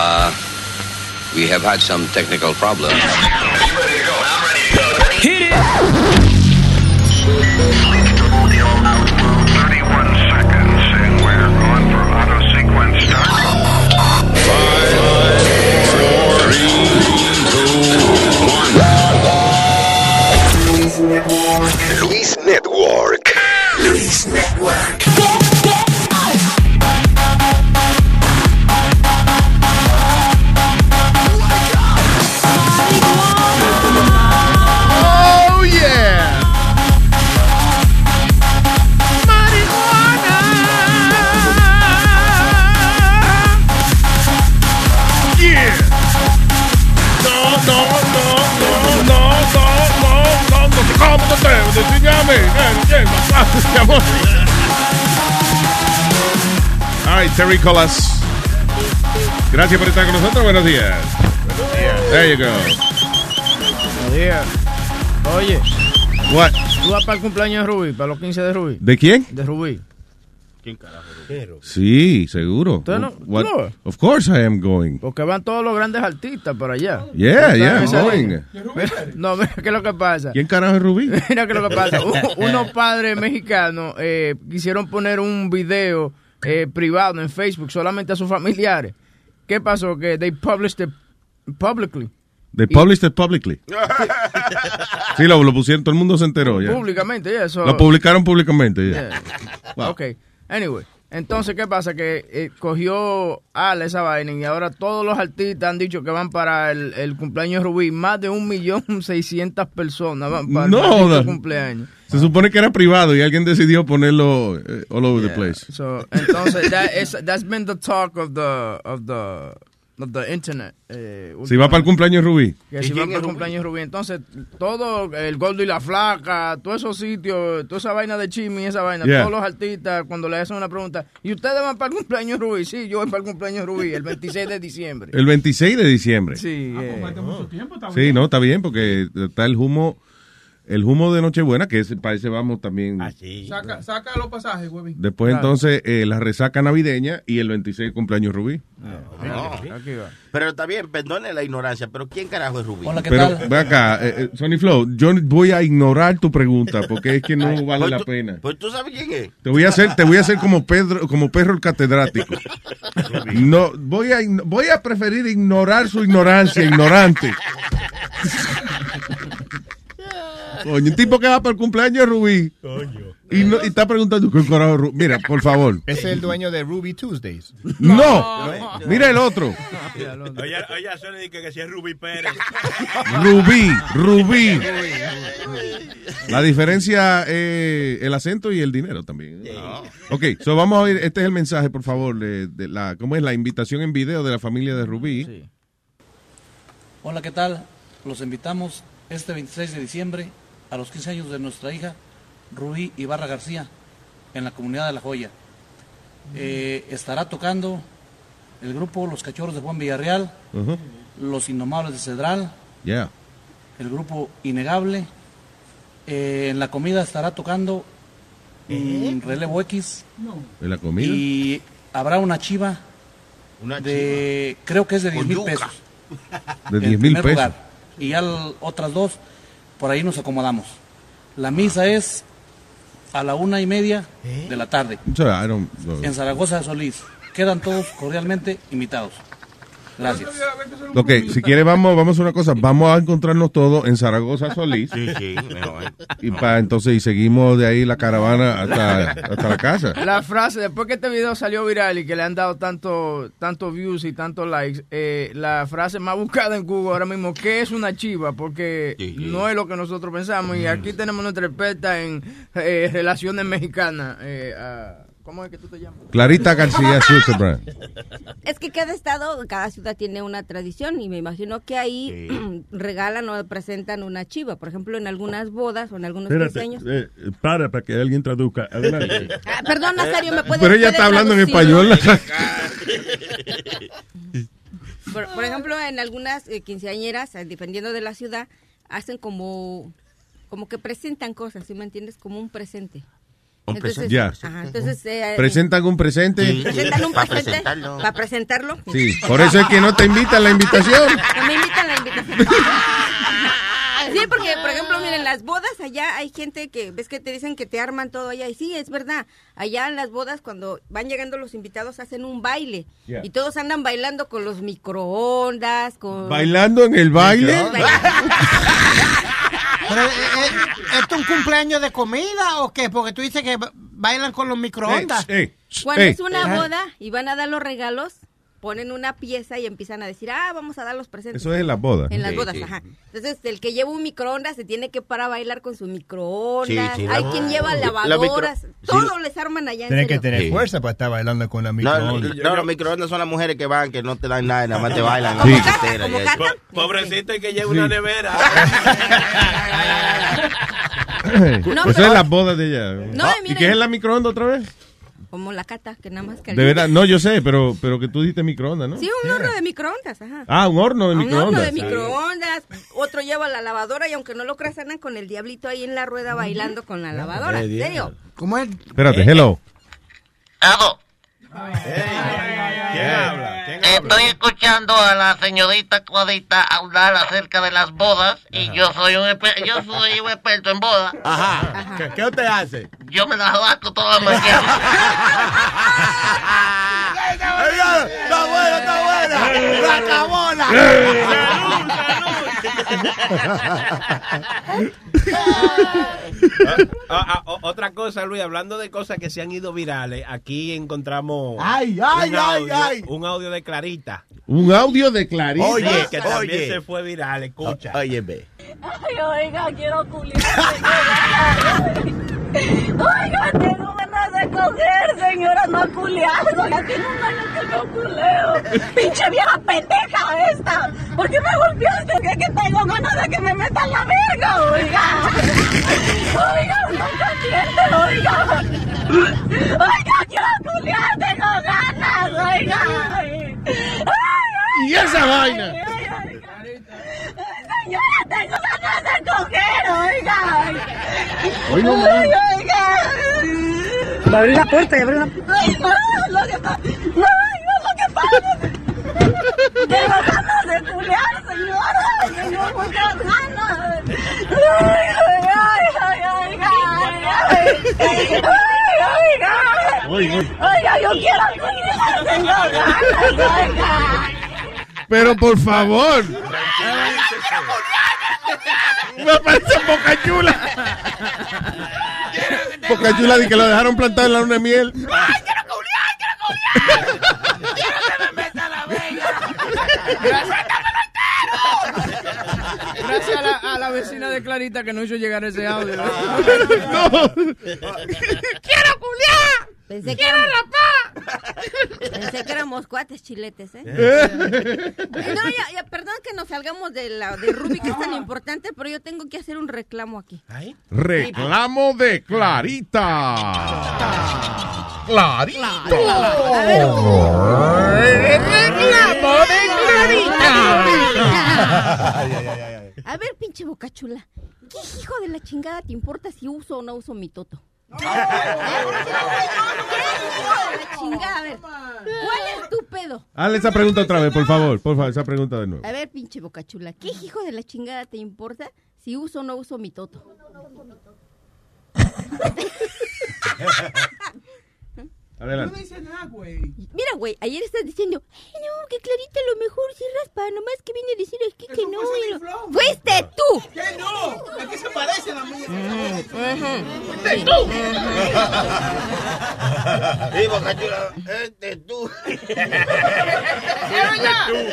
Uh, we have had some technical problems. Hit it! Thirty-one seconds, and we're for auto sequence. Five, four, three, two, one. Network. Luis Network. Luis Network. Amor. All right, Terry Colas. Gracias por estar con nosotros. Buenos días. Buenos días. There you go. Buenos días. Oye, What? tú vas para el cumpleaños de Rubí, para los 15 de Rubí. ¿De quién? De Rubí. Sí, seguro. Of course I am going. Porque van todos los grandes artistas para allá. Yeah, yeah, I'm going. No, mira qué es lo que pasa. ¿Quién carajo es Rubí? Mira qué es lo que pasa. Un- unos padres mexicanos eh, quisieron poner un video eh, privado en Facebook solamente a sus familiares. ¿Qué pasó? Que they published it publicly. They published it publicly. Sí, lo, lo pusieron, todo el mundo se enteró. ya. Públicamente, yeah, so- Lo publicaron públicamente. ya. Yeah. Wow. Ok. Anyway, entonces, ¿qué pasa? Que eh, cogió Al esa vaina y ahora todos los artistas han dicho que van para el, el cumpleaños de Rubí. Más de un millón seiscientas personas van para No, el cumpleaños. Se supone que era privado y alguien decidió ponerlo eh, all over the place. So, entonces, that is, that's been the talk of the, of the, the internet. eh, Si va para el cumpleaños Rubí. que si van para el cumpleaños Rubí. Entonces, todo el gordo y la flaca, todos esos sitios, toda esa vaina de chisme y esa vaina, Yeah. todos los artistas, cuando le hacen una pregunta, ¿y ustedes van para el cumpleaños Rubí? Sí, yo voy para el cumpleaños Rubí, el 26 de diciembre. El 26 de diciembre. Sí, eh, Sí, no, está bien porque está el humo, el humo de Nochebuena, que ese, para ese vamos también. Saca, saca los pasajes, huevín. Después Claro. entonces eh, la resaca navideña y el 26 cumpleaños Rubí. aquí va. Pero está bien, perdone la ignorancia, pero ¿quién carajo es Rubí? Pero ve acá, eh, eh, Sonny Flow, yo voy a ignorar tu pregunta porque es que no vale Pues la tú- pena. Pues tú sabes quién es. Te voy a hacer, te voy a hacer como Pedro, como perro el catedrático. No, voy a, voy a preferir ignorar su ignorancia, ignorante. Coño, un tipo que va para el cumpleaños de Rubí. Y, no- y está preguntando qué carajo es Rubí. Mira, por favor. Es el dueño de Ruby Tuesdays. No, mira el otro. Oye, oye, le dije que si es Rubí Pérez. Rubí, Rubí. La diferencia es el acento y el dinero también. Ok, so vamos a oír, este es el mensaje, por favor, de, de la, ¿cómo es? La invitación en video de la familia de Rubí. Hola, ¿qué tal? Los invitamos este 26 de diciembre a los 15 años de nuestra hija Rubí Ibarra García en la comunidad de La Joya. Eh, estará tocando el grupo Los Cachorros de Juan Villarreal. Los Indomables de Cedral, Yeah. el grupo Innegable. Eh, en la comida estará tocando mm, Relevo X ¿En la comida? y habrá una chiva de, creo que es de 10 Con mil pesos. De En 10 mil primer pesos. lugar. Y ya otras dos, por ahí nos acomodamos. La misa es a la una y media de la tarde So, I don't- no. en Zaragoza de Solís. Quedan todos cordialmente invitados. Gracias. Ok, si quiere vamos, vamos a hacer una cosa, vamos a encontrarnos todos en Zaragoza Solís. Sí, sí, mejor. Y para entonces y seguimos de ahí la caravana hasta, hasta la casa. La frase, después que este video salió viral y que le han dado tanto, tanto views y tantos likes, eh, la frase más buscada en Google ahora mismo, ¿qué es una chiva? Porque no es lo que nosotros pensamos. Y aquí tenemos nuestra experta en eh, relaciones mexicanas. eh, a- ¿Cómo es que tú te llamas? Clarita García Zuckerbrand. Es que cada estado, cada ciudad tiene una tradición y me imagino que ahí regalan o presentan una chiva. Por ejemplo, en algunas bodas o en algunos Espérate, 15 años. eh, para para que alguien traduzca. Adelante. Ah, perdón, Nazario, ¿me puedes Pero ella está hablando en español. Por, por ejemplo, en algunas eh, quinceañeras, eh, dependiendo de la ciudad, hacen como, como que presentan cosas, ¿sí me entiendes? Como un presente. Entonces, Ya. ajá, entonces, eh, Presentan un presente. Sí. presentan un presente presentarlo. para presentarlo. Sí, por eso es que no te invitan la invitación. No me invitan a la invitación. Sí, porque, por ejemplo, miren, las bodas allá hay gente que, ves que te dicen que te arman todo allá. Y sí, es verdad. Allá en las bodas, cuando van llegando los invitados, hacen un baile. Yeah. Y todos andan bailando con los microondas, con... Bailando en el baile. Pero, eh, eh, ¿Esto es un cumpleaños de comida o qué? Porque tú dices que ba- bailan con los microondas. Cuando es una boda y van a dar los regalos, ponen una pieza y empiezan a decir, ah, vamos a dar los presentes. Eso es en las bodas. En las Sí, bodas, sí. ajá. Entonces, el que lleva un microondas se tiene que parar a bailar con su microondas. Sí, sí, la- Hay quien lleva la lavadoras. micro- Todo sí. les arman allá en Tienes que tener Sí. fuerza para estar bailando con la No, no, microondas. no, los microondas son las mujeres que van, que no te dan nada, nada más te bailan. Sí. la Pobrecito y que lleve Sí. una nevera. No, Eso pero- es las bodas de ella. No, Ah, ¿Y qué es la microondas otra vez? Como la cata, que nada más De calienta. verdad, no, yo sé, pero, pero que tú dijiste microondas, ¿no? Sí, un horno de microondas, ajá. Ah, un horno de un horno microondas. de microondas, otro lleva la lavadora y aunque no lo creas andan con el diablito ahí en la rueda bailando con la lavadora, ¿en serio? ¿Cómo es? Espérate, hello. Aló, ¿Quién habla? ¿Quién habla? estoy escuchando a la señorita Claudita hablar acerca de las bodas y yo soy un exper- yo soy un experto en bodas. Ajá. ¿Qué, ¿Qué usted hace? Yo me las rasco todas mañanas. ¡Está buena, está buena! ¡La cabona! Ah, ah, otra cosa, Luis, hablando de cosas que se han ido virales, aquí encontramos Ay, ay, un, ay, audio, ay. un audio de Clarita. Un audio de Clarita. Oye, que también oye. se fue viral, escucha. Oye, ve. Ay, oiga, quiero culiar. Oiga, tengo ganas de coger, señora, no ha culiado. Ya tiene un año que no culeo. Pinche vieja pendeja esta. ¿Por qué me golpeaste? Que, que tengo ganas de que me metan la verga, oiga. Oiga, no caliente, oiga. Oiga, quiero culiar, tengo ganas, oiga. Ay, ¿Y esa vaina? ay, ay. Señora, tengo ganas de coger, oiga. Oiga, Ay, oiga. Abre la puerta, abre la puerta. Ay, no, lo que pasa. No, oiga, lo que pasa. Tengo ganas de señora. Tengo muchas ganas. Ay, ay, ay, ay, oiga. Ay, oiga. Oiga, yo quiero culiar, ganas, oiga. Pero por favor. Me parece Boca Chula. Boca Chula de que lo dejaron plantado en la luna de miel. Gracias a la, a la vecina de Clarita que no hizo llegar ese audio. No. Pensé que, éramos, pensé que éramos cuates chiletes, ¿eh? No, ya, ya, perdón que nos salgamos de la de Ruby, que es tan importante, pero yo tengo que hacer un reclamo aquí. Reclamo de Clarita. A ver, reclamo de Clarita. A ver, pinche boca chula. ¿Qué hijo de la chingada te importa si uso o no uso mi toto? ¿Cuál es tu pedo? Hazle esa pregunta otra vez, por favor. Por favor, esa pregunta de nuevo. A ver, pinche boca chula, ¿qué hijo de la chingada te importa si uso o no uso mi toto? Adelante. dice nada, güey. Mira, güey, ayer estás diciendo, "Ay, no, que Clarita a lo mejor sí raspa, nomás que viene a decir aquí que no. lo-". ¡Fuiste tú! ¿Qué no? Es que se parece a la mía. Sí, Boca Chula, este tú.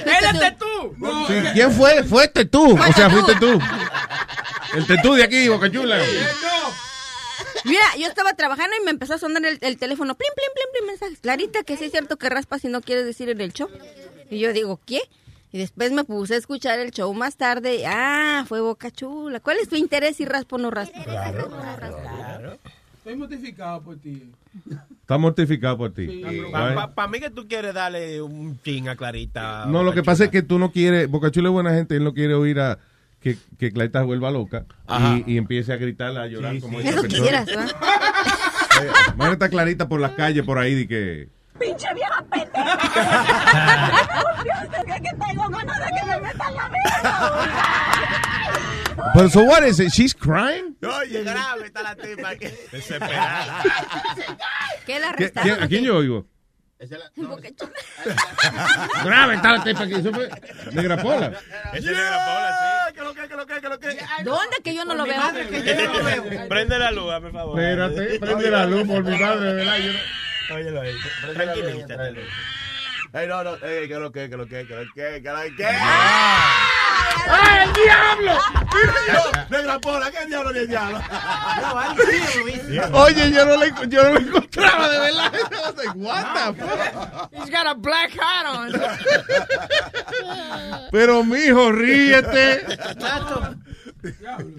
¡Eres tú! Sí, ¿Quién fue? Fuiste tú. O sea, fuiste tú. El tetú de aquí, Boca Chula. Mira, yo estaba trabajando y me empezó a sonar el, el teléfono. Plim, plim, plim, plim, mensajes. Clarita, que sí es cierto que raspas si no quieres decir en el show. Y yo digo, ¿qué? Y después me puse a escuchar el show más tarde. Ah, fue Boca Chula. ¿Cuál es tu interés si raspo o no raspo? Claro, Estoy mortificado por ti. Está mortificado por ti. Para Right? mí que tú quieres darle un chin a Clarita. No, lo que pasa es que tú no quieres, Boca Chula es buena gente, él no quiere oír a que, que Clarita se vuelva loca y, y empiece a gritar, a llorar como esa Eso persona. quisieras, ¿verdad? Mañana está clarita por las calles por ahí de que. Pinche vieja pendeja. que, tengo ganas de que me metan la mano. But so what is it? She's crying? Oye, grave está la tipa. que- Desesperada. ¿Qué la ¿Qué- arrestaron? quién- ¿A quién yo oigo? Boca Chula. Grave está la tipa que eso fue. Negra Pola. Ese es Negra Pola, ¿Qué lo que, lo que, lo que? ¿Dónde que yo no lo veo? Prende la luz, por favor. Espérate, prende la luz por mi madre, verdad. no- Óyelo ahí. Tranquilízate. Ey, no, no, ey, ¿qué lo que, qué lo que, qué lo que, qué lo que? ¡Ay, el diablo! No, Negra Pola, ¿qué diablo ni el diablo? Oye, yo no, le, yo no lo encontraba, de verdad. I was like, what the fuck? He's got a black hat on. Pero, mijo, ríete.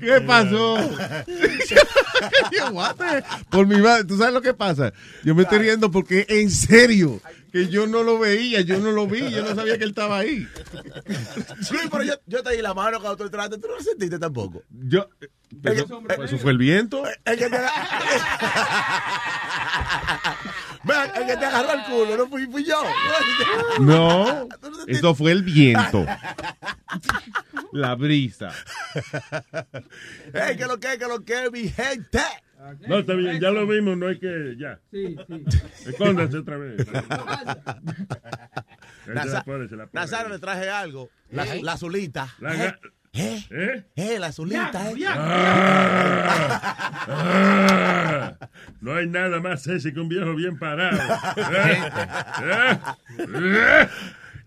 ¿Qué pasó? What the- Por mi madre, ¿tú sabes lo que pasa? Yo me estoy riendo porque en serio que yo no lo veía, yo no lo vi, yo no sabía que él estaba ahí. Sí, pero yo, yo te di la mano cuando tú entraste, tú no lo sentiste tampoco. Yo, pero- eso fue el viento. El que te Vean, el que te agarró el culo, no fui, fui yo. No, eso fue el viento. La brisa. Ey, que lo que, que lo que, mi gente. No, está bien, ya lo vimos, no hay que. Ya. Sí, sí. Escóndase otra vez. Ahí se la Naza- pone, se la pone. Nazario le traje algo. La, ¿Eh? la azulita. La ¿Eh? ¿Eh? ¿Eh? Eh, la azulita, eh. Ah, no hay nada más sexy que un viejo bien parado. ¿Eh? ¿Eh? ¿Eh?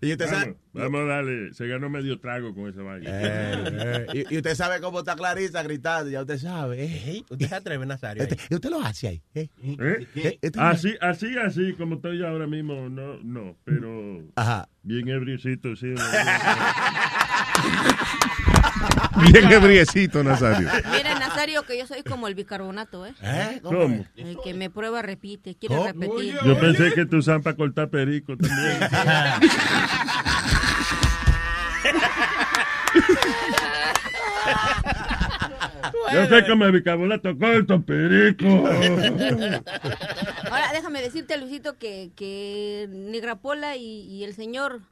Y usted sabe- Vamos, vamos a darle. Se ganó medio trago con esa vaina. Eh, eh, y, y usted sabe cómo está Clarisa gritando, ya usted sabe. eh. Usted se atreve, Nazario. Este- y usted lo hace ahí. eh. ¿Eh? Eh, este- Así, así, así, como estoy ahora mismo, no, no, pero Ajá. bien ebriecito, sí. Bien ebriecito, Nazario. Mira, Nazario, que yo soy como el bicarbonato, ¿eh? ¿Eh? ¿Cómo? El que me prueba repite, quiere ¿Cómo? repetir. Yo pensé que tú usaban para cortar perico también. Yo sé que me bicarbonato corto perico. Ahora, déjame decirte, Luisito, que, que Negrapola y, y el señor eh,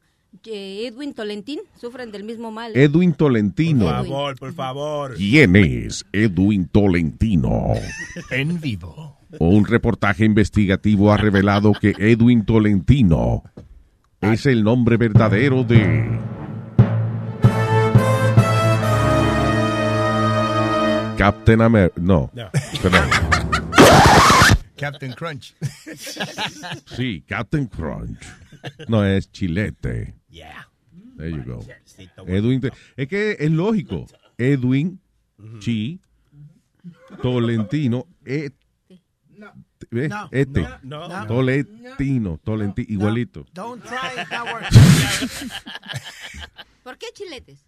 Edwin Tolentín sufren del mismo mal. Edwin Tolentino. Por favor, por favor. ¿Quién es Edwin Tolentino? En vivo. Un reportaje investigativo ha revelado que Edwin Tolentino es el nombre verdadero de Captain America. No, No. perdón. Captain Crunch. Sí, Captain Crunch. No, es Chilete. Yeah. There you go. Edwin, es que es lógico. Edwin, Chi, Tolentino, et- ¿ves? No. este, No, No. Tolentino, Tolentino, igualito. Don't try it, that works. ¿Por qué chiletes?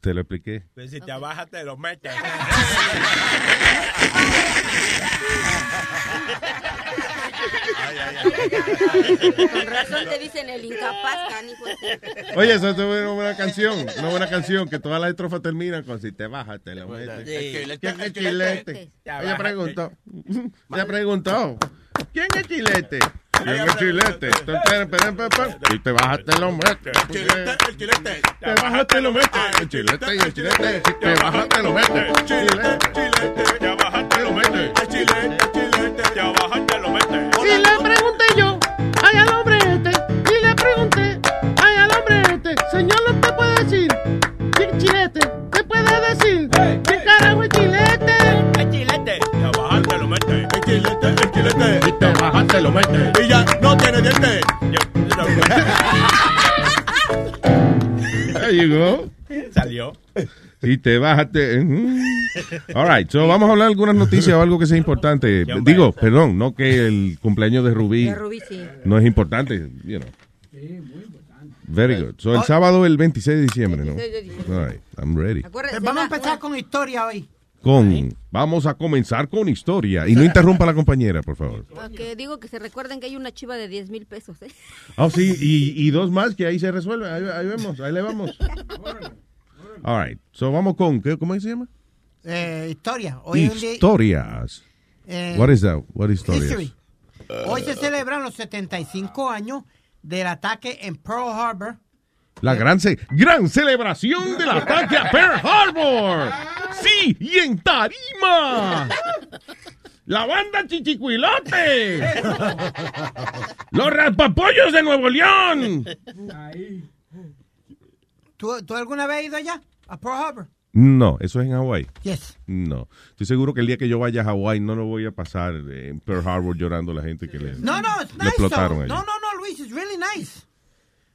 Te lo expliqué. Pues si te abajas, te lo metes. Con razón te dicen el incapaz, canijo. Oye, eso es una buena canción, una buena canción que todas las estrofas terminan con si te bajas, te lo metes. El ¿Quién es Chilete? Ella preguntó. Ella preguntó. ¿Quién es Chilete? ¿Quién es Chilete? Si te bajas, te lo metes. El chilete, el chilete. Te bajas, te lo metes. El chilete y el chilete. Si te bajas, te lo metes. Chilete, chilete. Te abajas, te lo metes. El chilete, el chilete. Te abajas, te lo metes. Y le pregunté yo, ay al hombre este, y le pregunté, ay al hombre este, señor, ¿no te puede decir? ¿Qué chilete? ¿Qué puede decir? ¿Qué carajo es chilete? El chilete. Te abajas, te lo metes. El chilete, el chilete. Si te bajas, te lo metes. Y ya no tiene dientes. There you go. Salió. Y te bajaste. All right, so vamos a hablar de algunas noticias o algo que sea importante. Digo, perdón, no que el cumpleaños de Rubí De Rubí, sí. no es importante, you know. Very good. So el sábado el 26 de diciembre, ¿no? 26 de diciembre. All right, I'm ready. Acuérdense, Vamos a empezar con historia hoy. Con, vamos a comenzar con historia. Y no interrumpa a la compañera, por favor. que digo que se recuerden que hay una chiva de 10 mil pesos, ¿eh? Oh, sí, y, y dos más que ahí se resuelve. Ahí, ahí vemos, ahí le vamos. All right, so vamos con, ¿qué, ¿cómo se llama? Eh, historia. Hoy Historias. Eh, What is that? What is story? History. Hoy se celebran los 75 años del ataque en Pearl Harbor. La gran, ce- gran celebración del ataque a Pearl Harbor. Sí, y en Tarima. La banda Chichicuilote. Los raspapollos de Nuevo León. ¿Tú, tú alguna vez has ido allá? A Pearl Harbor. No, eso es en Hawái. Yes. No. Estoy seguro que el día que yo vaya a Hawái no lo voy a pasar en Pearl Harbor llorando a la gente que le, No, no, it's le nice. explotaron. No, no, no, Luis, it's really nice.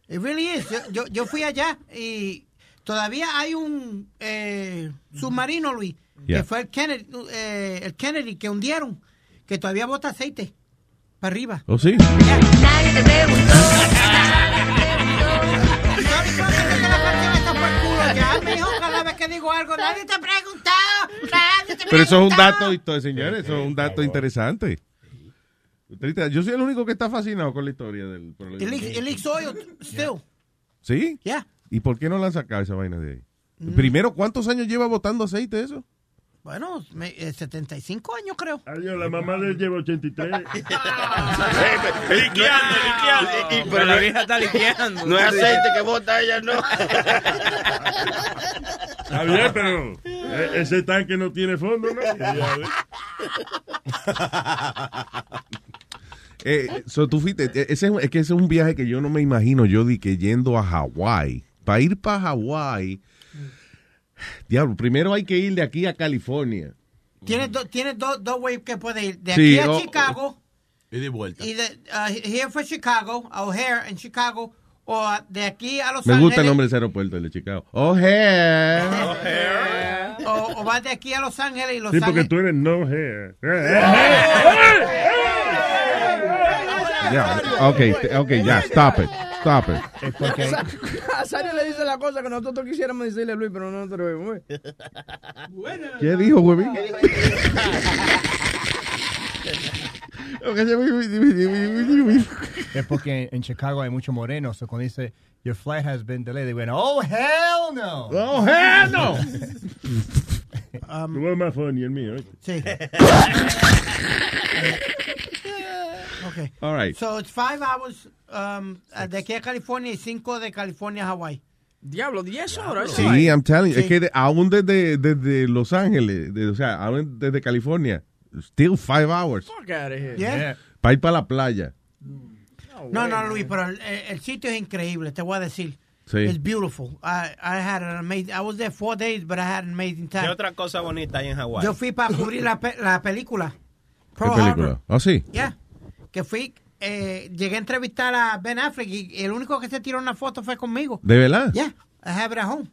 It really is. Yo, yo, yo fui allá y todavía hay un eh, submarino, Luis, Yeah. que fue el Kennedy, eh, el Kennedy que hundieron, que todavía bota aceite para arriba. ¿Oh, sí? Cada vez que digo algo, nadie te nadie Pero eso es un dato, señores, eso es un dato interesante. Yo soy el único que está fascinado con la historia del problema. It leaks oil still. ¿Sí? Yeah. ¿Y por qué no la han sacado esa vaina de ahí? Primero, ¿cuántos años lleva botando aceite eso? Bueno, me- eh, 75 años creo. Adiós, la mamá de él lleva 83. Liqueando, liqueando. Y- pero la vieja está liqueando. No es aceite que bota ella, no. Está bien, pero eh, ese tanque no tiene fondo, ¿no? Eh, so, tú fuiste, eh, ese, es que ese es un viaje que yo no me imagino yo di que yendo a Hawái. Para ir para Hawái, diablo, primero hay que ir de aquí a California. Tienes, do- tienes dos dos ways que puedes ir. De Sí, aquí a o- Chicago Y de vuelta. y de uh, here for Chicago, a O'Hare en Chicago, o de aquí a Los Me Ángeles. gusta el nombre de ese aeropuerto, el de Chicago. O'Hare. O, o vas de aquí a Los Ángeles y Los Sí, porque Ángeles. tú eres no hair. Ya, ok, ok, ya, stop it, stop it. A Sario le dice la cosa que nosotros quisiéramos decirle a Luis, pero no te lo vemos. ¿Qué dijo, huevín? Es porque en Chicago hay mucho moreno, so cuando dice your flight has been delayed, they went, oh hell no. Oh hell no. Tú eres más funny mío. ¿eh? Sí. okay. All right. So it's five hours um, de aquí a California y cinco de California a Hawaii. Diablo, 10 horas. Sí, I'm telling you. Es Sí. que de- aún desde, desde Los Ángeles, de- o sea, aún desde California, still five hours. Fuck out of here. Yeah. Para ir para la playa. No, no, Luis, pero el, el sitio es increíble, te voy a decir. Sí. It's beautiful. I, I had an amazing, I was there four days, but I had an amazing ¿Qué time. otra cosa bonita hay en Hawái? Yo fui para cubrir la, pe- la película. ¿Qué Pearl película? Harbor. Oh, sí. Yeah. Que fui, eh, llegué a entrevistar a Ben Affleck y el único que se tiró una foto fue conmigo. ¿De verdad? Yeah, I have it at home.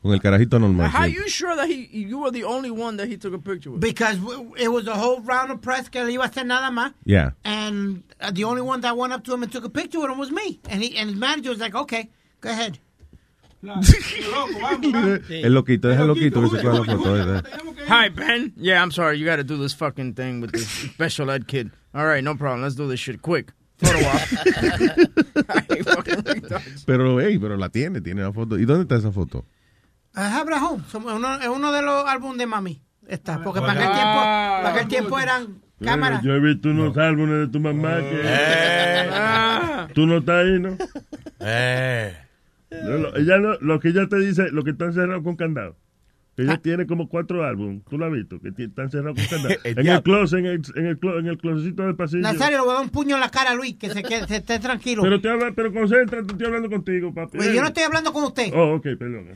Con el carajito normal. How sí. you sure that he, you were the only one that he took a picture with? Because it was a whole round of press que le iba a hacer nada más. Yeah. And uh, the only one that went up to him and took a picture with him was me. And he and his manager was like, okay, go ahead. El loquito, es el loquito que se coge la foto. ¿verdad? Hi, Ben. Yeah, I'm sorry. You got to do this fucking thing with this special ed kid. All right, no problem. Let's do this shit quick. Pero, hey, pero la tiene, tiene la foto. ¿Y dónde está esa foto? It at home. Es uno de los álbumes de mami. Está. Porque para aquel tiempo, para aquel tiempo eran cámaras. Yo he visto unos álbumes de tu mamá que... Ah. Tú no estás ahí, ¿no? Eh. No, lo, ella no- lo que ella te dice, lo que están cerrados con candado. Que Ah. ella tiene como cuatro álbumes. ¿Tú lo has visto? Que están cerrados con candado. El en el closet, en el, en el, clo- en el closetcito del pasillo. Nazario, le voy a dar un puño en la cara a Luis, que se, que se esté tranquilo. Pero, te habla, pero concéntrate, estoy hablando contigo, papi. Pues yo no estoy hablando con usted. Oh, ok, perdón.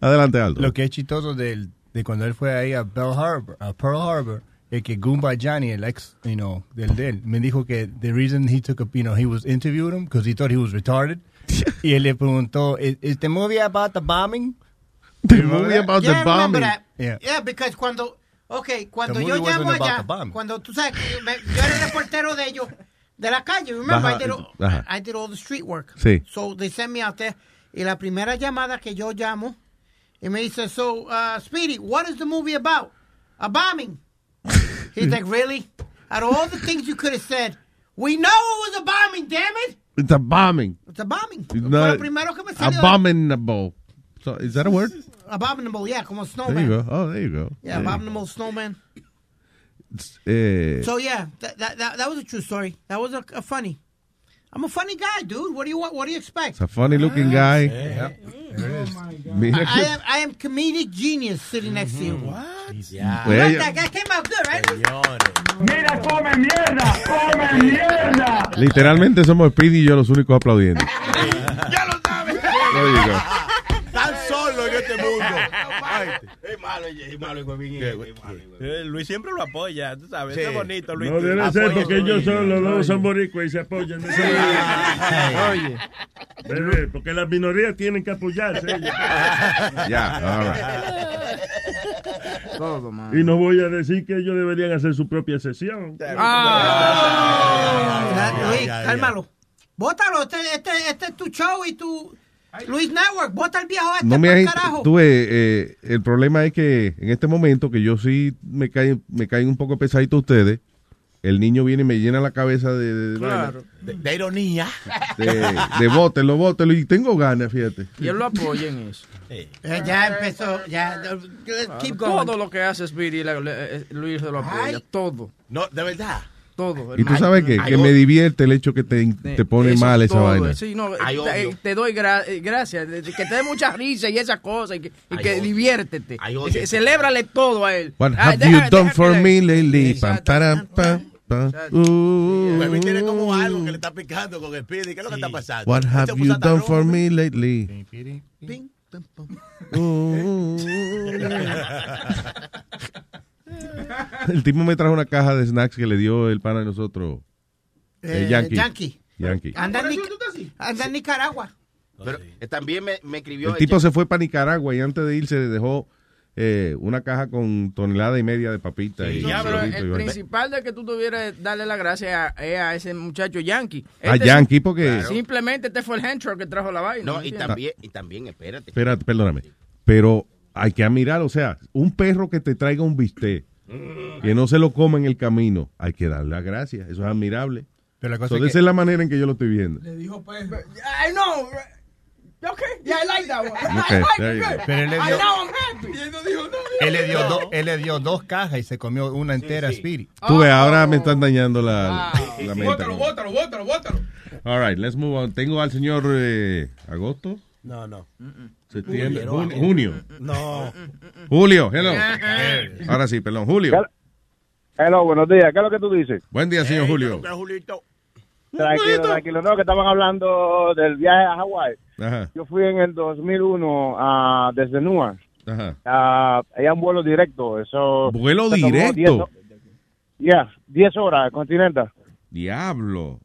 Adelante, Aldo. Lo que es chistoso del, de cuando él fue ahí a Pearl Harbor, a Pearl Harbor, que Goomba Johnny, el ex, you know, del de él, me dijo que the reason he took a, you know, he was interviewing him because he thought he was retarded. y él le preguntó, is, is the movie about the bombing? The movie about Yeah, the bombing. Yeah. Yeah, because cuando, okay, cuando yo llamo allá, cuando tú sabes, que me- yo era el reportero de ellos, de la calle, remember, Ajá, I, did all, ajá. I did all the street work. Sí. So they sent me out there, y la primera llamada que yo llamo, y me dice, so, uh, Speedy, what is the movie about? A bombing. He's like, really? Out of all the things you could have said, we know it was a bombing, damn it. It's a bombing. It's a bombing. It's not lo primero que me salió. abominable. So, is that a word? abominable, yeah, como There you snowman. go. Oh, there you go. Yeah, There go. abominable snowman. Eh, So yeah, that, that that that was a true story. That was a, a funny. I'm a funny guy, dude. What do you want? What do you expect? it's a funny looking guy. Mira I, I que- am I am comedic genius sitting next to you. What? Yeah. Well, yeah. that guy came out good, right? Mira, come mierda, come mierda. Literalmente somos Speedy y yo los únicos aplaudiendo. Ya lo sabes. Es malo, es malo, es huevín, es malo. Luis siempre lo apoya, tú sabes. Es bonito, Luis. No debe ser porque ellos son, los dos son boricuas y se apoyan. Oye. Bebé, porque las minorías tienen que apoyarse. Ya. Todo, man. Y no voy a decir que ellos deberían hacer su propia sesión. Ah, Luis, cálmalo. Bótalo, este, este, este es tu show y tu Luis Network. Bota el viejo este No me has- carajo. tú ves, eh, el problema es que en este momento que yo sí me caen me caen un poco pesadito ustedes, el niño viene y me llena la cabeza de, Claro. De, de ironía. de, de bótelo, bótelo, y tengo ganas, fíjate. Y él lo apoya en eso. Ya empezó, ya. let's keep going. Todo lo que hace Speedy, eh, Luis se lo apoya. Ay. Todo. No, de verdad. Todo. Y tú sabes que, que me divierte el hecho que te, te pone Eso mal es esa todo, vaina. Sí, no, Hay te, doy gra- eh, gracias. Que te dé mucha risa y esas cosas. Y que, y que diviértete. Odio. Ce- Celébrale todo a él. What have deja- you deja done que for me lately? Pam, Exacto. param, pam, pam. Uh, Huevín tiene como algo que le está picando con el Speedy. ¿Qué es lo que está pasando? What Él have you done for me lately? Ping, pum, pum. El tipo me trajo una caja de snacks que le dio el pana de nosotros. Eh, el Yankee. Yankee. Yankee. Anda en, Nic- anda en Nicaragua. Pero eh, también me, me escribió. El tipo se fue para Nicaragua y antes de irse dejó eh, una caja con tonelada y media de papitas. y Ya, pero el principal de que tú tuvieras darle la gracia a, es a ese muchacho Yankee. A Este Yankee, porque- Simplemente este fue el henchor que trajo la vaina. No, ¿me y también, y también, espérate. Espérate, perdóname. Pero hay que admirar, o sea, un perro que te traiga un bistec, que no se lo coma en el camino, hay que darle las gracias. Eso es admirable. Pero la cosa So, es esa es la manera en que yo lo estoy viendo. Le dijo perro. I know. Okay, yeah, I like that one. Okay, I like there it you good. go. Pero él le I dio- know I'm happy. Él le, dio do- él le dio dos cajas y se comió una entera Speedy. Tú ves, ahora me están dañando la, la mente. Bótalo, bótalo, bótalo, bótalo. All right, let's move on. Tengo al señor eh, agosto, No, no. septiembre, Julio, jun- junio. No. Julio, hello. Ahora sí, perdón, Julio. Hello, buenos días. ¿Qué es lo que tú dices? Buen día, señor Julio. Julito. Tranquilo, tranquilo. No, que estaban hablando del viaje a Hawái. Ajá, Yo fui en el 2001 ah, desde Newark. ajá. Hay un vuelo directo. Eso ¿Vuelo directo? 10 ho- Ya, 10 horas, Continental. Diablo.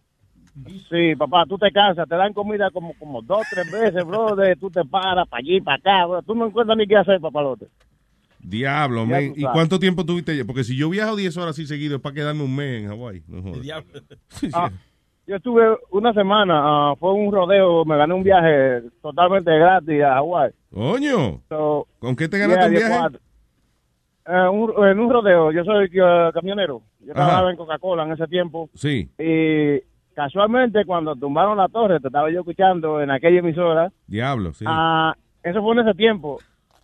Sí, papá, tú te cansas, te dan comida como, como dos, tres veces, brother. Tú te paras para allí, para acá, bro. Tú no encuentras ni qué hacer, papalote. Diablo, men. ¿Y cuánto tiempo tuviste allá? Porque si yo viajo 10 horas así seguido es para quedarme un mes en Hawái. No. Ah, yo estuve una semana, ah, fue un rodeo, me gané un viaje totalmente gratis a Hawái. Coño. So, ¿Con qué te ganaste un viaje? Eh, un- en un rodeo, yo soy eh, camionero. Yo Ajá. trabajaba en Coca-Cola en ese tiempo. Sí. Y casualmente, cuando tumbaron la torre, te estaba yo escuchando en aquella emisora. Diablo, sí. Ah, eso fue en ese tiempo.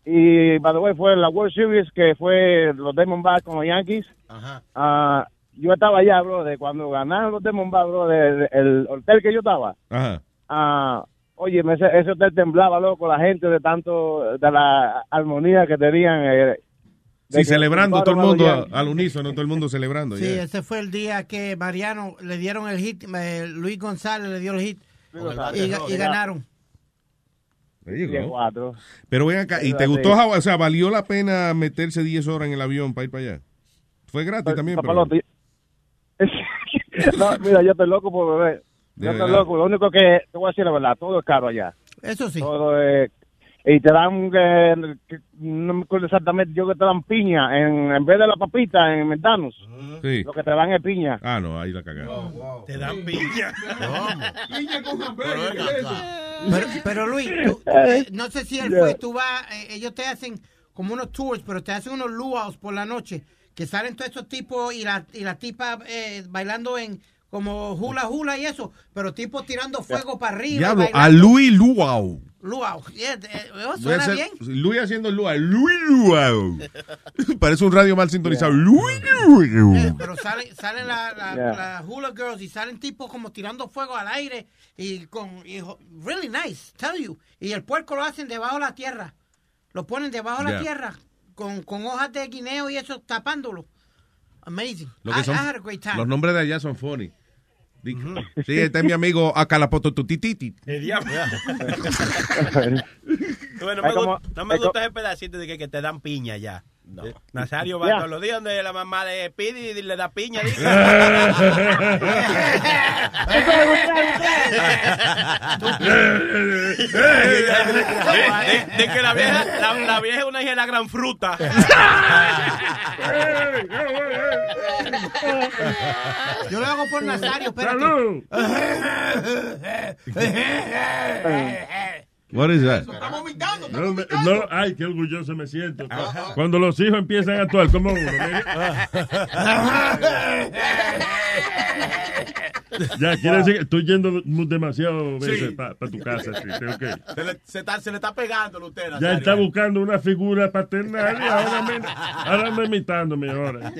Y, by the way, fue la World Series que fue los Diamondbacks con los Yankees. Ajá. Ah, yo estaba allá, bro, de cuando ganaron los Diamondbacks, bro, de, de- el hotel que yo estaba. Ajá. Ah, oye, ese, ese hotel temblaba, loco, la gente de tanto, de la armonía que tenían. eh, Sí, celebrando todo el mundo a- al unísono, todo el mundo celebrando. Sí, yeah. ese fue el día que Mariano le dieron el hit, eh, Luis González le dio el hit y, y ganaron. Pero ven acá, ¿y te gustó? O sea, ¿valió la pena meterse 10 horas en el avión para ir para allá? Fue gratis también, pero... No, mira, yo estoy loco por beber. Yo estoy loco. Lo único que te voy a decir la verdad, todo es caro allá. Eso sí. Todo es. Y te dan, eh, que- no me acuerdo exactamente, yo que te dan piña en, en vez de la papita en Mentanos. Sí. Lo que te dan es piña. Ah, no, ahí la cagaron. Te dan piña. Piña con. Pero. Pero, Luis, tú- eh, no sé si él fue, tú vas, eh, ellos te hacen como unos tours, pero te hacen unos luau's por la noche, que salen todos estos tipos y la, y la tipa eh, bailando en como hula hula y eso, pero tipos tirando fuego para arriba. Diablo, a Louis Luau. Luau. Yeah, eh, oh, suena bien. Luis haciendo Lua. Luis Luau. Parece un radio mal sintonizado. Luis Luau. Eh, pero salen salen la, la, Yeah. la hula girls y salen tipos como tirando fuego al aire y con y really nice, tell you. Y el puerco lo hacen debajo de la tierra. Lo ponen debajo de Yeah. la tierra con, con hojas de guineo y eso tapándolo. Amazing. Lo que I, son- I had a great time. los nombres de allá son funny. Di- Sí, este es mi amigo Acalapototutititi. El diablo. Bueno, me, como- gu- no me gusta ese pedacito de que, que te dan piña ya. Eh, Nazario va Ya. todos los días donde la mamá de Pidi y le da piña. dice. de, de que la vieja, la, la vieja es una hija de la gran fruta. Yo lo hago por Nazario, espérate. What is that? No, me- no, ay, qué orgulloso me siento. Cuando los hijos empiezan a actuar como uno. mire. ya, quiere decir que estoy yendo demasiado veces Sí. para tu casa. sí, tengo que- Se le, se está, se le está pegando a usted, Ya está buscando una figura paternal y ahora me, ahora anda imitándome ahora.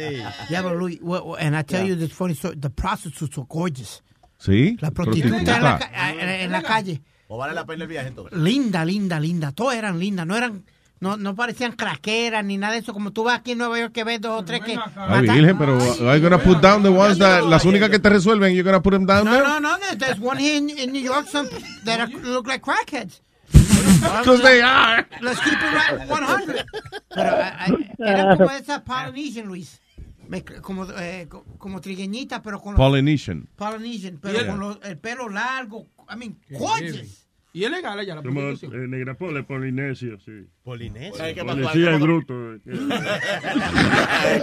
Yeah, but Louis, well, well, and I tell you this funny story. The prostitutes were gorgeous. ¿Sí? La prostituta en la, en la calle. ¿O vale la pena el viaje entonces? Linda, linda, linda. Todas eran lindas. No eran, no, no parecían craqueras ni nada de eso. Como tú vas aquí en Nueva York que ves dos o tres que. Ay, Virgen, pero you gonna put down the ones that, las únicas que te resuelven, you're gonna put them down No, there? no, no. there- There's one here in, in New York some that are, look like crackheads. 'Cause they are. Let's keep it right 100. Pero I- I- eran como esa Polynesian, Luis. Me- como, eh, co- como trigueñita, pero con los- Polynesian. Polynesian, pero Yeah. con los- el pelo largo. I mean, gorgeous. Y es legal allá la Como eh, prostitución. Negrapole, Polinesio, sí. Polinesio. Ay, ¿qué pasó ahí? Policía ¿Qué en pasó? bruto.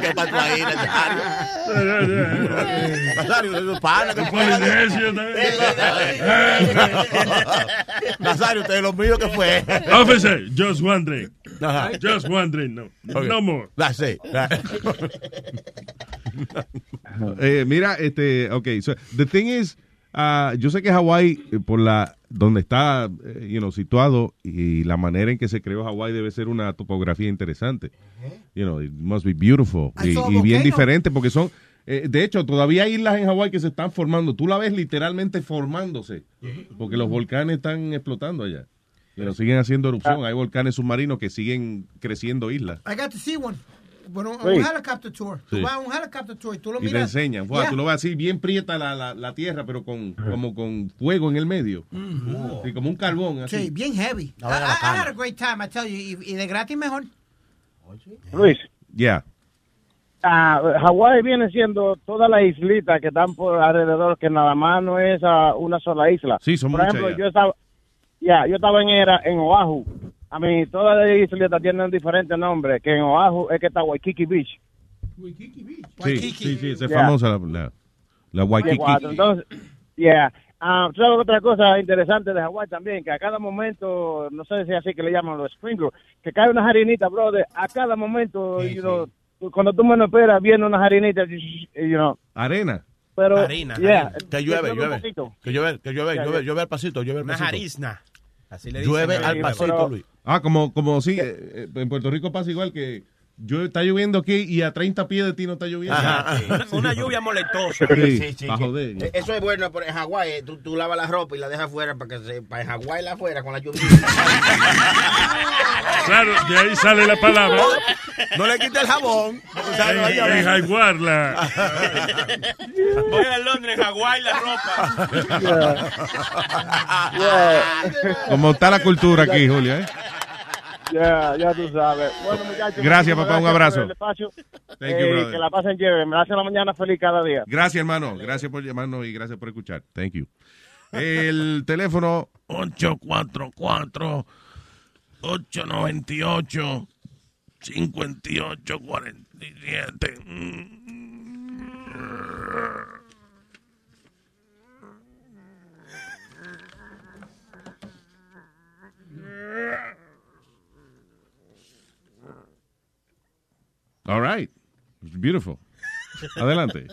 ¿Qué pasó ahí, Nazario? Nazario, pana. que? Polinesio Nazario, usted es lo mío que fue. Officer, just wondering. Just wondering, no. Okay. No more. That's it. Eh, mira, este, okay, so the thing is, ah, yo sé que Hawái, eh, por la, donde está, eh, you know, situado y la manera en que se creó Hawái debe ser una topografía interesante. You know, it must be beautiful. Y, bien diferente porque son, eh, de hecho, todavía hay islas en Hawái que se están formando. Tú la ves literalmente formándose porque los volcanes están explotando allá. Pero siguen haciendo erupción. Hay volcanes submarinos que siguen creciendo islas. I got to see one. Bueno, un Sí. helicopter tour. Tú Sí. vas a un helicopter tour y tú lo Y te miras. enseñan. Fua, Yeah. Tú lo ves así, bien prieta la, la, la tierra, pero con, como con fuego en el medio. Mhm. Sí, como un carbón. Así. Sí, bien heavy. Vaina I- I had a great time, I tell you. Y, y de gratis mejor. Luis, Yeah. ah, Hawái viene siendo toda la islita que están por alrededor, que nada más no es una sola isla. Sí, son Por muchas ejemplo, ya. yo estaba, ya, yo estaba en era en Oahu. A mí todas las islitas tienen diferentes nombres, que en Oahu es que está Waikiki Beach. Sí, sí, sí, esa es Yeah. famosa la, la, la Waikiki. Entonces, yeah. Ah, ¿tú ¿sabes otra cosa interesante de Hawái también? Que a cada momento, no sé si es así que le llaman los sprinklers, que cae una harinita, brother, a cada momento, you know, cuando tú menos esperas, viene una harinita, you know, Arena. pero, Harina, yeah, harina. Que llueve, un llueve. Que llueve, que llueve, llueve, llueve al pasito, llueve al Una pasito. jarizna. Así le dicen. Llueve al pasito, pero- Luis. Ah, como, como sí, eh, eh, en Puerto Rico pasa igual que yo, está lloviendo aquí y a 30 pies de ti no está lloviendo. Ajá, sí. Una- lluvia molestosa. Sí, pa' joder. Eh, Eso es bueno, pero en Hawái eh, tú, tú lavas la ropa y la dejas afuera para que se, para en Hawái la afuera con la lluvia. Claro, de ahí sale la palabra. No le quite el jabón. sabe, En, no en jaguarla. Voy a Londres, Hawái, la ropa. Como está la cultura aquí, Julia, ¿eh? Ya, ya tú sabes. Bueno, muchachos. Gracias, papá, un abrazo. espacio. Thank you, Eh, que la pasen chévere. Me hacen la mañana feliz cada día. Gracias, hermano. Gracias por llamarnos y gracias por escuchar. Thank you. El teléfono 844 898 5847. All right. It's beautiful. Adelante.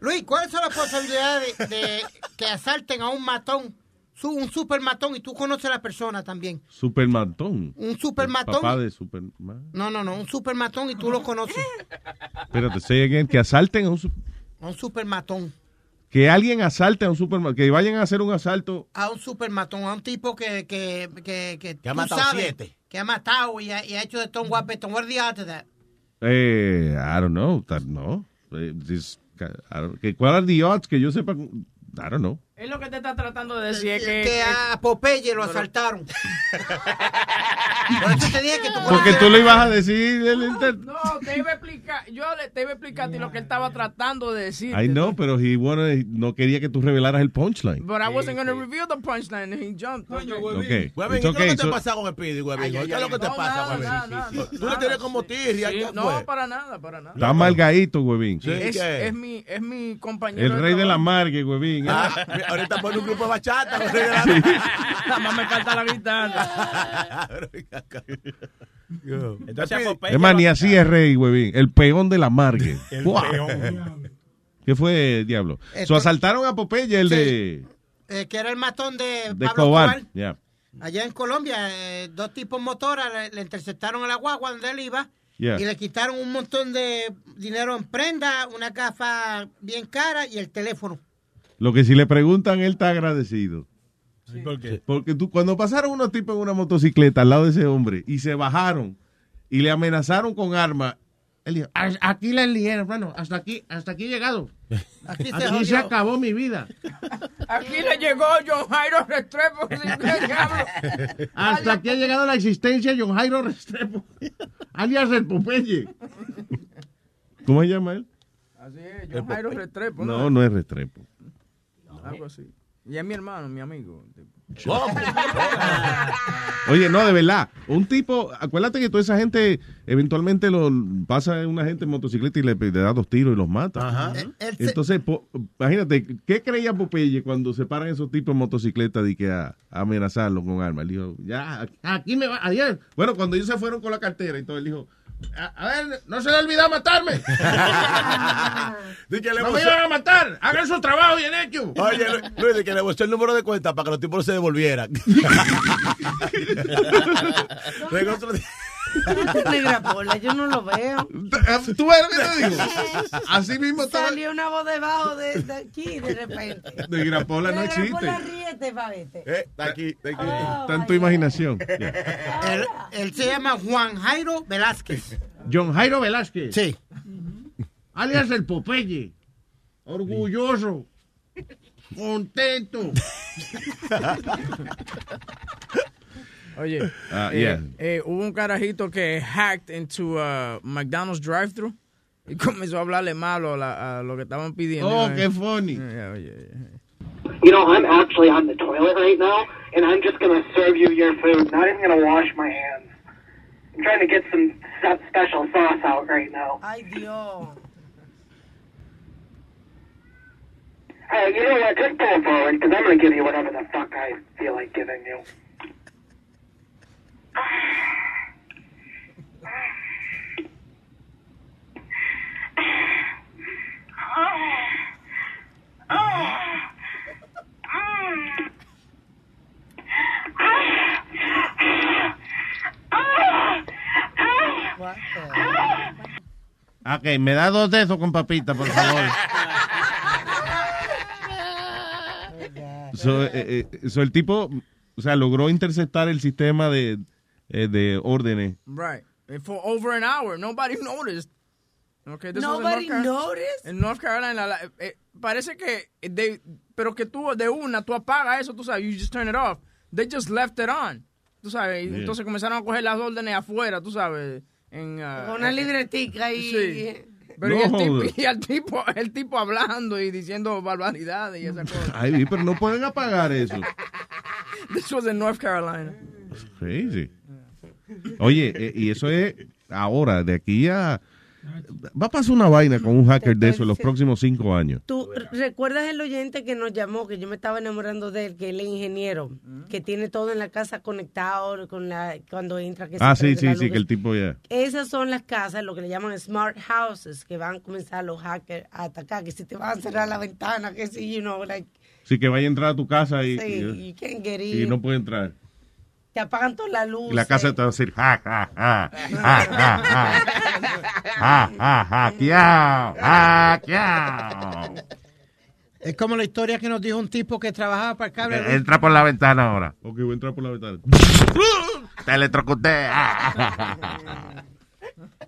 Luis, ¿cuáles son las posibilidades de, de que asalten a un matón su- un supermatón y tú conoces a la persona también. Supermatón. Un supermatón. Papá de Superman. No, no, no, un supermatón y tú lo conoces. Espérate, say again, que asalten a un... su- Un supermatón. Que alguien asalte a un supermercado, que vayan a hacer un asalto. A un supermatón, a un tipo que... Que, que, que, Que ha matado sabes, siete. Que ha matado y ha, y ha hecho de todo un guapetón. What are the odds of that? Eh, I don't know, that- no. Eh, this- I don't- ¿Cuál are the odds? Que yo sepa, I don't know. Es lo que te está tratando de decir es que... Que a Popeye lo asaltaron. Por eso te dije que tú Porque tú le ibas a decir... el inter- No, te iba a explicar, yo le, te iba a explicar a ti lo que él estaba tratando de decir. I know, pero he wanted- no quería que tú revelaras el punchline. But I wasn't going to reveal the punchline and he jumped. Okay. Huevín, ¿qué es lo que te so- pasa con el Pidi, huevín? ¿Qué es lo que te pasa, nada, huevín? Tú le tienes como tirria, Sí, ¿qué no, para nada, para nada. Está malgadito, huevín. es, es mi, es mi compañero. El rey de la margue, huevín. Ahorita pone un grupo de bachata. Nada más me falta la guitarra. Entonces, Popeye Es más, ni así es rey, huevín. El peón de la margue. El peón. ¿Qué fue, diablo? So, asaltaron a Popeye, el de, Eh, que era el matón de, de Pablo Escobar. Escobar. Yeah. Allá en Colombia, eh, dos tipos motoras le, le interceptaron a la guagua donde él iba Yeah. y le quitaron un montón de dinero en prenda, una gafa bien cara y el teléfono. Lo que si le preguntan, él está agradecido. ¿Por qué? Porque tú, cuando pasaron unos tipos en una motocicleta al lado de ese hombre y se bajaron y le amenazaron con armas, él dijo, "A- aquí la lié, hermano, hasta aquí, hasta aquí he llegado. Aquí se Aquí se jodió. acabó mi vida. Aquí le llegó John Jairo Restrepo. Hasta aquí ha llegado la existencia de John Jairo Restrepo, alias el Popeye. ¿Cómo se llama él? Así es, John Jairo Restrepo. No, no es Restrepo. Algo así. Y es mi hermano, mi amigo. Oye, no, de verdad. Un tipo, acuérdate que toda esa gente eventualmente lo pasa una gente en motocicleta y le, le da dos tiros y los mata. Él se- Entonces, po- imagínate, ¿qué creía Popeye cuando se paran esos tipos en motocicleta de que a, a amenazarlo con armas? Él dijo, ya, aquí me va, ayer. Bueno, cuando ellos se fueron con la cartera y todo, él dijo, a, a ver, no se le olvidó matarme. Di que le no me iban a matar. Hagan su trabajo bien hecho. Oye, Lu- Luis, de que le buscó el número de cuenta para que los tipos se devolvieran. Negra Pola, yo no lo veo. ¿Tú ves lo que te digo? Así mismo estaba. Salió una voz debajo de, de aquí de repente. De Grapola no Negra Pola, existe. ríete, pavete. Eh, está aquí, está aquí. Oh, Tanto imaginación. Él, él se llama Juan Jairo Velázquez. John Jairo Velázquez. Sí. alias el Popeye. Orgulloso. Contento. Oye, Ah, eh, yeah. eh, hubo un carajito que hacked into uh, McDonald's drive-thru y comenzó a hablarle malo a, la- a lo que estaban pidiendo. Oh, Eh, qué funny. eh, oye, oye. You know, I'm actually on the toilet right now, and I'm just gonna serve you your food. Not even gonna wash my hands. I'm trying to get some special sauce out right now. Ay, Dios. Uh, you know what? Just pull forward, because I'm gonna give you whatever the fuck I feel like giving you. Ok, me da dos de esos con papita, por favor. so, eh, eh, so el tipo, o sea, logró interceptar el sistema de, eh, de órdenes. Right. And for over an hour, nobody noticed. Okay, this was in Nobody North noticed? En North Carolina, la- eh, parece que, de, pero que tú de una, tú apagas eso, tú sabes, you just turn it off. They just left it on. Tú sabes, Yeah. entonces comenzaron a coger las órdenes afuera, tú sabes. En, Con una eh, libretica y... Sí. Pero No y, el tipo, y el tipo, el tipo hablando y diciendo barbaridades y esas cosas. Ay, pero no pueden apagar eso. This was in North Carolina. Crazy. Oye, eh, y eso es ahora, de aquí a... Va a pasar una vaina con un hacker de eso en los próximos cinco años. ¿Tú recuerdas el oyente que nos llamó, que yo me estaba enamorando de él, que él es ingeniero, que tiene todo en la casa conectado con la cuando entra? Que se Ah, sí, sí, sí, que el tipo ya... Esas son las casas, lo que le llaman smart houses, que van a comenzar los hackers a atacar, que si te van a cerrar la ventana, que si, you know, like, Sí, que vaya a entrar a tu casa y, Sí, y- you can't get y in. no puede entrar. Te apagan todas las luces. Y la casa te va a decir, ja, ja, ja, ja, ja, ja, ja, ja, hackeado, hackeado. Es como la historia que nos dijo un tipo que trabajaba para el cable. Entra por la ventana ahora. Ok, voy a entrar por la ventana. Te electrocuté.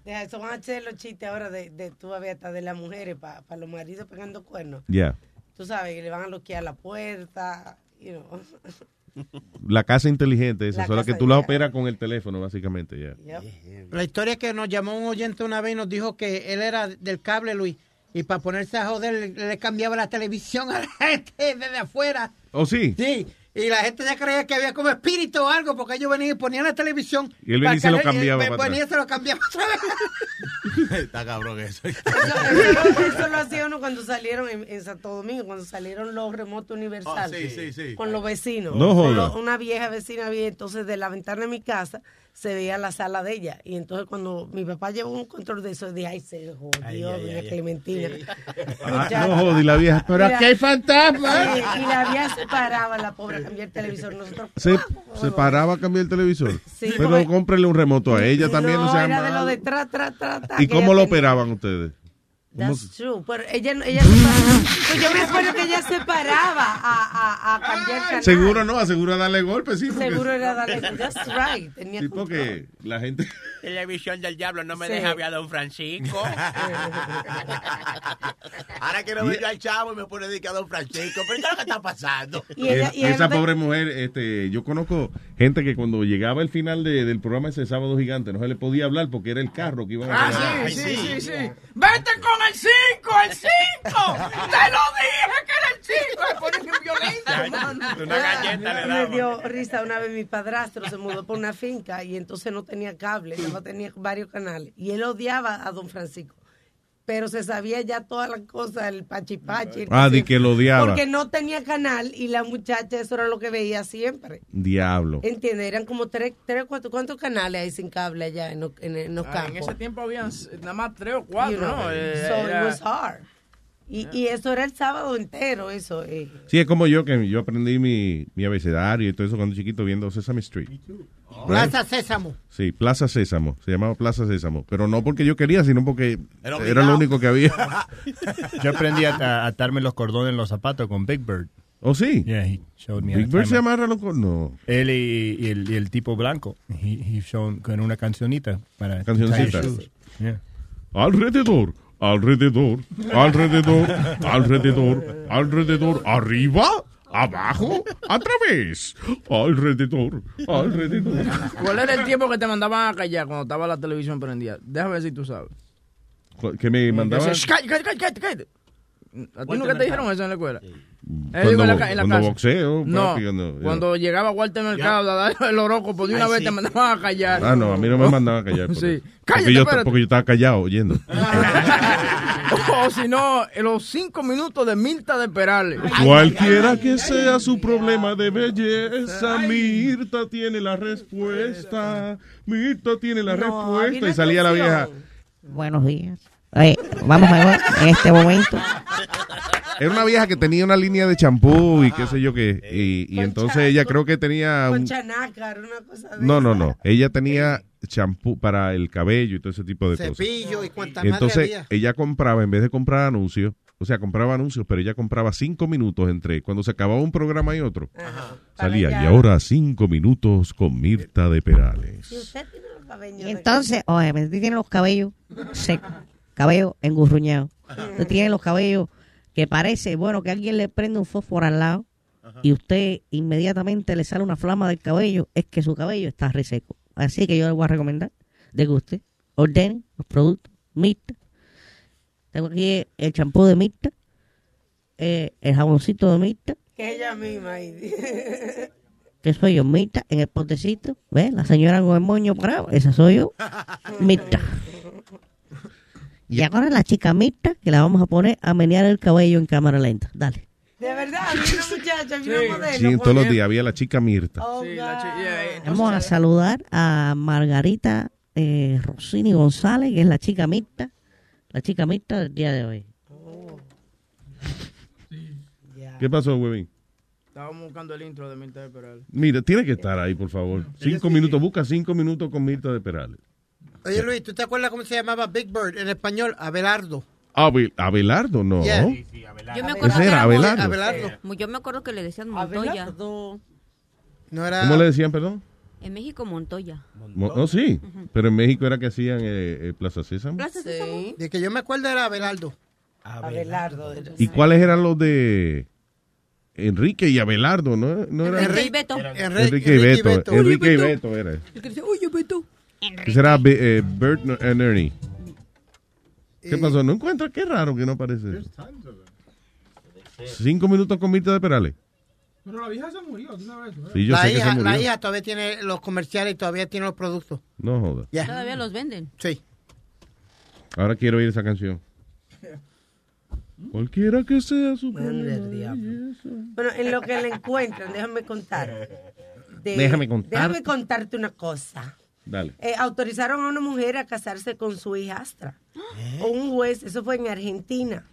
Deja, Eso van a hacer los chistes ahora de, de tú hasta de las mujeres para los maridos pegando cuernos. Ya. Tú sabes que le van a bloquear la puerta. You know. La casa inteligente, esa La es la que tú la operas con el teléfono, básicamente, ya. La historia es que nos llamó un oyente una vez y nos dijo que él era del cable, Luis, y para ponerse a joder le, le cambiaba la televisión a la gente desde afuera. ¿Oh, sí? Sí, y la gente ya creía que había como espíritu o algo, porque ellos venían y ponían la televisión. Y él venía y se lo cambiaba y él venía y se lo cambiaba otra vez. Está cabrón eso. Eso, eso- eso lo hacía uno cuando salieron en, en Santo Domingo, cuando salieron los remotos universales. Ah, sí, sí, sí. Con los vecinos. No joda. Una vieja vecina había, entonces de la ventana de mi casa se veía la sala de ella. Y entonces cuando mi papá llevó un control de eso, dije, ay, se jodió, doña Clementina. Ah, no joder, y la vieja. Pero Y la- aquí hay fantasmas. Sí, y la vieja se paraba, la pobre, a cambiar el televisor. Nosotros, Se, se paraba a cambiar el televisor. Sí, Pero porque- cómprele un remoto a ella también, no, no, sea era de lo de tra, tra, tra, tra. ¿Y cómo lo tenía. operaban ustedes? ¿Cómo That's true. Pero ella, no- ella se paraba. Pues yo me acuerdo que ella se paraba a, a, a cambiar canal. Seguro no, aseguro a darle golpes, sí. porque- Seguro era darle. That's right. Tenía Sí, porque la gente... Televisión del diablo no me Sí. deja ver a don Francisco. Ahora quiero ver yo al chavo y me pone dedicado a don Francisco. ¿Pero qué es lo que está pasando? Esa pobre mujer, este, yo conozco gente que cuando llegaba el final de- del programa ese sábado gigante no se le podía hablar porque era el carro que iban a Ah, sí, sí, sí, sí. Vete con el 5, el 5. Te lo dije que era el 5. Se ponen bien violentos, Una galleta le Me daba. dio risa una vez mi padrastro se mudó por una finca y entonces no tenía cable, no tenía varios canales y él odiaba a don Francisco. Pero se sabía ya todas las cosas, el pachipachi. el Ah, de que lo odiaba. Porque no tenía canal y la muchacha eso era lo que veía siempre. Diablo. ¿Entiendes? Eran como tres, tres cuatro, ¿cuántos canales hay sin cable allá en, los- en, en los Ah, campos? en ese tiempo habían nada más tres o cuatro, You know, ¿no? Eh, so it era- was hard. Y, y eso era el sábado entero, eso. eh. Sí, es como yo que yo aprendí mi, mi abecedario y todo eso cuando chiquito viendo Sesame Street. Plaza Sésamo. Sí, Plaza Sésamo. Se llamaba Plaza Sésamo. Pero no porque yo quería, sino porque Era lo único que había. Yo aprendí a, atarme los cordones en los zapatos con Big Bird. ¿Oh, sí? Yeah, he showed me Big Bird se amarra los cor- No. Él y, y el, y el tipo blanco. He, he shown con una cancionita para Cancioncita. Yeah. Alrededor, alrededor, alrededor, alrededor, alrededor, arriba, abajo, a través, alrededor, alrededor. ¿Cuál era el tiempo que te mandaban a callar cuando estaba la televisión prendida? Déjame ver si tú sabes. Que me mandaban... Decía, "Cállate, cállate, cállate, cállate". ¿A ti nunca te dijeron eso en la escuela? Eh, Cuando- en la en la cuando casa. boxeo, No, papi, cuando- cuando llegaba Walter Mercado a dar el horóscopo, de una Ay, vez sí. te mandaban a callar. Ah, no, a mí no me mandaban a callar. Sí. porque, Cállate, yo, porque yo estaba callado oyendo. O si no, en los cinco minutos de Mirta de Perales. Cualquiera que sea su problema de belleza, Mirta tiene la respuesta. Mirta tiene la respuesta. Y salía la vieja. Buenos días. Oye, vamos a ver en este momento. Era una vieja que tenía una línea de champú y qué sé yo qué. Y, y entonces ella creo que tenía Con un... chanácar, una cosa de No, no, no. Ella tenía champú para el cabello y todo ese tipo de cosas. cepillo y cuanta madre Entonces había. ella compraba, en vez de comprar anuncios, o sea, compraba anuncios, pero ella compraba cinco minutos entre cuando se acababa un programa y otro. Salía, y ahora cinco minutos con Mirta de Perales. Y entonces, oye, usted tiene los cabellos secos, cabello engurruñado. Usted tiene los cabellos que parece, bueno, que alguien le prende un fósforo al lado y usted inmediatamente le sale una flama del cabello, es que su cabello está reseco. Así que yo le voy a recomendar de que usted ordene los productos Mirta. Tengo aquí el champú de Mirta, eh, el jaboncito de Mirta, Que ella misma ahí. que soy yo, Mirta, en el potecito. ¿Ves? La señora con el moño parado, esa soy yo, Mirta. Y ahora la chica Mirta, que la vamos a poner a menear el cabello en cámara lenta. Dale. De verdad, había una muchacha, había una modelo. Sí, todos los días había la chica Mirta. Oh, Sí, la chi- yeah, eh, Vamos a saludar a Margarita eh, Rossini González, que es la chica Mirta. La chica Mirta del día de hoy. ¿Qué pasó, huevín? Estábamos buscando el intro de Mirta de Perales. Mira, tiene que estar ahí, por favor. Cinco minutos, busca cinco minutos con Mirta de Perales. Oye, Luis, ¿tú te acuerdas cómo se llamaba Big Bird en español? Abelardo. Abel- Abelardo, no. Yeah. Yo me acuerdo Ese que era Abelardo. Abelardo. Yo me acuerdo que le decían Montoya. No era... ¿Cómo le decían, perdón? En México, Montoya. Mo- No, sí. Pero en México era que hacían eh, eh, Plaza Sésamo. Plaza Sésamo. De que yo me acuerdo era Abelardo. Abelardo. ¿Y cuáles eran los de Enrique y Abelardo? ¿No, no era? Enrique y Beto. Enrique y Beto. Enrique y Beto era. El que decía, oye, Beto. ¿Qué será eh, Bert and Ernie? ¿Qué pasó? ¿No encuentras? Qué raro que no aparece eso. Cinco minutos con Mirta de Perales. Pero la vieja se murió, tú sabes eso. ¿eh? Sí, yo la, sé que hija, la todavía tiene los comerciales y todavía tiene los productos. No joda. Ya. Todavía los venden. Sí. Ahora quiero oír esa canción. Cualquiera que sea su problema. Bueno, en lo que le encuentran, déjame contar. De- Déjame contar. Déjame contarte una cosa. Dale. Eh, autorizaron a una mujer a casarse con su hijastra. Un juez, eso fue en Argentina,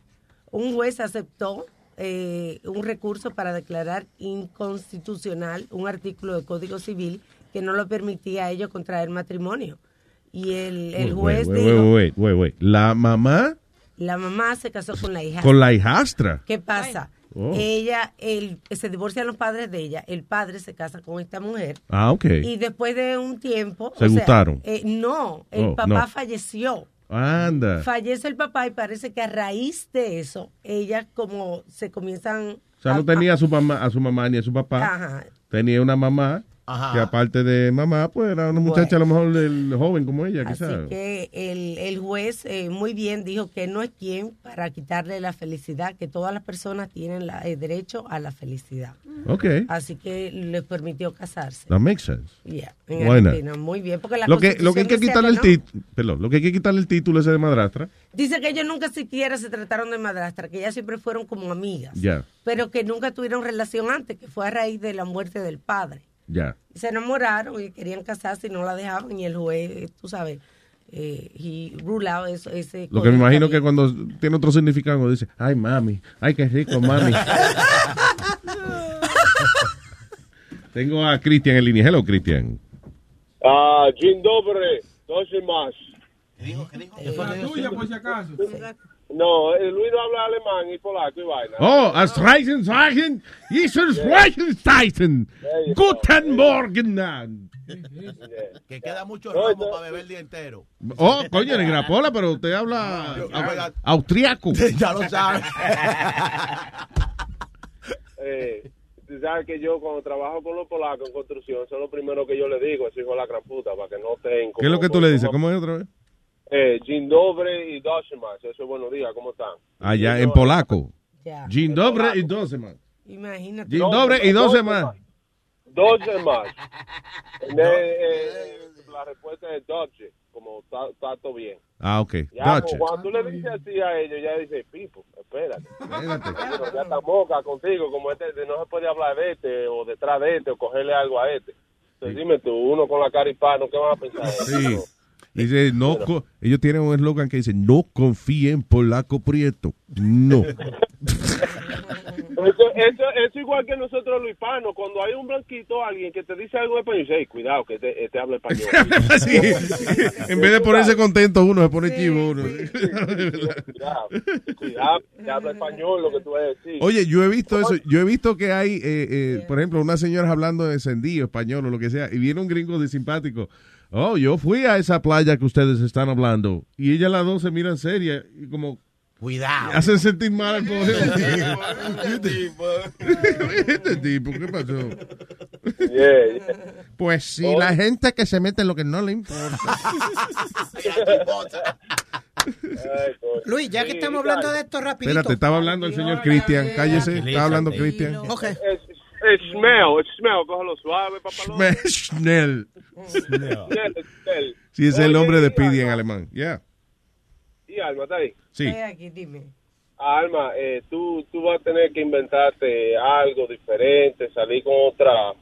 un juez aceptó eh, un recurso para declarar inconstitucional un artículo del Código Civil que no lo permitía a ellos contraer matrimonio. Y el, el juez Wait, wait, dijo, wait, wait, wait, wait. La mamá la mamá se casó con la hija. con la hijastra. ¿Qué pasa? Oh. Ella, el, se divorcian los padres de ella, el padre se casa con esta mujer. Ah, ok. Y después de un tiempo... ¿Se sea, gustaron? eh, no, el Oh, papá no. falleció. Anda. Fallece el papá y parece que a raíz de eso, ella como se comienzan... O sea, no tenía a su mamá, a su mamá ni a su papá. Ajá. Tenía una mamá Ajá. que aparte de mamá, pues era una muchacha a lo mejor del joven como ella, Así quizás. que el, el juez eh, muy bien dijo que no es quien para quitarle la felicidad, que todas las personas tienen la- el derecho a la felicidad. Ok. Así que les permitió casarse. That makes sense. Yeah, en Why not? Argentina, muy bien, porque la Lo que, lo que hay que quitarle el título, perdón, lo que hay que quitarle el título ese de madrastra, Dice que ellos nunca siquiera se trataron de madrastra, que ellas siempre fueron como amigas, ya, pero que nunca tuvieron relación antes, que fue a raíz de la muerte del padre. Ya. Y se enamoraron y querían casarse y no la dejaban y el juez, tú sabes, eh, he ruled out eso, ese Lo que me imagino también. que cuando tiene otro significado dice, ay mami, ay qué rico mami. Tengo a Cristian en línea. Hello, Cristian. Ah, dzień dobry, to się masz. La tuya, por si acaso. No, eh, Luis no habla alemán y polaco y vaina. Oh, as Reisen sagen, Jesus Reichenstein. Guten Morgen. Que queda mucho romo para beber el día entero. Oh, coño, en Grapola, pero usted habla austriaco. Ya lo sabe. Eh, tú sabes que yo cuando trabajo con los polacos en construcción, eso es lo primero que yo le digo, ese hijo de la gran puta, para que no estén... ¿Qué es lo que tú le dices? ¿Cómo es otra vez? Eh, dzień dobry y doshimas, eso es buenos días, ¿cómo están? Allá en polaco. Dzień dobry y doce más. Imagínate. Dzień dobry y doce más. Dos más. Eh, la respuesta es Dodge, como está está todo bien. Ah, ok. Ya, como cuando tú le dices así a ellos, ya dice, Pipo, espérate. Ya está moca contigo, como este, de- no se puede hablar de este, o detrás de este, o cogerle algo a este. Entonces dime tú, uno con la cara hispano, ¿qué van a pensar? Sí. Dice, no, co- ellos tienen un eslogan que dice, no confíen en polaco prieto. No. Eso, eso, eso igual que nosotros los hispanos, cuando hay un blanquito, alguien que te dice algo de español, dice, "Ey, cuidado, que este, este habla español. Sí. En vez de ponerse contento uno, se pone chivo uno. Cuidado, cuidado, que habla español, lo que tú vas a decir. Oye, yo he visto eso. Yo he visto que hay, eh, eh, por ejemplo, una señora hablando de encendido, español o lo que sea, y viene un gringo de simpático. Oh, yo fui a esa playa que ustedes están hablando. Y ella las dos se miran serias y como... Cuidado. Hacen sentir mal al pobre. este tipo, ¿qué pasó? Pues sí, Oh. la gente que se mete en lo que no le importa. Luis, ya que estamos hablando de esto rapidito. Espérate, estaba hablando el señor Cristian. Cállese, estaba hablando Cristian. Ok. Es, es smell, es smell, cógelo suave, papá. Schnell. Schnell, Schnell. Sí, es el nombre de Pidi en alemán. Ya. Y Alma, ¿está ahí? Sí. Estoy aquí, dime. Alma, eh, tú, tú vas a tener que inventarte algo diferente, salir con otra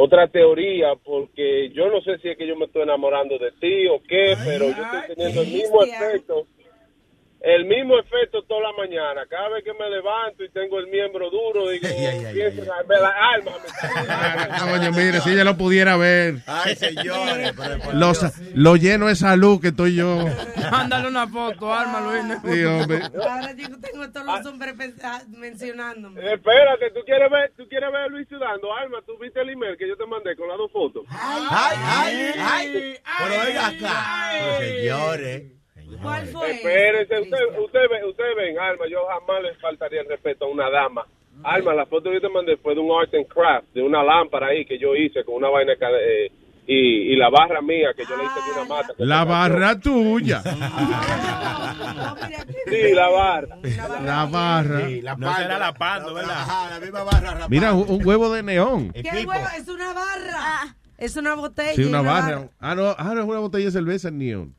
otra teoría, porque yo no sé si es que yo me estoy enamorando de ti o qué, pero yo estoy teniendo el mismo efecto. El mismo efecto toda la mañana. Cada vez que me levanto y tengo el miembro duro, digo, pienso en la- la alma. me- Coño, mire, si ella lo pudiera ver. Ay, señores. pero por Lo, lleno de salud que estoy yo. Mándale una foto, Alma Luis. Sí, hombre. Ahora yo tengo a todos los hombres ah, mencionándome. Espérate, ¿tú quieres ver, tú quieres ver a Luis sudando? Alma, ¿tú viste el email que yo te mandé con las dos fotos? Ay, ay, ay. Pero venga acá. Señores. ¿Cuál fue? Espérense, ustedes usted ven, usted ven, Alma, yo jamás les faltaría el respeto a una dama. Alma, la foto que yo te mandé fue de un art and craft, de una lámpara ahí que yo hice con una vaina eh, y, y la barra mía que yo le hice de una mata. La barra tuya. Sí, la barra. La barra. No será la pando, ¿verdad? la misma barra. Mira, un, un huevo de neón. ¿Qué huevo? Es una barra. Es una botella. Sí, una barra. Ah, no, ah, no es una botella de cerveza neón.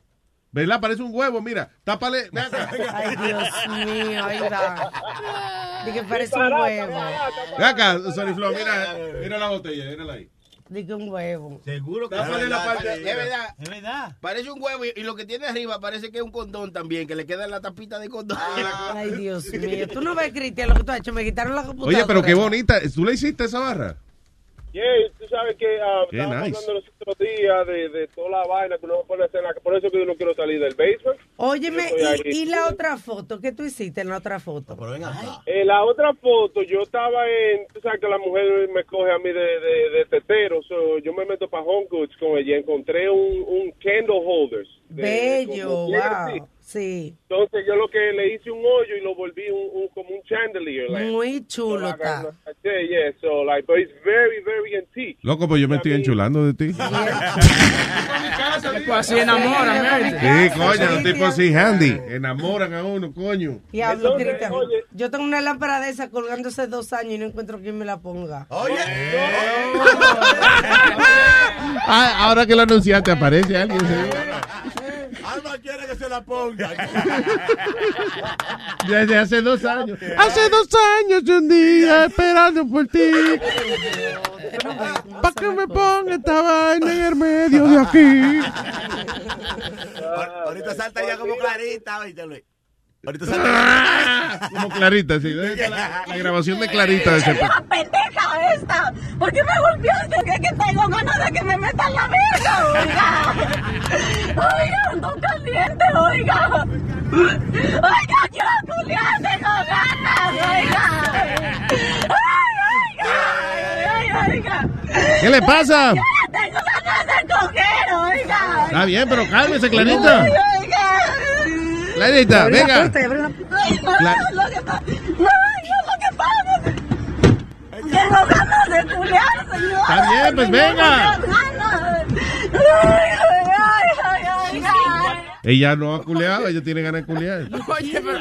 ¿Verdad? Parece un huevo, mira. Tápale. Ay, Dios mío, ahí va. Di que parece un huevo. Ven acá, Sonny Flow, mira, mira la botella, mírala ahí. Di que un huevo. Seguro que Tápale la parte- Es verdad. Es verdad. Parece un huevo y, y lo que tiene arriba parece que es un condón también, que le queda en la tapita de condón. Ay, Dios mío. Tú no ves, Cristian, lo que tú has hecho. Me quitaron la computadora. Oye, pero qué bonita. ¿Tú le hiciste esa barra? Yeah, tú sabes que ah, Qué estábamos nice. hablando los otros días de, de toda la vaina que uno pone a hacer. la- Por eso que yo no quiero salir del basement. Óyeme, y, y la otra foto? ¿Qué tú hiciste en la otra foto? En la otra foto, yo estaba en. Tú sabes que la mujer me coge a mí de, de, de tetero. so, yo me meto para Home Goods con ella. Encontré un, un candle holders. de- Bello, así. Sí. Entonces yo lo que le hice un hoyo y lo volví un, un- como un chandelier. like. Muy chulo So, está. Yeah, yeah. So like, but it's very, very antique. Loco, pues yo me estoy enchulando de ti. Pues así enamoran, Sí, coño, los tipos así handy. Enamoran a uno, coño. Yo tengo una lámpara de esa colgándose dos años y no encuentro quién me la ponga. Oye. Ah, ahora que lo anunciaste, aparece alguien. Quiere que se la ponga. Desde hace dos años. Hace dos años y un día esperando por ti. Para que me ponga esta vaina en el medio de aquí. Ahorita salta ya como clarita, oíste, Luis. Ahorita salta. Como Clarita, sí. La, la grabación de Clarita de ese ¡La pendeja esta! ¿Por qué me golpeaste? Que, que tengo ganas de que me metan la verga, oiga. Oiga, ando caliente, oiga. Oiga, quiero culiar, tengo ganas, oiga. Ay, oiga, ay, oiga. ¿Qué le pasa? Tengo ganas de coger, oiga. Está bien, pero cálmese, Clarita. Ay, oiga. Clarita, la venga. puerta, la- Ay, no, Cla- lo que pasa. No, no, lo que pasa. Tengo ganas de culiar, señor. Está bien, pues venga. Tengo ganas. Ay. Ella no ha culeado, ella tiene ganas de culear. Oye, pero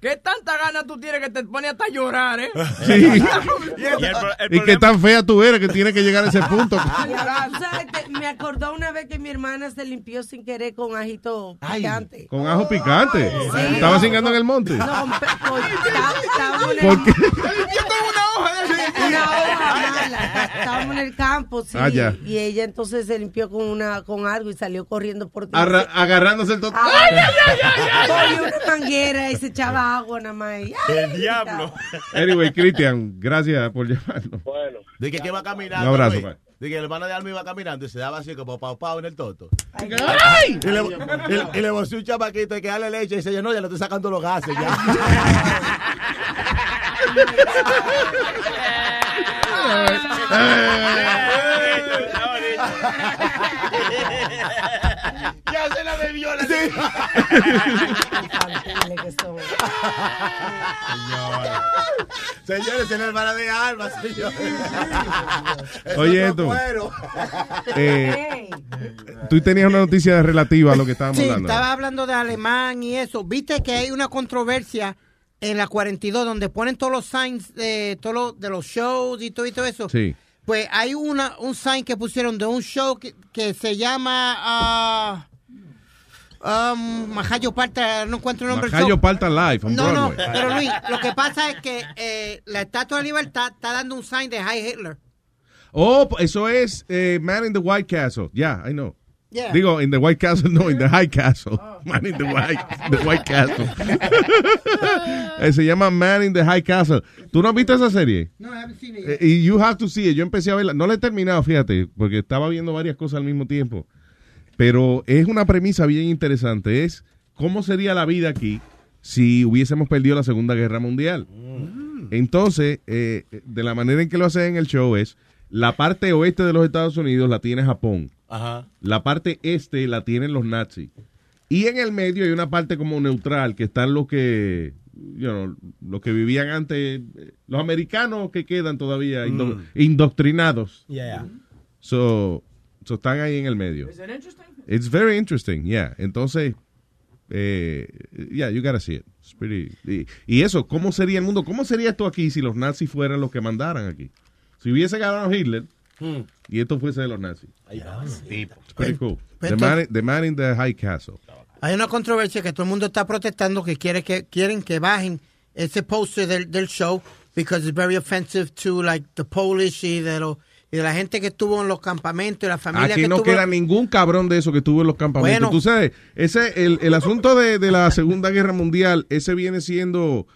¿qué tanta ganas tú tienes que te pone hasta llorar, eh? Sí. Y el pro- el Y qué tan fea tú eres que tiene que llegar a ese punto. Te- me acordó una vez que mi hermana se limpió sin querer con ajito picante. Con ajo picante. Estaba cingando en el monte. No, con pe- con- está- estábamos en el- ¿Por qué? Una hoja mala. Estábamos en el campo, sí. Ah. Y ella entonces se limpió con una con algo y salió corriendo por ti. Arra- agarrándose el toto. Ay, ay, ay, ay, ay. Una manguera y se echaba agua nada más. ay, El diablo. Anyway, Cristian, gracias por llamarnos. Bueno. Dije que iba caminando. Un abrazo. Dije que el hermano de Alma iba caminando y se daba así como pau pau en el toto. ¡Ay! Y le, y, y le voció un chamaquito y que dale leche y dice, no, ya le estoy sacando los gases ya. ya se la bebió la Infantiles que son. Señores, es la hermana de Alma, señores. Es Oye, cuero. Eh, tú tenías una noticia relativa a lo que estábamos Sí, hablando. estaba hablando de alemán y eso. Viste que hay una controversia en la 42 donde ponen todos los signs de, todos los, de los shows y todo, y todo eso. Sí. Pues hay una, un sign que pusieron de un show que, que se llama ah, um, Majayo Parta, no encuentro el nombre Majayo. Parta Live on No, no, pero Luis, lo que pasa es que eh, la Estatua de Libertad está dando un sign de High Hitler. Oh, eso es eh, Man in the White Castle. Yeah, I know. Yeah. Digo, in the White Castle, no, in the High Castle. Man in the White, the White Castle. Eh, Se llama Man in the High Castle. ¿Tú no has visto esa serie? No, I haven't seen it Eh, yet. Y you have to see it. Yo empecé a verla. No la he terminado, fíjate, porque estaba viendo varias cosas al mismo tiempo. Pero es una premisa bien interesante. Es cómo sería la vida aquí si hubiésemos perdido la Segunda Guerra Mundial. Entonces, eh, de la manera en que lo hacen en el show es, la parte oeste de los Estados Unidos la tiene Japón. Ajá. La parte este la tienen los nazis. Y en el medio hay una parte como neutral, que están los que, you know, los que vivían antes, eh, los americanos que quedan todavía indo- Mm. indoctrinados. Yeah. So, so están ahí en el medio. Is it interesting? It's very interesting, yeah. Entonces, eh, yeah, you gotta see it. It's pretty- y, y eso, ¿cómo sería el mundo? ¿Cómo sería esto aquí si los nazis fueran los que mandaran aquí? Si hubiese ganado Hitler Hmm. y esto fuese de los nazis. Tipo. It's pretty cool. Pues The man, the man in the high castle. Hay una controversia que todo el mundo está protestando que quiere que quieren que bajen ese póster del, del show because it's very offensive to like the Polish y de los y de la gente que estuvo en los campamentos y la familia Aquí que no estuvo queda ningún cabrón de eso que estuvo en los campamentos. Bueno. Tú sabes, ese, el, el asunto de, de la Segunda Guerra Mundial, ese viene siendo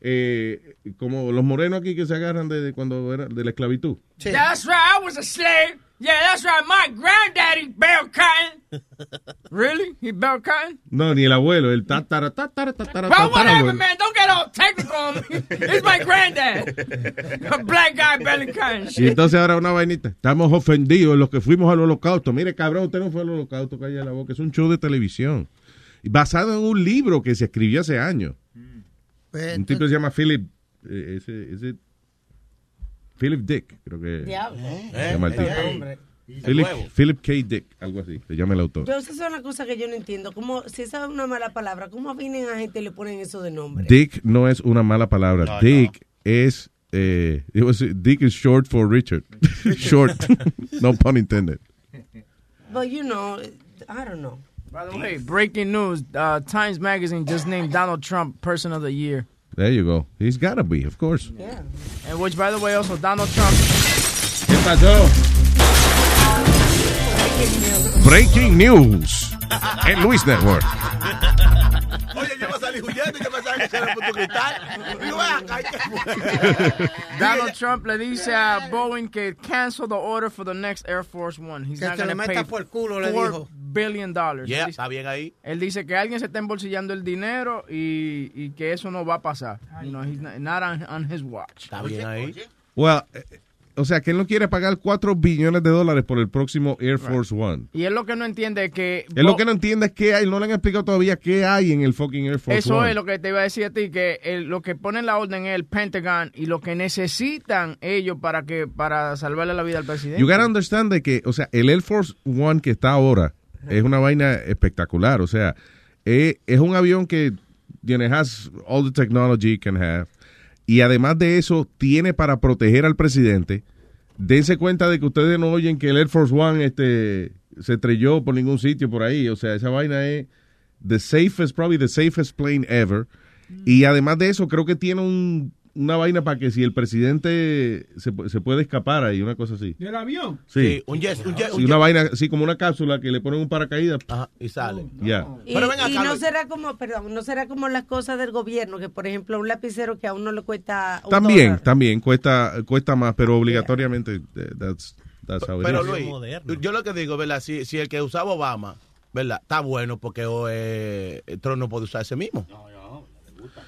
eh, como los morenos aquí que se agarran de, de cuando era de la esclavitud. That's right, I was a slave. Yeah, that's right. My granddaddy bailed cotton. really? He bailed cotton? No, ni el abuelo, el tatara, tatara, tatara, Well, whatever, abuelo. man. Don't get all technical on me. It's my granddad. A black guy belly cotton Y entonces ahora una vainita. Estamos ofendidos los que fuimos al holocausto. Mire, cabrón, usted no fue al holocausto, calla la boca. Es un show de televisión. Basado en un libro que se escribió hace años. Pues, Un tipo que se llama Philip. eh, ese, ese- Philip Dick, creo que Diablo. se llama el tipo. Hombre. Philip. Philip K. Dick, algo así, se llama el autor. Yo, esa es una cosa que yo no entiendo. ¿Cómo, si esa es una mala palabra, ¿cómo vienen a gente y le ponen eso de nombre? Dick no es una mala palabra. No, Dick es. Eh, it was- Dick is short for Richard. short. no pun intended. But you know, I don't know. By the way, breaking news. Uh, Times Magazine just named Donald Trump Person of the Year. There you go. He's gotta be, of course. Yeah. And which, by the way, also Donald Trump. ¿Qué pasó? Breaking news. En Luis Network. Y yo pensaba que era cristal. Digo, ¿y qué fue? Donald Trump le dice a Boeing que cancel the order for the next Air Force One. He's Que not se le meta por culo, le dijo. billion dollars. Yeah, Él dice- está bien ahí. Él dice que alguien se está embolsillando el dinero y, y que eso no va a pasar. You know, he's not, not on, on his watch. Está bien ahí. Well, eh, o sea, que él no quiere pagar 4 billones de dólares por el próximo Air Force One. Y él lo que no entiende es que... Él lo que no entiende es que hay, no le han explicado todavía qué hay en el fucking Air Force Eso One. es lo que te iba a decir a ti, que el- lo que ponen la orden es el Pentagon y lo que necesitan ellos para que para salvarle la vida al presidente. You gotta understand de que, o sea, el Air Force One que está ahora es una vaina espectacular. O sea, eh, es un avión que tiene has all the technology it can have. Y además de eso, tiene para proteger al presidente. Dense cuenta de que ustedes no oyen que el Air Force One este, se estrelló por ningún sitio por ahí. O sea, esa vaina es the safest, probably the safest plane ever. Y además de eso, creo que tiene un- una vaina para que si el presidente se, se puede escapar ahí, una cosa así. ¿Del avión? Sí. Sí, un jet, un jet, Sí, un una jet. vaina así como una cápsula que le ponen un paracaídas. y sale. Ya. Y, Pero ven y no será como, perdón, no será como las cosas del gobierno, que por ejemplo un lapicero que a uno le cuesta un También, dólar. también cuesta cuesta más, pero obligatoriamente eh, that's, that's how it Pero is. Luis, yo lo que digo, ¿verdad? Si, si el que usaba Obama, ¿verdad? Está bueno porque oh, eh, Trump no puede usar ese mismo. No,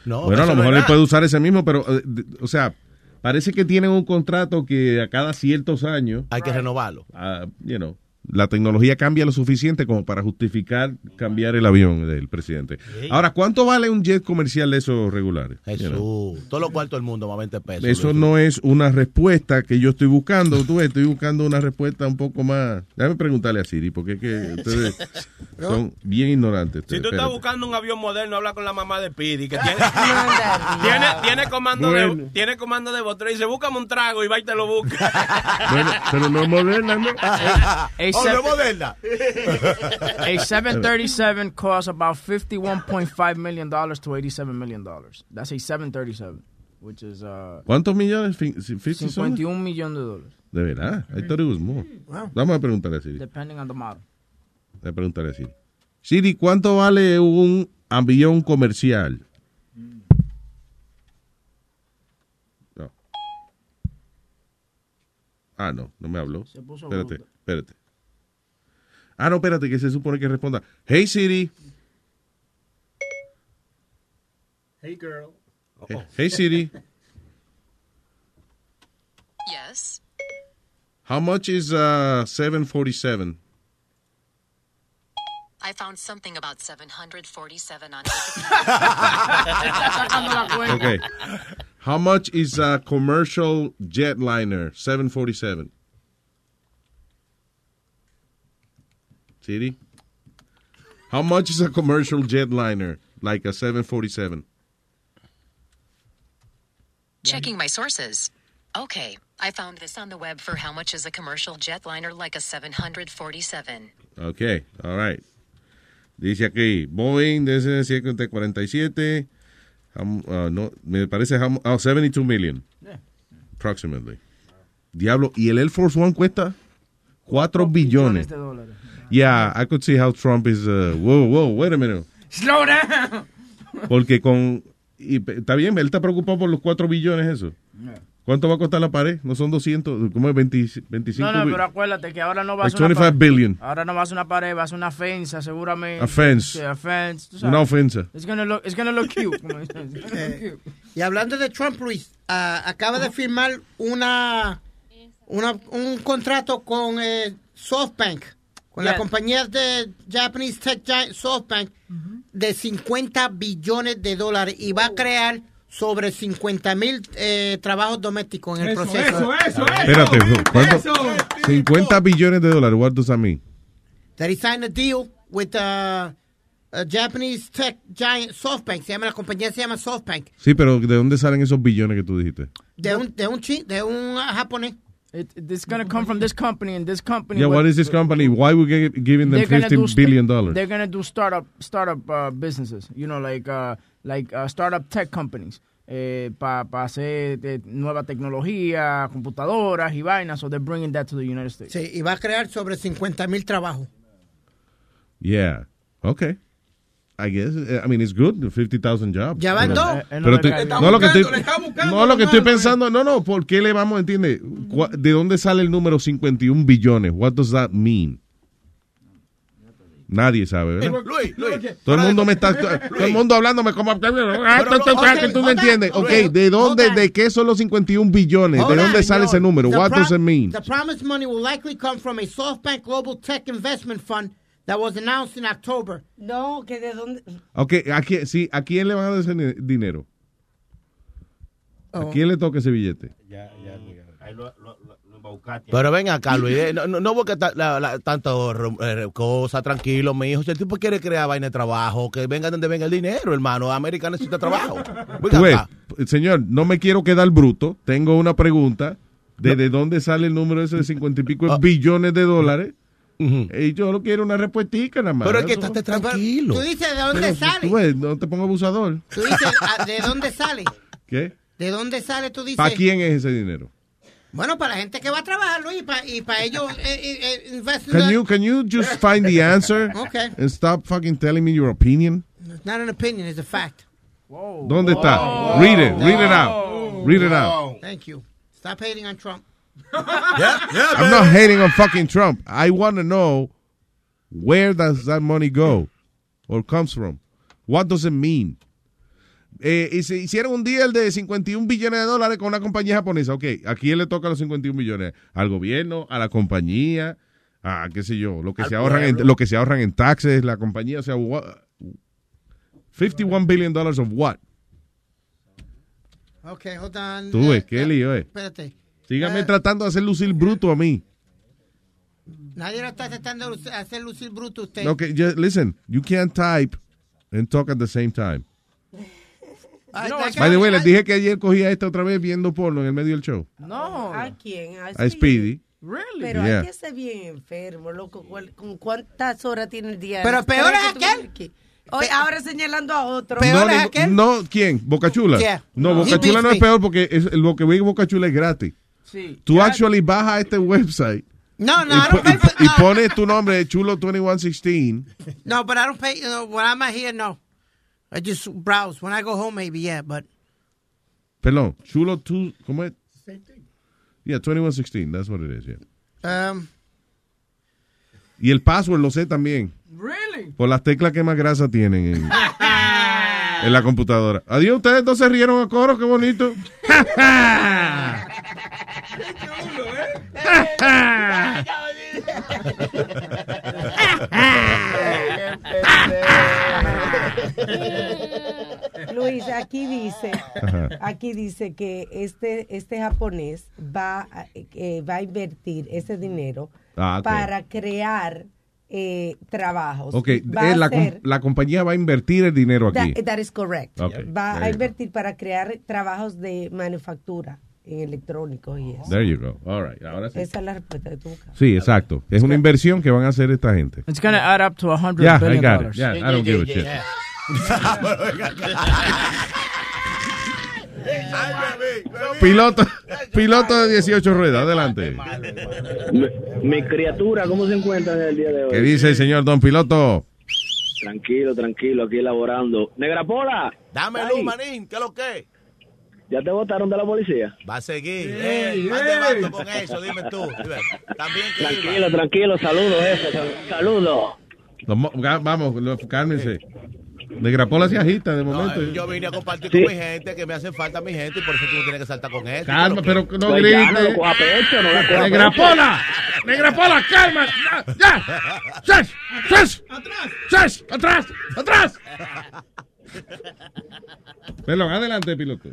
bueno, a lo no mejor él puede usar ese mismo, pero, eh, o sea, parece que tienen un contrato que a cada ciertos años... Hay que renovarlo. ah, you know, la tecnología cambia lo suficiente como para justificar cambiar el avión del presidente. Ahora, ¿cuánto vale un jet comercial de esos regulares? You Jesús. know? Todo lo cuarto del mundo, más 20 pesos. Eso Luis. no es una respuesta que yo estoy buscando. Tú ves, estoy buscando una respuesta un poco más. Déjame preguntarle a Siri, porque es que ustedes son bien ignorantes. Si tú estás Espérate. buscando un avión moderno, habla con la mamá de Pidi, que tiene, tiene, tiene comando Bueno. de tiene comando de botón y dice, búscame un trago y va y te lo busca. Bueno, pero no es moderna, ¿no? A, Oh, seven- moderna. a 737 costs about 51.5 million dollars to 87 million dollars. That's a 737, which is uh, ¿Cuántos millones? Fin- si- 50 son? 51 millones de dólares, De verdad. I thought it was more. Wow. Vamos a preguntarle a Siri. depending on the model. Voy a preguntarle a Siri. Siri, ¿cuánto vale un avión comercial? No. Ah, no, no me habló. Se puso Espérate, espérate. Ah, no, espérate, que se supone que responda. Hey Siri. Hey, girl. Hey, hey, Siri. Yes. How much is uh 747? I found something about 747 on Okay. How much is a commercial jetliner 747? Siri? How much is a commercial jetliner like a 747? Checking my sources. Okay, I found this on the web for how much is a commercial jetliner like a 747. Okay, all right. Dice aquí, Boeing DC 747, um, uh, no, me parece how, oh, 72 million. Approximately. Diablo, y el Air Force One cuesta 4 billones. de dólares. Yeah, I could see how Trump is, uh, whoa, whoa, wait a minute. Slow down. Porque con, y, está bien, él está preocupado por los 4 billones eso. ¿Cuánto va a costar la pared? No son 200, ¿cómo es? 20 25 No, no, pero acuérdate que ahora no va a Like ser una 25 pared. billion. Ahora no va a ser una pared, va a ser una fensa, seguramente. A fence. Sí, a fence. tú sabes. Una ofensa. It's gonna look, it's gonna look cute. Eh, y hablando de Trump, Luis, ah, acaba de firmar una, una un contrato con eh, SoftBank, con la Yeah. compañía de Japanese Tech Giant SoftBank, de 50 billones de dólares y va a crear sobre 50 mil eh, trabajos domésticos en el Eso, proceso. eso, eso, Espérate, ¿cuánto? Eso. 50 billones de dólares, what does that mean? That he signed a deal with uh, a Japanese tech giant SoftBank. Se llama la compañía se llama SoftBank. Sí, pero ¿de dónde salen esos billones que tú dijiste? De un de un chi- de un ah, japonés. It, it's gonna come from this company and this company. Yeah, what is this company? Why we giving them they're gonna do st- billion dollars? They're gonna do startup startup uh, businesses. You know, like uh, like uh, startup tech companies. Para hacer eh, nueva tecnología, computadoras y vainas. So they're bringing that to the United States. Sí, y va a crear sobre 50 mil trabajos. Yeah, okay. I guess, eh, I mean, it's good, 50,000 jobs. Ya van dos. Pero te- no, lo que buscando, estoy, le está buscando, no, lo que estoy pensando, no, no, ¿por qué le vamos, entiende? ¿De dónde sale el número 51 billones? What does that mean? Nadie sabe, ¿verdad? Luis, Luis. Todo el mundo me está, todo el mundo hablándome como ah, que tú no entiendes. on, Ok, hold ¿de dónde, de qué son los 51 billones? ¿De dónde sale ese número? What does it mean? The promised money will likely come from a SoftBank Global Tech Investment Fund that was announced in October. No, que de dónde. Ok, ¿a quién, sí, ¿a quién le van a dar ese dinero? ¿A Oh. quién le toca ese billete? Ahí lo, lo, lo, lo embaucaste. Pero ven acá, Luis, eh, no, no, no busques tanto eh, cosa, tranquilo, mi hijo. Si el tipo quiere crear vaina de trabajo, que venga donde venga el dinero, hermano. América necesita trabajo. Ven Tú ves, acá. señor, no me quiero quedar bruto. Tengo una pregunta. ¿De, de dónde sale el número ese de 50 y pico Ah. billones de dólares? Y yo lo quiero una respuestica nada más. Pero es que estate tranquilo. Tú dices de dónde Pero, sale. tú ves, no te pongo abusador. Tú dices ah, de dónde sale. ¿Qué? ¿De dónde sale? Tú dices. ¿Para quién es ese dinero? Bueno, para la gente que va a trabajar, Luis, y para, y para ellos eh, eh, eh, Can you, can you just find the answer? Okay. And stop fucking telling me your opinion? It's not an opinion, it's a fact. ¿Dónde está? Read it. Read it out. Read it out. Thank you. Stop hating on Trump. I'm not hating on fucking Trump. I want to know where does that money go or comes from. What does it mean? Eh, y se hicieron un deal de 51 billones de dólares con una compañía japonesa. Ok, ¿a quién le toca los 51 billones? ¿Al gobierno? ¿A la compañía? ¿A qué sé yo? Lo que, Al se ahorran en, lo que se ahorran en taxes, la compañía, o sea, what- 51 billion dollars of what? Okay, hold on. Tú ves, Eh, qué eh, lío, eh. Espérate. Sígame Eh, tratando de hacer lucir bruto a mí. Nadie lo está tratando de hacer lucir bruto a usted. Okay, just listen. You can't type and talk at the same time. Ah, No, By the way, les dije que ayer cogía esta otra vez viendo porno en el medio del show. No. ¿A quién? A Speedy. Really? Pero Yeah. hay que ser bien enfermo, loco. ¿Cuál- ¿Con cuántas horas tiene el día? Pero peor es aquel. Oye, ahora señalando a otro. Peor no, es aquel. no, ¿quién? Bocachula. Yeah. No, No. Bocachula no es peor porque es, lo que ve Bocachula es gratis. Sí. Tú Ya- actually bajas a este website No, no, y, I don't pay y- for y no. pone tu nombre, Chulo 2116. No, but I don't pay. You know, when I'm out here, no. I just browse. When I go home, maybe yeah, but Perdón, Chulo 2, ¿cómo es? Yeah, 2116, that's what it is, yeah. um, Y el password lo sé también. Really? Por las teclas que más grasa tienen en, en la computadora. Adiós, ustedes dos se rieron a coro, qué bonito. Luis, aquí dice, aquí dice que este este japonés va a, eh, va a invertir ese dinero Ah, para crear eh, trabajos. Ok, Va eh, a la, hacer- la compañía va a invertir el dinero aquí. That, that is correct. Ok, Va there a invertir para crear trabajos de manufactura en electrónicos y eso. There you go. All right, ahora sí. Esa es la respuesta que tú buscas. Sí, exacto. Es una inversión que van a hacer esta gente. It's gonna add up to a hundred Yeah, I billion got it. Yeah, I don't give a shit. Piloto, piloto de 18 ruedas, adelante. Mi criatura, ¿cómo se encuentran en el día de hoy? ¿Qué dice el señor Don Piloto? Tranquilo, tranquilo, aquí elaborando. Negra Pola. Dame luz, manín, ¿qué es lo que? ¿Ya te votaron de la policía? Va a seguir. Eh, ¿Dónde vas tú con eso? Dime tú. También que Tranquilo, tranquilo, saludos, jefe, sal- saludos. Vamos, cálmense. Negra Pola se agita de momento. yo vine a compartir Sí. con mi gente, que me hace falta mi gente, y por eso tú no tienes que saltar con eso. Calma, pero no Pues grite. ya, no coja pecho, no la coja a Negra pecho. Pola, Negra Pola, calma. Ya, ya. ¡Shush! ¡Shush! ¡Shush! ¡Atrás! ¡Atrás! Perdón, adelante, piloto.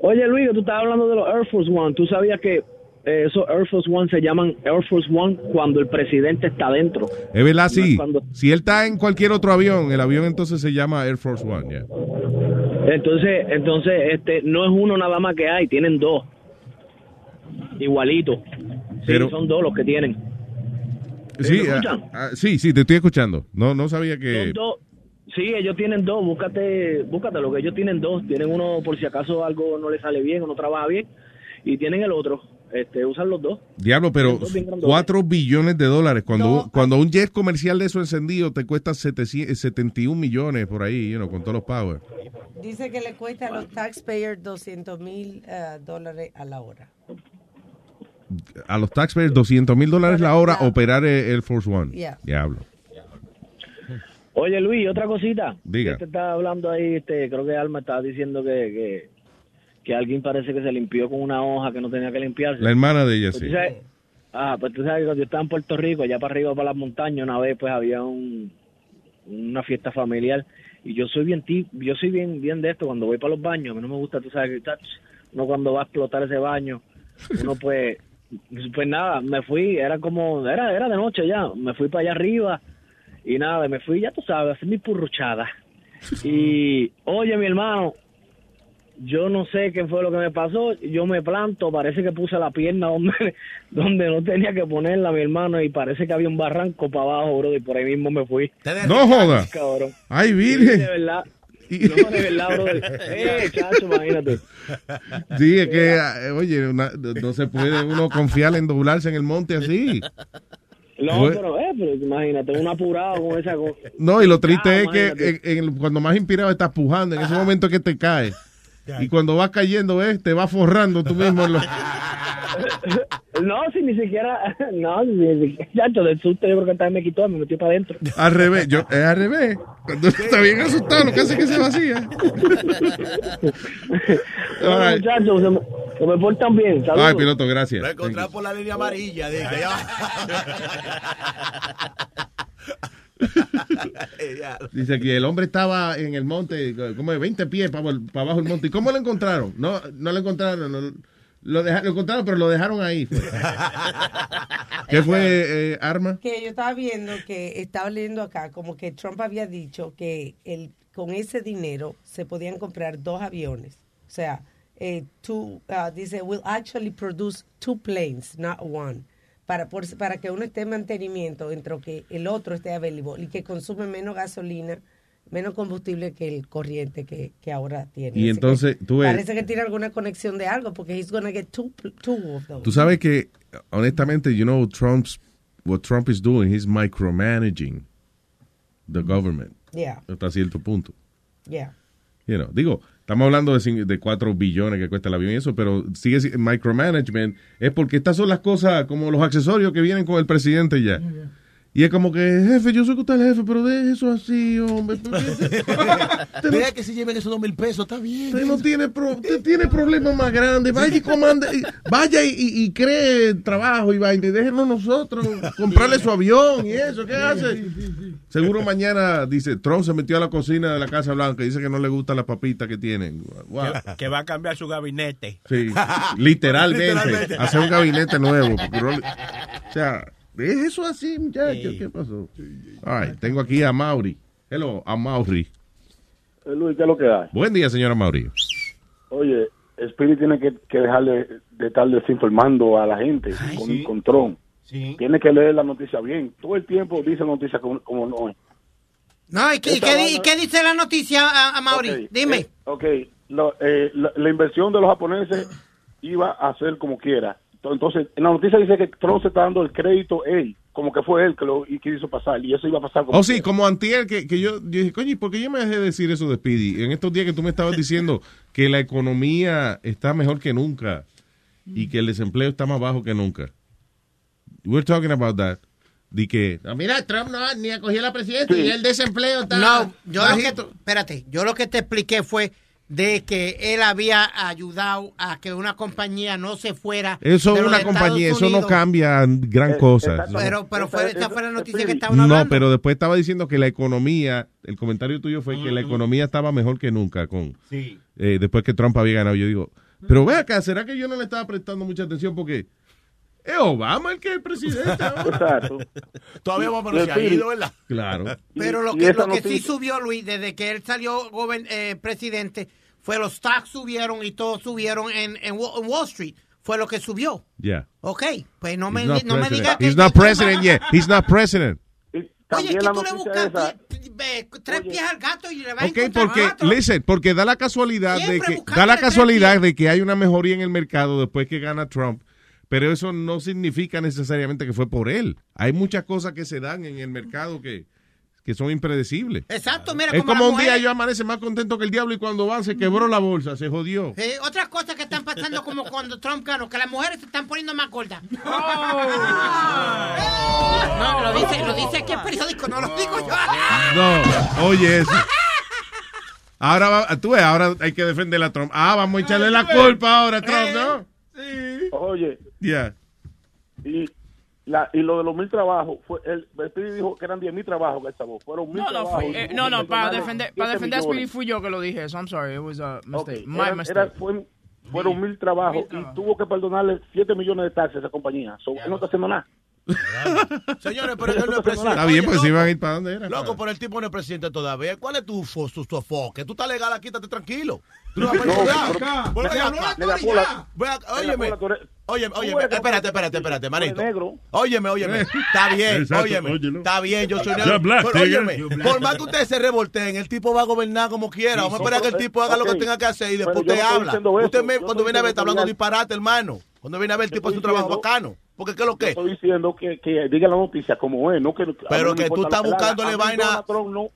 Oye, Luis, tú estabas hablando de los Air Force One. ¿Tú sabías que esos Air Force One se llaman Air Force One cuando el presidente está dentro? Es verdad, sí. cuando- Si él está en cualquier otro avión, el avión entonces se llama Air Force One, ya. Entonces, entonces, este, no es uno nada más que hay, tienen dos. Igualito. Sí, son dos los que tienen. Sí, ¿Me ah, ah, sí, sí, te estoy escuchando. No, no sabía que... Dos. Sí, ellos tienen dos. Búscate, búscate lo que ellos tienen dos. Tienen uno por si acaso algo no le sale bien o no trabaja bien. Y tienen el otro. Este, usan los dos. Diablo, pero Son dos bien grandotes. 4 billones de dólares. Cuando, No. cuando un jet comercial de eso encendido te cuesta 700 71 millones por ahí, you know, con todos los power. Dice que le cuesta a los taxpayers 200 mil eh, dólares a la hora. A los taxpayers 200 mil dólares la hora operar el Air Force One. Yeah. Diablo. Oye, Luis, otra cosita. Diga. Este está hablando ahí, este, creo que Alma estaba diciendo que, que, que alguien parece que se limpió con una hoja que no tenía que limpiarse. La hermana de ella, Pues sí. sabes- ah, pues tú sabes que cuando yo estaba en Puerto Rico, allá para arriba, para las montañas, una vez pues había un, una fiesta familiar y yo soy bien ti- yo soy bien bien de esto cuando voy para los baños, a mí no me gusta, tú sabes que uno cuando va a explotar ese baño, uno pues pues nada, me fui, era como era era de noche ya, me fui para allá arriba y nada, me fui, ya tú sabes, a hacer mi purruchada. Y oye, mi hermano, yo no sé qué fue lo que me pasó. Yo me planto, parece que puse la pierna donde, donde no tenía que ponerla, mi hermano, y parece que había un barranco para abajo, bro, y por ahí mismo me fui. No joda. Cabrón. Ay, virgen. de verdad. No, de verdad, bro. Eh, chacho, imagínate. Sí, es que, eh, oye, una- no se puede uno confiar en doblarse en el monte así. No, pero, eh, pero imagínate, un apurado con esa cosa. No, y lo triste Ah, es que en- en- cuando más inspirado estás pujando, en ese momento que te cae. Y cuando vas cayendo, eh, te vas forrando tú mismo. No, si ni siquiera, no, si ni siquiera, chacho, del susto yo creo que también me quitó, me metió para adentro. al revés, yo, es al revés. Cuando está bien asustado, lo que hace es que se vacía. No, All right. muchachos, se me, se me portan bien. Saludos. Ay, piloto, gracias. Lo encontré por la línea amarilla. Dije, ya. Dice que el hombre estaba en el monte, como de 20 pies para, abajo del monte. ¿Y cómo lo encontraron? No, no lo encontraron. no, lo, deja- lo encontraron, pero lo dejaron ahí. fue. ¿Qué fue, eh, Arma? Que yo estaba viendo que estaba leyendo acá como que Trump había dicho que el, con ese dinero se podían comprar dos aviones. O sea, eh, two, uh, dice, will actually produce two planes, not one. Para, por- para que uno esté en mantenimiento, entre que el otro esté available y que consume menos gasolina, menos combustible que el corriente que, que ahora tiene. Y Así entonces, tú ves- Parece que tiene alguna conexión de algo porque he's gonna get two, two of those. Tú sabes que honestamente, you know, Trump's, what Trump is doing, he's micromanaging the government. Yeah. Hasta cierto punto. Yeah. You know, digo, estamos hablando de, de 4 billones que cuesta el avión y eso, pero sigue si- micromanagement es porque estas son las cosas como los accesorios que vienen con el presidente ya. Y es como que, jefe, yo sé que usted es el jefe, pero deje eso así, hombre. Deja que se lleven esos dos mil pesos, está bien. Usted no tiene, pro- usted tiene problemas más grandes. Vaya y comande, y- vaya y, cree trabajo y vaina. Y déjenos nosotros comprarle su avión y eso. ¿Qué hace? Seguro mañana dice, Trump se metió a la cocina de la Casa Blanca y dice que no le gustan las papitas que tienen. Wow. Que, que va a cambiar su gabinete. Sí, literalmente. Literalmente. Hacer un gabinete nuevo. porque o sea, ¿es eso así, muchacho? ¿Qué pasó? All right, tengo aquí a Mauri. Hello, a Mauri. Eh, Luis, ¿qué es lo que hay? Buen día, señora Mauri. Oye, Spirit tiene que, que dejar de, de estar desinformando a la gente con, con Trump. Tiene que leer la noticia bien. Todo el tiempo dice noticias como, como no es. No, ¿y qué, dice la noticia, a, a Mauri? Dime. eh, ok, lo- eh, la, la inversión de los japoneses iba a ser como quiera. Entonces, en la noticia dice que Trump se está dando el crédito él, como que fue él que lo y que hizo pasar, y eso iba a pasar como Oh, sí, como antier, que, que yo, yo dije, coño, ¿y ¿por qué yo me dejé de decir eso de Speedy? En estos días que tú me estabas diciendo que la economía está mejor que nunca y que el desempleo está más bajo que nunca. We're talking about that. De que, No, mira, Trump no, ni acogió la presidencia Sí. y el desempleo está No, yo lo que, espérate, yo lo que te expliqué fue de que él había ayudado a que una compañía no se fuera. eso es una compañía, eso no cambia gran cosa. Pero, pero fue, esta fue la noticia que estaban No, hablando. pero después estaba diciendo que la economía, el comentario tuyo fue que la economía estaba mejor que nunca con Sí. eh, después que Trump había ganado. Yo digo, pero ve acá, ¿será que yo no le estaba prestando mucha atención? Porque es Obama el que es el presidente. ahora. Exacto. Todavía vamos a ha ido, ¿verdad? Claro. Pero lo que, lo que sí subió, Luis, desde que él salió eh, presidente, fue los stocks subieron y todos subieron en, en Wa- en Wall Street. Fue lo que subió. Yeah. Ok, pues no me, He's not no me president. digas que... He's not president yet. He's not president. Oye, También que tú le buscas tres pies al gato y le vas a Ok, encontrar porque, listen, porque da la casualidad de que da la casualidad de que hay una mejoría en el mercado después que gana Trump, pero eso no significa necesariamente que fue por él. Hay muchas cosas que se dan en el mercado que, que son impredecibles. Exacto, mira, Es como, un día yo amanece más contento que el diablo y cuando va se quebró la bolsa, se jodió. Eh, otras cosas que están pasando como cuando Trump ganó, que las mujeres se están poniendo más gordas. No, lo dice, lo dice aquí el periódico, no lo digo yo. No, oye eso. Ahora va- tú ves, ahora hay que defender a Trump. Ah, vamos a echarle la culpa ahora a Trump, ¿no? Oye, Ya. y, la, y lo de los mil trabajos, fue el Speedy dijo que eran diez mil trabajos que salvó. Fueron mil No, no, trabajos. fue, eh, no, no, para defender, para defender a Speedy fui yo que lo dije eso. I'm sorry, it was a mistake. Ok, My era- mistake. era- fue- fueron mil trabajos y tuvo que perdonarle 7 millones de taxes a esa compañía. So, él no está haciendo nada. Señores, pero él no es presidente. Está bien, pues si loco, van a ir para dónde era. Loco, pero el tipo no es presidente todavía. ¿Cuál es tu, tu, tu enfoque? Tú estás legal aquí, estate tranquilo. Tú no vas a Vuelve acá. acá. Óyeme. Óyeme, óyeme. que- Espérate, espérate, espérate, manito. Óyeme, óyeme. Está bien, óyeme. Está bien, yo soy negro. óyeme, por más que ustedes se revolteen, el tipo va a gobernar como quiera. Vamos a esperar que el tipo haga lo que tenga que hacer y después usted habla. Usted cuando viene a ver está hablando disparate, hermano. Cuando viene a ver el tipo hace un trabajo bacano. Porque ¿qué es lo que? Estoy diciendo que, que diga la noticia como es, no que... Pero no que tú estás buscándole vaina- Donald Trump no...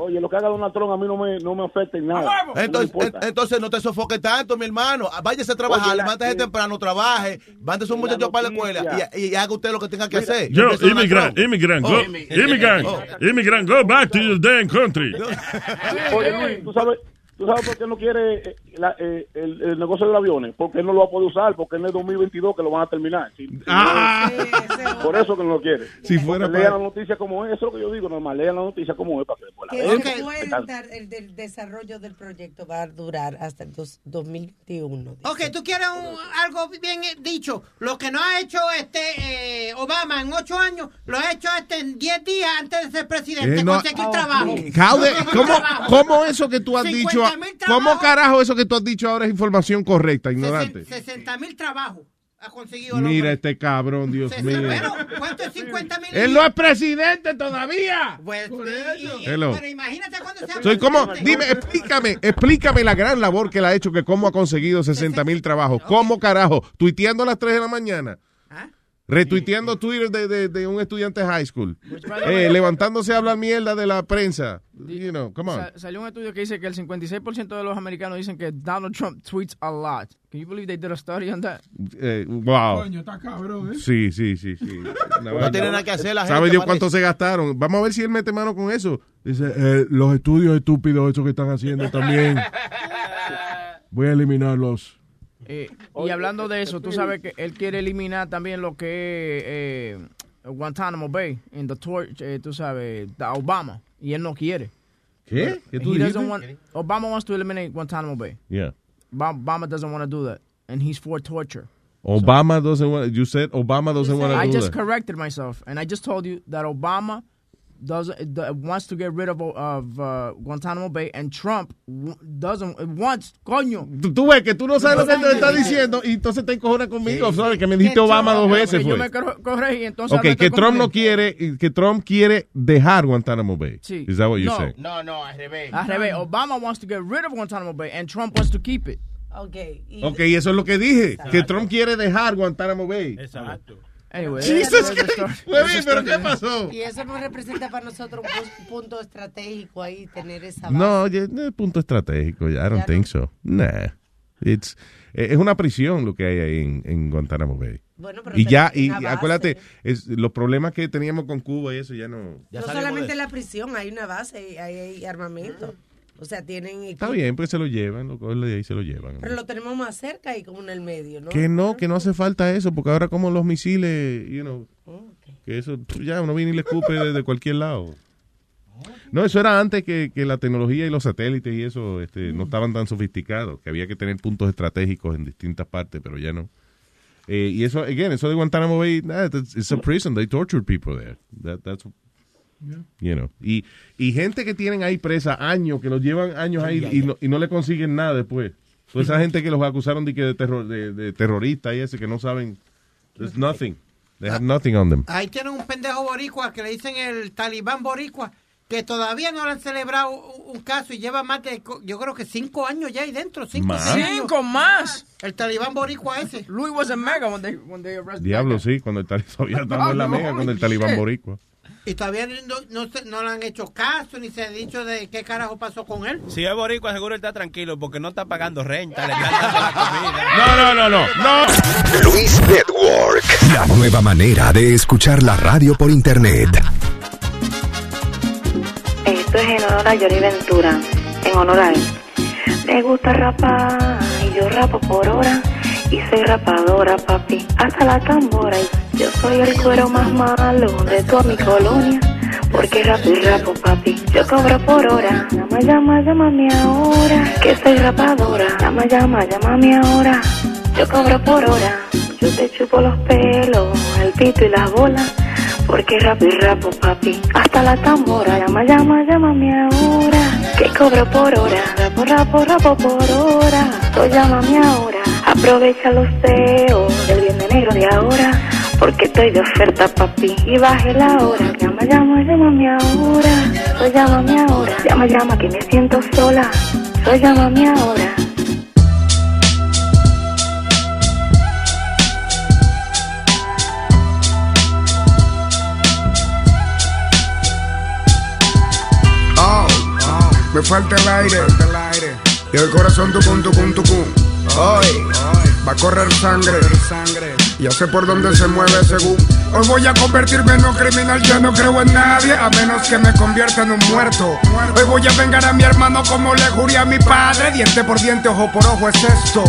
Oye, lo que haga Donald Trump a mí no me, no me afecta en nada. No Entonces, en- entonces no te sofoques tanto, mi hermano. Váyase a trabajar, Oye, levántese temprano, trabaje, mándese un muchacho para la escuela y, y haga usted lo que tenga que hacer. Yo, immigrant, immigrant, Oh. go, immigrant, immigrant, go back to your damn country. Oye, Luis, ¿tú sabes, ¿tú sabes por qué no quiere eh, la- eh, el, el negocio de los aviones? Porque él no lo va a poder usar, porque en el 2022 que lo van a terminar. Si- si Ah. no- por eso que no lo quiere. Si fuera Porque lean para- la noticia como es, eso es lo que yo digo, normal, lean la noticia como es para que después la vean. el, el desarrollo del proyecto va a durar hasta el dos- 2021. Ok, tú quieres un- algo bien eh, dicho. Lo que no ha hecho este eh, Obama en ocho años, lo ha hecho este en diez días antes de ser presidente, Eh, no- conseguir trabajo. How de- Conseguir ¿cómo, trabajo. ¿Cómo eso que tú has 50 dicho? ¿Cómo carajo eso que tú has dicho ahora es información correcta, ignorante? 60 mil trabajos ha conseguido Mira este cabrón, Dios mío. Pero, ¿cuánto es 50 mil? Él no es presidente todavía. Pues, y- pero imagínate cuando sea Soy como, dime, explícame, explícame la gran labor que él ha hecho, que cómo ha conseguido 60 mil trabajos. ¿Cómo carajo? Tuiteando a las 3 de la mañana. Retuiteando Twitter de, de, de un estudiante de high school. Eh, levantándose a hablar mierda de la prensa. You know, come on. Sa- salió un estudio que dice que el 56% de los americanos dicen que Donald Trump tweets a lot. Can you believe they did a study on that? Eh, wow. Coño, está cabrón, ¿eh? Sí, sí, sí, sí. No tiene nada que hacer la gente, ¿Sabe Dios cuánto se gastaron? Vamos a ver si él mete mano con eso. Dice, eh, los estudios estúpidos esos que están haciendo también. Voy a eliminarlos. Eh, y hablando de eso, tú sabes que él quiere eliminar también lo que es eh, Guantánamo Bay, en the torch, eh, tú sabes, a Obama, y él no quiere. ¿Qué? ¿Qué tú want- Obama wants to eliminate Guantánamo Bay. Yeah. Ba- Obama doesn't want to do that, and he's for torture. Obama doesn't want, you said Obama doesn't want to I do just that. corrected myself, and I just told you that Obama does uh, wants to get rid of of uh, Guantanamo Bay, and Trump w- doesn't wants coño. Tú, tú ves que tú no sabes lo que te está diciendo y entonces te encojonas conmigo. ¿sabes? Que me dijiste Obama dos veces. Yo fue. me cor- corregí, entonces. Ok, ahora que Trump no quiere, que Trump quiere dejar Guantánamo Bay. Sí. Is that what you No. say? No, no, al revés. Al revés, Obama wants to get rid of Guantanamo Bay, and Trump wants to keep it. Okay. y- Ok, eso es lo que dije. Que Trump quiere dejar Guantánamo Bay. Exacto. Anyway, Jesus a ¿pero qué pasó? Y eso no representa para nosotros un pu- punto estratégico ahí, tener esa base. No, oye, no es punto estratégico. I don't think so. Nah. It's, eh, es una prisión lo que hay ahí en, en Guantánamo Bay. Bueno, pero y ya, y acuérdate, es, los problemas que teníamos con Cuba y eso ya no. no solamente la prisión, hay una base, hay, hay armamento. O sea, tienen Está equipo. bien, pues se lo llevan, lo cogen de ahí se lo llevan. Pero lo tenemos más cerca y como en el medio, ¿no? Que no, que no hace falta eso, porque ahora como los misiles, you know, que eso ya uno viene y le escupe desde cualquier lado. No, eso era antes que, que la tecnología y los satélites y eso este, no estaban tan sofisticados, que había que tener puntos estratégicos en distintas partes, pero ya no. Eh, y eso, again, eso de Guantánamo Bay, nah, it's a prison, they torture people there. That, that's, you know. Y, y gente que tienen ahí presa años, que los llevan años ahí y no, y no le consiguen nada después. Toda esa gente que los acusaron de, que de, terror, de, de terroristas y ese, que no saben, there's nothing. They have nothing on them. Ahí tienen un pendejo boricua que le dicen el talibán boricua, que todavía no le han celebrado un caso y lleva más de, yo creo que cinco años ya ahí dentro. Cinco, ¿Más? Cinco más. El talibán boricua ese. Louis was a mega when they, when they arrested Diablo, sí, cuando el talibán estamos en la mega, cuando el talibán boricua. Y todavía no, no, se- no le han hecho caso ni se ha dicho de qué carajo pasó con él. Si es boricua, seguro él está tranquilo porque no está pagando renta, le están dando la comida. No, no, no, no, no. Luis Network, la nueva manera de escuchar la radio por internet. Esto es en honor a Johnny Ventura, en honor a él. Me gusta rapar y yo rapo por hora y soy rapadora, papi, hasta la tambora. Y yo soy el cuero más malo de toda mi colonia, porque rapo y rapo, papi, yo cobro por hora. Llama, llama, llámame ahora, que soy rapadora. Llama, llama, llámame ahora, yo cobro por hora. Yo te chupo los pelos, el pito y las bolas. Porque rapo y rapo, papi, hasta la tambora. Llama, llama, llámame ahora, que cobro por hora. Rapo, rapo, rapo por hora. So llámame ahora, aprovecha los feos del bien de negro de ahora. Porque estoy de oferta, papi, y baje la hora. Llama, llama, llámame ahora. So llámame ahora, llama, llama, que me siento sola. So llámame ahora. Oh, me falta el aire. Y el corazón tucum, tucum, tucum. Hoy va a correr sangre. Ya sé por dónde se mueve según. Hoy voy a convertirme en un criminal. Yo no creo en nadie a menos que me convierta en un muerto. Hoy voy a vengar a mi hermano como le juré a mi padre. Diente por diente, ojo por ojo es esto.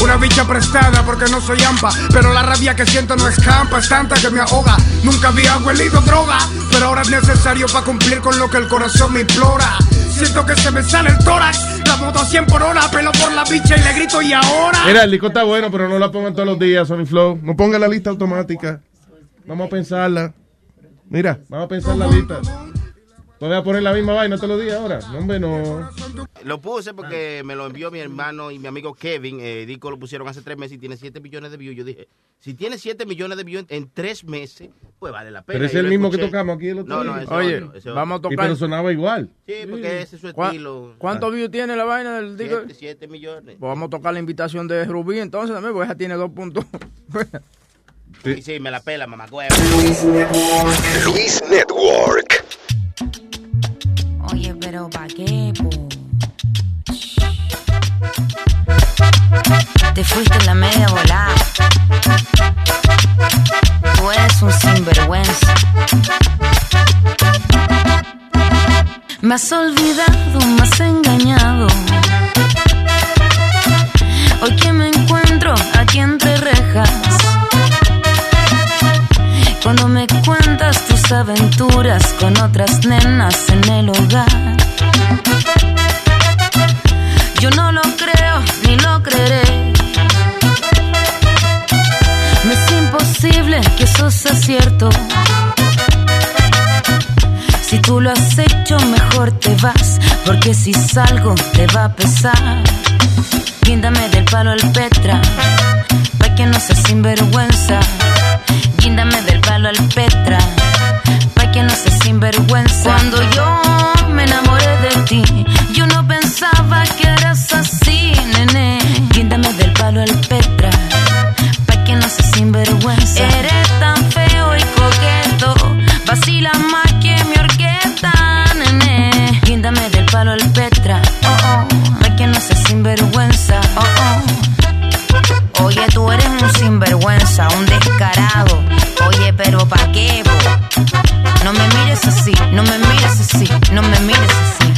Una bicha prestada porque no soy ampa. Pero la rabia que siento no escampa. Es tanta que me ahoga. Nunca había huelido droga. Pero ahora es necesario para cumplir con lo que el corazón me implora. Siento que se me sale el tórax. La moto a 100 por hora. Pelo por la bicha y le grito y ahora. Mira, el disco está bueno, pero no la pongan todos los días, Sony Flow. No pongan la lista automática. Vamos a pensarla. Mira, vamos a pensar la lista. Te voy a poner la misma vaina todos los días ahora. No, hombre, no. Lo puse porque me lo envió mi hermano y mi amigo Kevin. Eh, Dico lo pusieron hace tres meses y tiene 7 millones de views. Yo dije, si tiene 7 millones de views en tres meses, pues vale la pena. Pero es el mismo que escuché. tocamos aquí el otro No, día. no, ese Oye, otro, ese vamos a otro. Y tocar. pero sonaba igual. Sí, porque ese es su ¿Cuá- estilo. ¿Cuántos views tiene la vaina del disco? 7 millones. Pues vamos a tocar la invitación de Rubí entonces también, porque ella tiene dos puntos. Y sí, me la pela, mamá. Luis Network. Oye, pero ¿pa' qué, po? Te fuiste en la media volada. Tú eres un sinvergüenza. Me has olvidado, me has engañado. Hoy que me encuentro aquí entre rejas. Aventuras con otras nenas en el hogar. Yo no lo creo ni lo creeré. Me es imposible que eso sea cierto. Si tú lo has hecho, mejor te vas. Porque si salgo, te va a pesar. Guíndame del palo al Petra. Pa' que no seas sinvergüenza. Guíndame del palo al Petra. Pa' que no seas sinvergüenza. Cuando yo me enamoré de ti, yo no pensaba que eras así, nene. Guíndame del palo al Petra. Pa' que no seas sinvergüenza. Eres tan feo y coqueto. Vacila más que mi orquesta, nene. Guíndame del palo al Petra. Oh, oh. Pa' que no seas sinvergüenza. Oh, oh. Oye, tú eres un sinvergüenza, un descarado. Oye, pero ¿pa' qué, bo? No me mires así, no me mires así, no me mires así.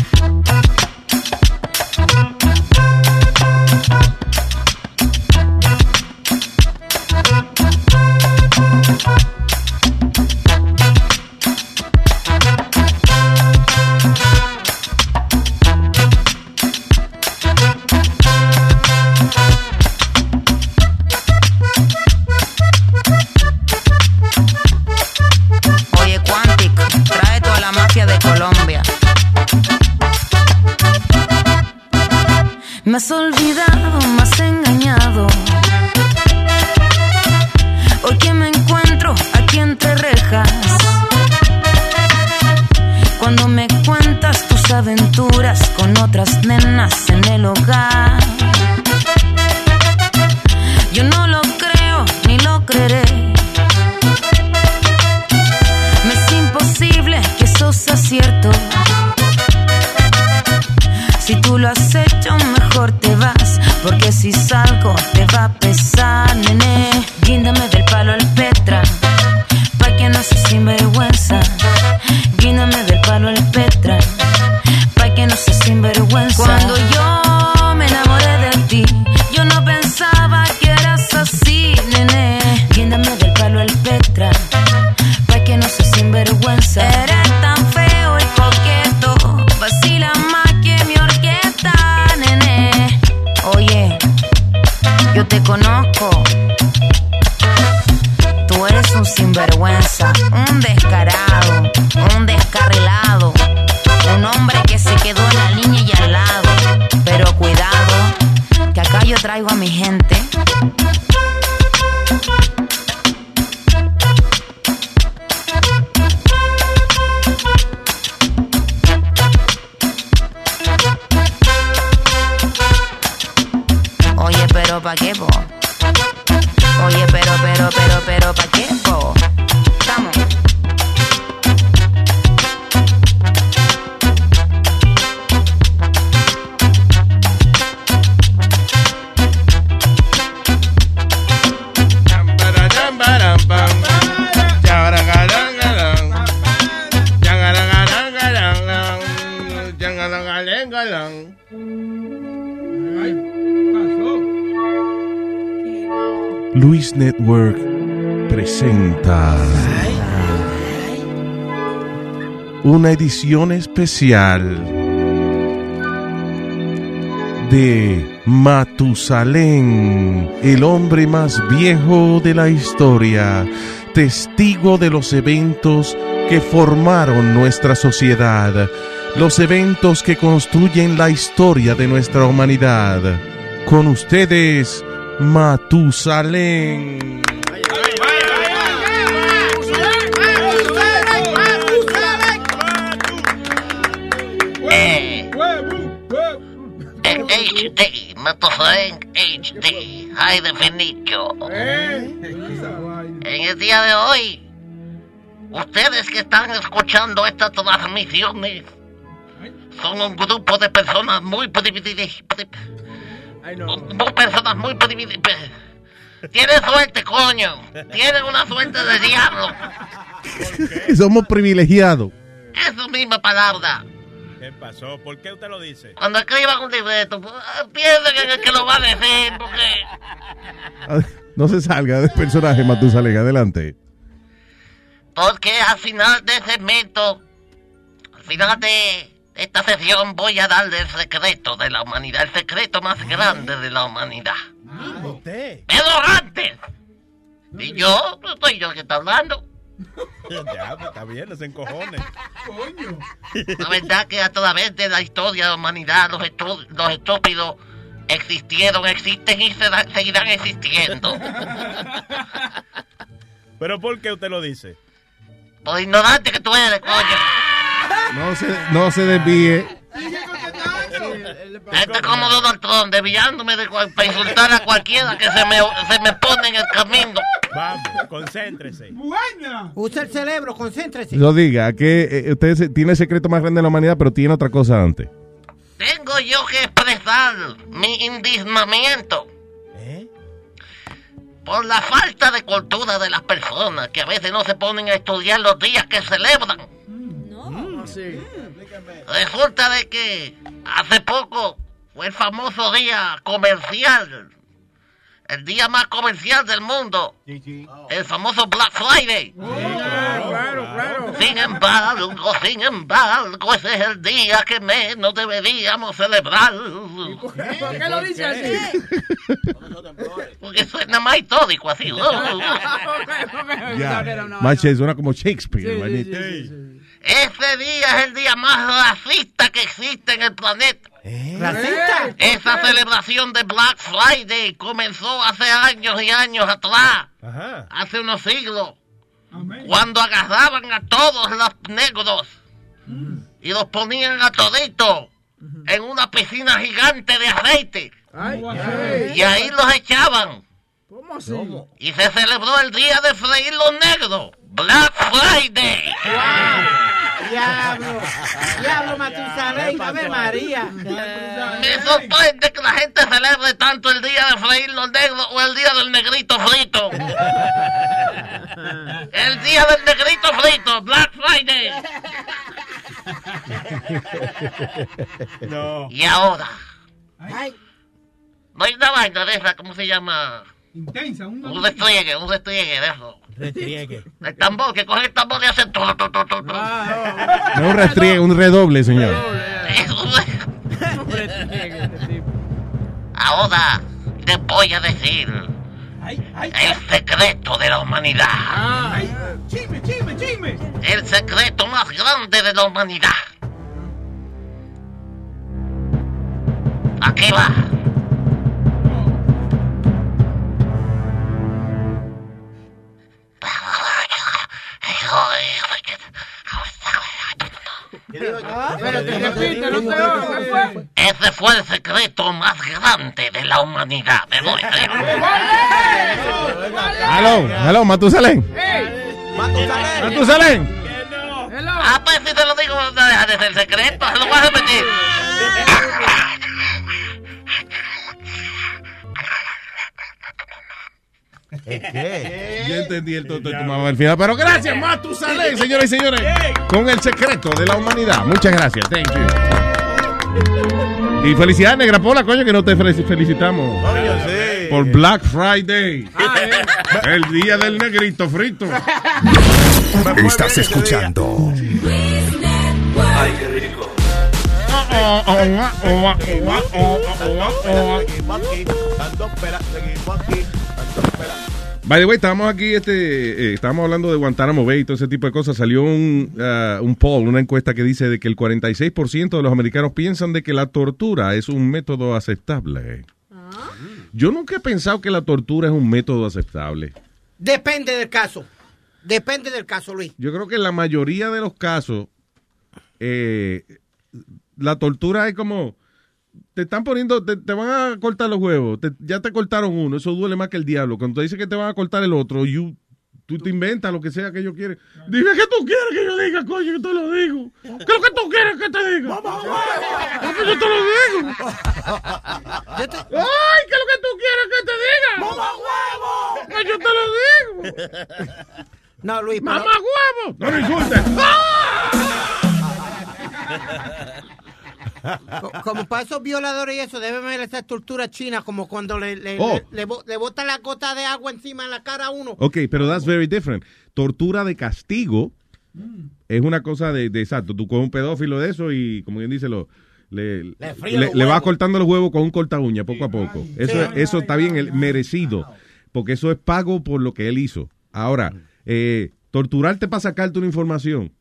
Una edición especial de Matusalén, el hombre más viejo de la historia, testigo de los eventos que formaron nuestra sociedad, los eventos que construyen la historia de nuestra humanidad. Con ustedes, Matusalén. HD, Matusalén HD, High Definition. En el día de hoy, ustedes que están escuchando estas transmisiones son un grupo de personas muy privilegiadas. Muy personas muy privilegiadas. Tienen suerte, coño. Tienen una suerte de diablo. Somos privilegiados. Esa misma palabra. ¿Qué pasó? ¿Por qué usted lo dice? Cuando escriban un libreto, pues, piensen en el que lo va a decir, porque Ah, No se salga del personaje, Matusalén. Adelante. Porque al final de segmento, al final de esta sesión, voy a darle el secreto de la humanidad, el secreto más grande de la humanidad. ¿Usted? Pero antes, y yo, no soy yo que está hablando. Ya, pues, está bien, no se encojones. Coño. La verdad que a través de la historia de la humanidad, los, estu- los estúpidos existieron, existen y se seguirán existiendo. ¿Pero por qué usted lo dice? Por ignorante que tú eres, coño. No se, no se desvíe. Este es como Donald Trump, desviándome de para insultar a cualquiera que se me, se me pone en el camino. Vamos, concéntrese. Buena. Usa el cerebro, concéntrese. Lo diga, que eh, usted tiene el secreto más grande de la humanidad, pero tiene otra cosa antes. Tengo yo que expresar mi indignamiento por la falta de cultura de las personas que a veces no se ponen a estudiar los días que celebran. Sí. Resulta de que hace poco fue el famoso día comercial, el día más comercial del mundo, el famoso Black Friday. Sin embargo, sin embargo, ese es el día que menos deberíamos celebrar. ¿Por qué lo dice así? Porque suena más histórico así. Ya. Mache, suena como Shakespeare. Ese día es el día más racista que existe en el planeta. ¿Racista? Esa celebración de Black Friday comenzó hace años y años atrás, hace unos siglos, cuando agarraban a todos los negros y los ponían a toditos en una piscina gigante de aceite. Y ahí los echaban. ¿Cómo así? Y se celebró el día de freír los negros. Black Friday. Diablo. Diablo, Matusalén. Ave María. Me sorprende que la gente celebre tanto el día de freír los negros o el día del negrito frito. El día del negrito frito, Black Friday. No. Y ahora, no hay una vaina de esa, ¿cómo se llama? Intensa, un Un restriegue, un restriegue de eso. Retriegue. El tambor, que coge el tambor y hace todo, todo, todo, todo. No un restriegue, un redoble, señor. Ahora te voy a decir el secreto de la humanidad. Chisme, chisme, chisme. El secreto más grande de la humanidad. Aquí va. Ese fue el secreto más grande de la humanidad. Me voy. Aló, aló, Matusalén. Matusalén. Ah, pues si te lo digo, no deja de ser secreto. Se lo voy a repetir. ¿Qué? Yo entendí el tonto de tu mamá al final, pero gracias, Matusalén, señoras y señores, con el secreto de la humanidad. Muchas gracias, thank you. Y felicidades, Negra Pola, coño, que no te fel- felicitamos. Por Black Friday. El día del negrito frito. Estás escuchando Ay, qué rico. By the way, estábamos aquí, este, eh, estábamos hablando de Guantánamo Bay y todo ese tipo de cosas. Salió un, ah, un poll, una encuesta que dice de que el 46% de los americanos piensan de que la tortura es un método aceptable. Yo nunca he pensado que la tortura es un método aceptable. Depende del caso. Depende del caso, Luis. Yo creo que en la mayoría de los casos, eh, la tortura es como, te están poniendo, te, te van a cortar los huevos, te- ya te cortaron uno, eso duele más que el diablo. Cuando te dicen que te van a cortar el otro, you tú te inventas lo que sea que ellos quieren. Dime qué tú quieres que yo diga, coño, que te lo digo. ¿Qué es lo que tú quieres que te diga? ¡Mamá huevo! yo te lo digo! ¡Ay, qué es lo que tú quieres que te diga! ¡Mamá huevo! Que yo te lo digo. No, Luis, pero- ¡Mamá huevo! No me insultes. Co- Como para esos violadores y eso, deben ver esa tortura china, como cuando le, le, Oh. le, le bo- le botan la gota de agua encima en la cara a uno. Ok, pero that's very different. Tortura de castigo es una cosa de, de exacto. Tú coges un pedófilo de eso y, como bien dice, lo, le, Le vas cortando los huevos con un corta uña poco a poco. Eso, Sí. eso está bien el- merecido, porque eso es pago por lo que él hizo. Ahora, eh, torturarte para sacarte una información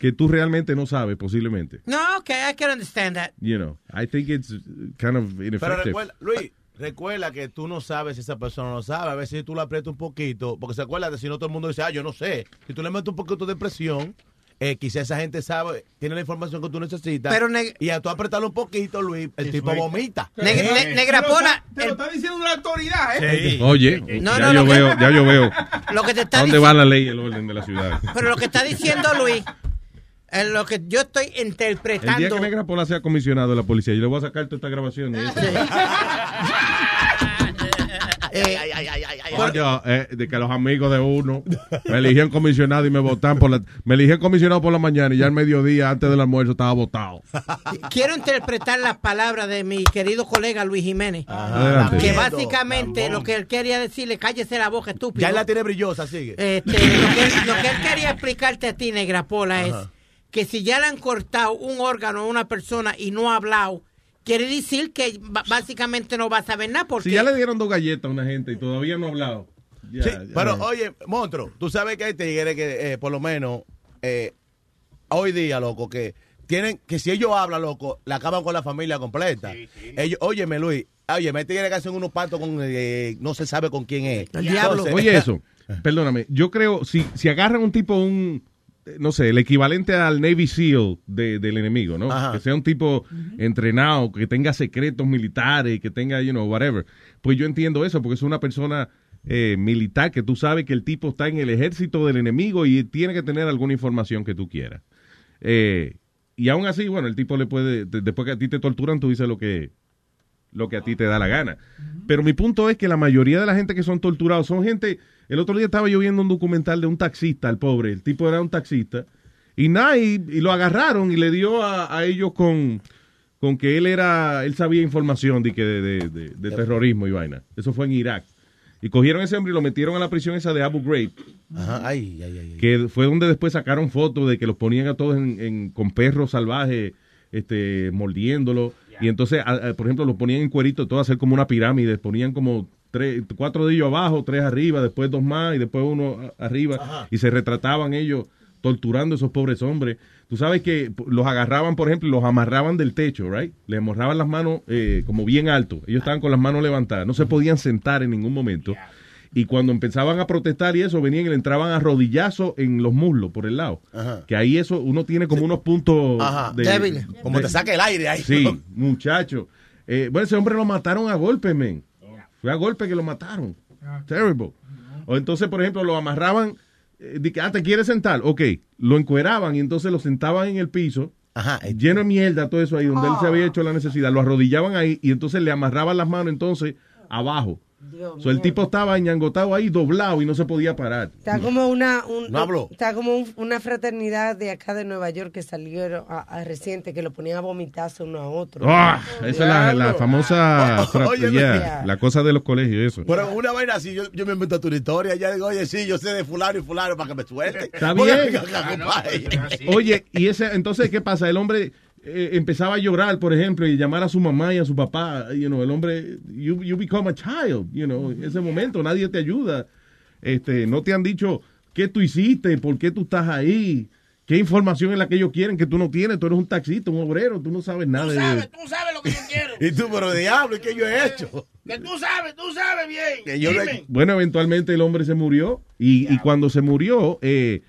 que tú realmente no sabes, posiblemente. No, ok, I can understand that. You know, I think it's kind of Pero ineffective. recuerda, Luis, recuerda que tú no sabes si esa persona no sabe. A veces si tú la aprietas un poquito, porque se acuerda de si no todo el mundo dice, ah, yo no sé. Si tú le metes un poquito de presión, eh, quizá esa gente sabe, tiene la información que tú necesitas. Pero neg- y a tú apretarlo un poquito, Luis, el tipo vomita. Ne- Te lo está- Te lo está diciendo una autoridad, ¿eh? Oye, No, ya no, yo que- veo, ya yo veo. Lo que te ¿A está dónde diciendo. va la ley y el orden de la ciudad? Pero lo que está diciendo Luis, es lo que yo estoy El día interpretando. que Negra Pola sea comisionado de la policía, yo le voy a sacar toda esta grabación. Coño, eh, de que los amigos de uno me eligieron comisionado y me votan por la, me eligieron comisionado por la mañana y ya al mediodía antes del almuerzo estaba votado. Quiero interpretar las palabras de mi querido colega Luis Jiménez. Adelante. Que básicamente lo que él quería decirle, cállese la boca, estúpido. Ya él la tiene brillosa, sigue. Este, lo, que, lo que él quería explicarte a ti, Negra Pola, es Ajá. Que si ya le han cortado un órgano a una persona y no ha hablado, quiere decir que básicamente no va a saber nada porque... Si ya le dieron dos galletas a una gente y todavía no ha hablado. ya, Sí, ya. pero oye, monstruo, tú sabes que hay tigres que, eh, por lo menos, eh, hoy día, loco, que tienen, que si ellos hablan, loco, la acaban con la familia completa. Ellos, óyeme, Luis, oye, me tigres que hacen unos pactos con, eh, no se sabe con quién es. El diablo. Entonces- Oye eso, perdóname, yo creo, si, si agarran un tipo, un, no sé, el equivalente al Navy SEAL de- del enemigo, ¿no? Ajá. Que sea un tipo entrenado, que tenga secretos militares, que tenga, you know, whatever. Pues yo entiendo eso, porque es una persona eh, militar que tú sabes que el tipo está en el ejército del enemigo y tiene que tener alguna información que tú quieras. Eh, y aún así, bueno, el tipo le puede, de- después que a ti te torturan, tú dices lo que, lo que a ti te da la gana. Pero mi punto es que la mayoría de la gente que son torturados son gente. El otro día estaba yo viendo un documental de un taxista, el pobre. El tipo era un taxista. Y nada, y, y lo agarraron y le dio a, a ellos con, con que él era. Él sabía información de, que de, de- de- de terrorismo y vaina. Eso fue en Irak. Y cogieron a ese hombre y lo metieron a la prisión esa de Abu Ghraib. Ajá, ay, ay, ay. Que fue donde después sacaron fotos de que los ponían a todos en, en- con perros salvajes, este, mordiéndolo. Y entonces, a- a- por ejemplo, los ponían en cuerito, todo a hacer como una pirámide. Ponían como tres, cuatro de ellos abajo, tres arriba, después dos más y después uno arriba. Y se retrataban ellos torturando a esos pobres hombres. Tú sabes que los agarraban, por ejemplo, y los amarraban del techo, ¿right? Le amarraban las manos eh, como bien alto. Ellos estaban con las manos levantadas. No se podían sentar en ningún momento. Y cuando empezaban a protestar y eso, venían y le entraban a rodillazo en los muslos por el lado. Ajá. Que ahí eso, uno tiene como unos puntos Ajá. de- Débiles. Como de- te saca el aire ahí. Sí, muchacho. Eh, bueno, ese hombre lo mataron a golpe, men. Fue a golpe que lo mataron. Terrible. O entonces, por ejemplo, lo amarraban. eh, de que, ah, ¿te quieres sentar? Ok. Lo encueraban y entonces lo sentaban en el piso. Lleno de mierda, todo eso ahí, donde él se había hecho la necesidad. Lo arrodillaban ahí y entonces le amarraban las manos entonces abajo. Dios So, el tipo estaba ñangotado ahí, doblado y no se podía parar. Está como una un- No está como un- una fraternidad de acá de Nueva York que a, a reciente que lo ponían a vomitarse uno a otro. Ah, esa es la, la famosa, Oye, yeah, la cosa de los colegios, eso. Pero una vaina así, yo, yo me invento tu historia, ya digo, oye, sí, yo sé de fulano y fulano para que me suelte. Está bien. compadre. Oye, y ese, entonces, ¿qué pasa? El hombre eh, empezaba a llorar, por ejemplo, y llamar a su mamá y a su papá. You know, el hombre, you, you become a child, you know, en ese momento nadie te ayuda. Este, no te han dicho qué tú hiciste, por qué tú estás ahí, qué información es la que ellos quieren que tú no tienes. Tú eres un taxista, un obrero, tú no sabes nada de Tú sabes lo que yo quiero. Y tú, pero diablo, ¿y qué yo he hecho? Que tú sabes, tú sabes bien. Que yo le-. Bueno, eventualmente el hombre se murió y, y cuando se murió, eh, eh,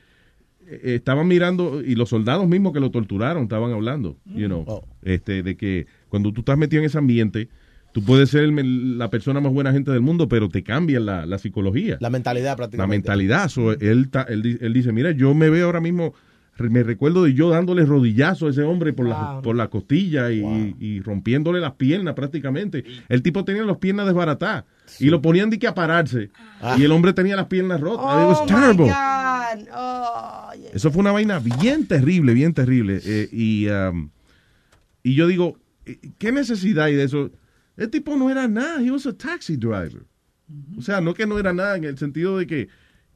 estaban mirando y los soldados mismos que lo torturaron estaban hablando, you know, este, de que cuando tú estás metido en ese ambiente, Tú puedes ser el- la persona más buena gente del mundo, pero te cambia la, la psicología. La mentalidad La prácticamente. mentalidad. So, él, ta- él, él dice, mira, yo me veo ahora mismo, me recuerdo de yo dándole rodillazo a ese hombre por, la, por la costilla y, y rompiéndole las piernas prácticamente. El tipo tenía las piernas desbaratadas y lo ponían de que a pararse. Y el hombre tenía las piernas rotas. It was Oh, terrible. my God. Oh, yeah. Eso fue una vaina bien terrible, bien terrible. Eh, y, um, y yo digo, eh, ¿qué necesidad hay de eso? El tipo no era nada, he was a taxi driver. O sea, no que no era nada en el sentido de que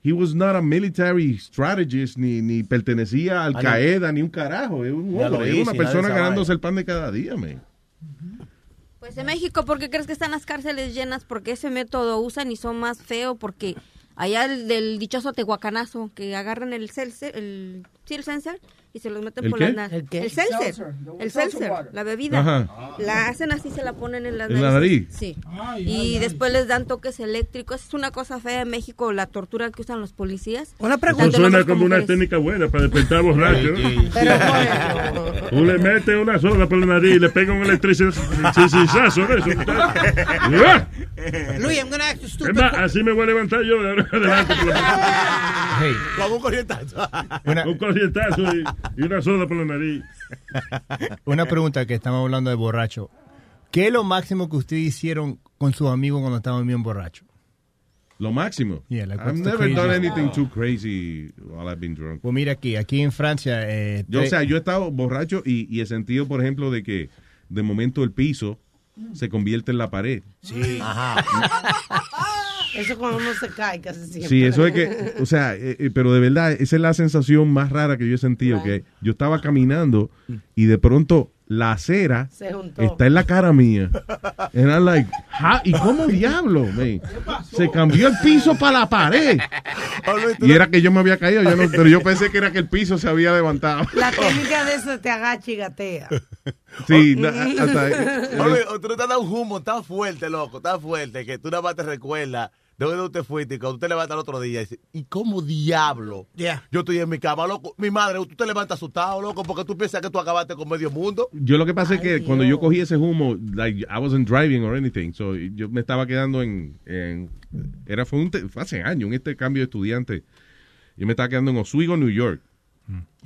he was not a military strategist, ni, ni pertenecía a Al Qaeda, ni un carajo. Es un hombre, es hice, una persona ganándose el pan de cada día, man. Pues en México, ¿por qué crees que están las cárceles llenas? Porque ese método usan y son más feo porque allá el del dichoso tehuacanazo, que agarran el seltzer, el, el seltzer, y se los meten ¿El por qué? las narices. ¿El qué? El seltzer, el seltzer la bebida. Ajá. La hacen así, se la ponen en las ¿En la nariz? Sí. Ay, y ay, ay. después les dan toques eléctricos. Es una cosa fea en México, la tortura que usan los policías. Una Eso pregunta. Tanto suena como una técnica buena para despertar borracho. Tú le metes una soda por la nariz y le pegas un eso. ¡Ah! Luis, I'm gonna ask you Es más, así me voy a levantar yo de ahora en adelante. por la- Hey, Como un corrientazo. una, Un corrientazo y, una soda por la nariz. una pregunta que estamos hablando de borracho. ¿Qué es lo máximo que ustedes hicieron con sus amigos cuando estaban bien borrachos? Lo máximo. Yeah, like, I've never done anything too crazy while I've been drunk. Pues mira aquí, aquí en Francia... Eh, Yo, o sea, yo he estado borracho y, y he sentido, por ejemplo, de que de momento el piso se convierte en la pared. Sí. Ajá. Eso cuando uno se cae casi siempre. Sí, eso es que, o sea, eh, eh, pero de verdad, esa es la sensación más rara que yo he sentido, que yo estaba caminando y de pronto la acera está en la cara mía. And I'm like, "Ja, ¿y cómo diablo, man? Se cambió el piso para la pared. Y era que yo me había caído, yo no- pero yo pensé que era que el piso se había levantado. La técnica de eso te agacha y gatea. Sí, na- hasta, Oye, tú no te has dado un humo tan fuerte, loco, tan fuerte, que tú nada más te recuerdas de dónde usted fuiste y cuando usted levanta el otro día, dice, ¿y cómo diablo? Yeah. Yo estoy en mi cama, loco. Mi madre, tú te levantas asustado, loco, porque tú piensas que tú acabaste con medio mundo. Yo lo que pasa es que cuando yo cogí ese humo, like, I wasn't driving or anything, so yo me estaba quedando en, en- era fue, un fue hace años, en este cambio de estudiante, yo me estaba quedando en Oswego, New York,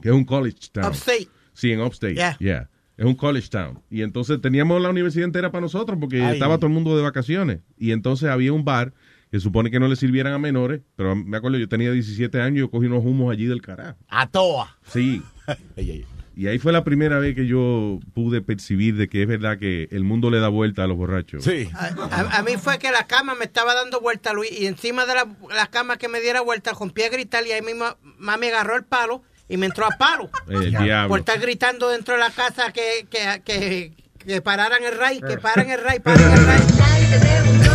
que es un college town. Upstate. Sí, en Upstate. Yeah. Yeah. Es un college town. Y entonces teníamos la universidad entera para nosotros porque Ay. estaba todo el mundo de vacaciones. Y entonces había un bar que supone que no le sirvieran a menores, pero me acuerdo, yo tenía 17 años y yo cogí unos humos allí del carajo. A toa. Sí. Y ahí fue la primera vez que yo pude percibir de que es verdad que el mundo le da vuelta a los borrachos. Sí. A, a- a mí fue que la cama me estaba dando vuelta, Luis, y encima de la, la cama que me diera vuelta, rompí a gritar y ahí mismo mami agarró el palo y me entró a palo. El diablo. Por estar gritando dentro de la casa que, que, que, que pararan el ray, que paren el ray, paren el ray.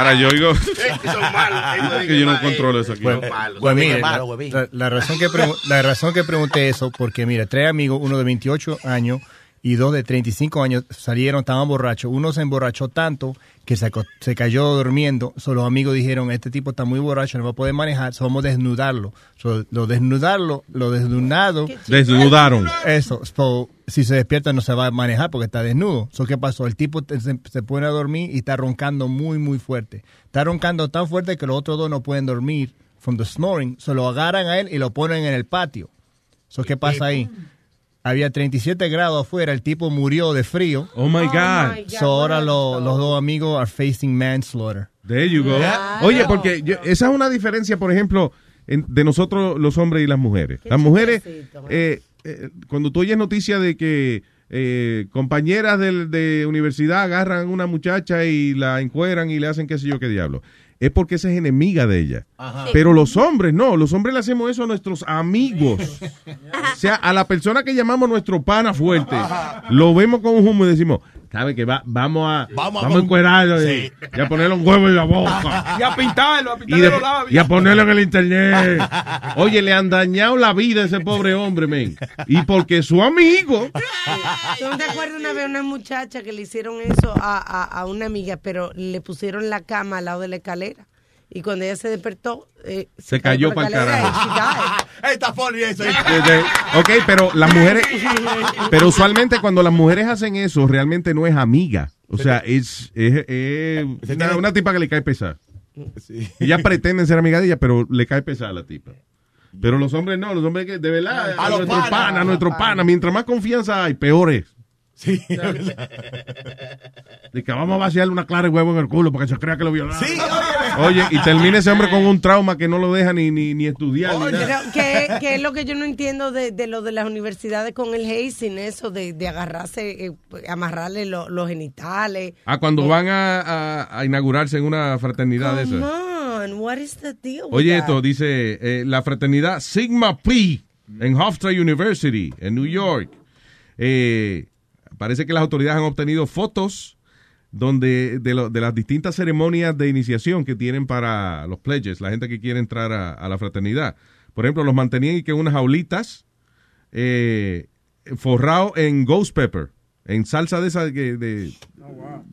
Ahora yo oigo Son malos. que yo no controlo eso aquí. Pues, malos. pues mire, Huevín, la, la- razón que la razón que pregunté eso, porque mira, tres amigos, uno de 28 años y dos de 35 años, salieron, estaban borrachos. Uno se emborrachó tanto que se, se cayó durmiendo. So, los amigos dijeron, este tipo está muy borracho, no va a poder manejar, so, vamos a desnudarlo. So, lo desnudarlo, lo desnudado. Desnudaron. Eso, so, si se despierta no se va a manejar porque está desnudo. So, ¿Qué pasó? El tipo se, se pone a dormir y está roncando muy, muy fuerte. Está roncando tan fuerte que los otros dos no pueden dormir from the snoring. Se lo agarran a él y lo ponen en el patio. So, ¿Qué pasa ahí? Había 37 grados afuera, el tipo murió de frío. Oh my God. my God. So, ahora lo- los dos amigos are facing manslaughter. There you go. Oye, porque yo- esa es una diferencia, por ejemplo, en- de nosotros los hombres y las mujeres. Las mujeres, eh, eh, cuando tú oyes noticia de que eh, compañeras del- de, universidad agarran a una muchacha y la encueran y le hacen qué sé yo qué diablo, es porque esa es enemiga de ella. Pero los hombres no, los hombres le hacemos eso a nuestros amigos. O sea, a la persona que llamamos nuestro pana fuerte, lo vemos con un humo y decimos, ¿sabe que va, vamos a, Vamos vamos a- a encuerarlo y, Sí. y a ponerle un huevo en la boca? Y a pintarlo, a Y, pintarle de- los labios. y a ponerlo en el internet. Oye, le han dañado la vida a ese pobre hombre, men. Y porque su amigo. ¿Tú no te acuerdas una vez una muchacha que le hicieron eso a, a, a una amiga, pero le pusieron la cama al lado de la escalera? Y cuando ella se despertó, eh, Se cayó por la pa'l carajo. died. Está funny eso. De- de- ok, pero las mujeres, pero usualmente cuando las mujeres hacen eso, realmente no es amiga. O sea, es, es- es una, una tipa que le cae pesada. Ellas pretenden ser amiga de ella, pero le cae pesada a la tipa. Pero los hombres no, los hombres que de verdad, A a los nuestro pana, a nuestro pana, mientras más confianza hay, peor es. Sí. De que vamos a vaciarle una clara de huevo en el culo para que se crea que lo violaron. Sí, Oye, y termina ese hombre con un trauma que no lo deja ni, ni, ni estudiar. ni nada. ¿qué, qué es lo que yo no entiendo de, de lo de las universidades con el hazing, eso de, de agarrarse, eh, amarrarle lo- los genitales? Ah, cuando van a, a- a inaugurarse en una fraternidad de esas. on, what is the deal with Oye, that? esto dice eh, la fraternidad Sigma Pi en Hofstra University, en New York. Eh, parece que las autoridades han obtenido fotos donde de, las distintas ceremonias de iniciación que tienen para los pledges, la gente que quiere entrar a, la fraternidad. Por ejemplo, los mantenían y que unas jaulitas eh, forrado en ghost pepper, en salsa de esa de,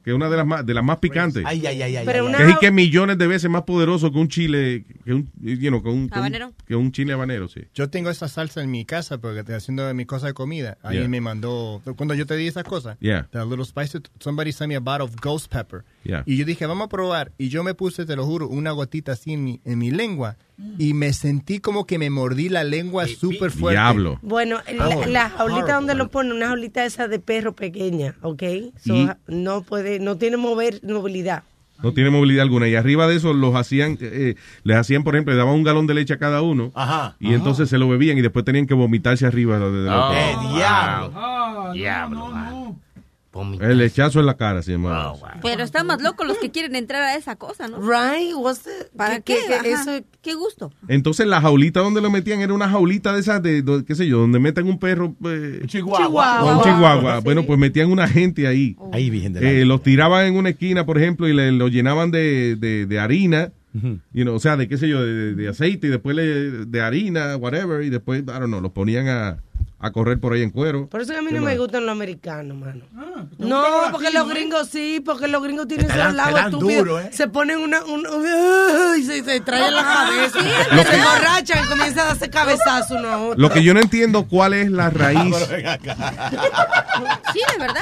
que es una de las más de las más picantes. Ay, ay, ay, ay, Pero una- Que es y que millones de veces más poderoso que un chile, que un, you know, que un, que un- ¿Habanero? que un chile habanero, sí. Yo tengo esa salsa en mi casa porque estoy haciendo mi cosa de comida. Alguien Yeah. me mandó, cuando yo te di esas cosas, Yeah. the little spicy, somebody sent me a bottle of ghost pepper. Yeah. Y yo dije, vamos a probar. Y yo me puse, te lo juro, una gotita así en mi, en mi lengua. Y me sentí como que me mordí la lengua súper fuerte. Diablo. Bueno, la, Horrible. la jaulita Horrible. donde lo ponen, una jaulita esa de perro pequeña, ¿ok? So, Y- no puede, no tiene mover, movilidad. No tiene movilidad alguna. Y arriba de eso los hacían, eh, les hacían, por ejemplo, le daban un galón de leche a cada uno. Ajá. Y entonces se lo bebían y después tenían que vomitarse arriba. de- de- de- Oh, ¡Eh, diablo! Ah, Diablo, El lechazo en la cara, se llamaba. Pero están más locos los que quieren entrar a esa cosa, ¿no? Right? What's the- ¿Para qué- qué? eso- ¿Qué gusto? Entonces la jaulita donde lo metían era una jaulita de esas de, de- qué sé yo, donde meten un perro. eh, Chihuahua. un chihuahua. Bueno, pues metían una gente ahí. Ahí, Virgen de la- Eh, los tiraban en una esquina, por ejemplo, y le, lo llenaban de, de, de harina, you know, o sea, de qué sé yo, de, de aceite, y después le- de harina, whatever, y después, I don't know, los ponían a, a correr por ahí en cuero. Por eso que a mí ¿Qué no más? me gustan los americanos, mano. ¿te No, porque latinos, los eh? gringos sí, porque los gringos tienen estúpidos. duro, ¿eh? Se ponen una, un, un- y se, se traen la cabeza. Lo se que- emborrachan y comienzan a darse cabezazos uno a otro. Lo que yo no entiendo cuál es la raíz. Sí, de verdad.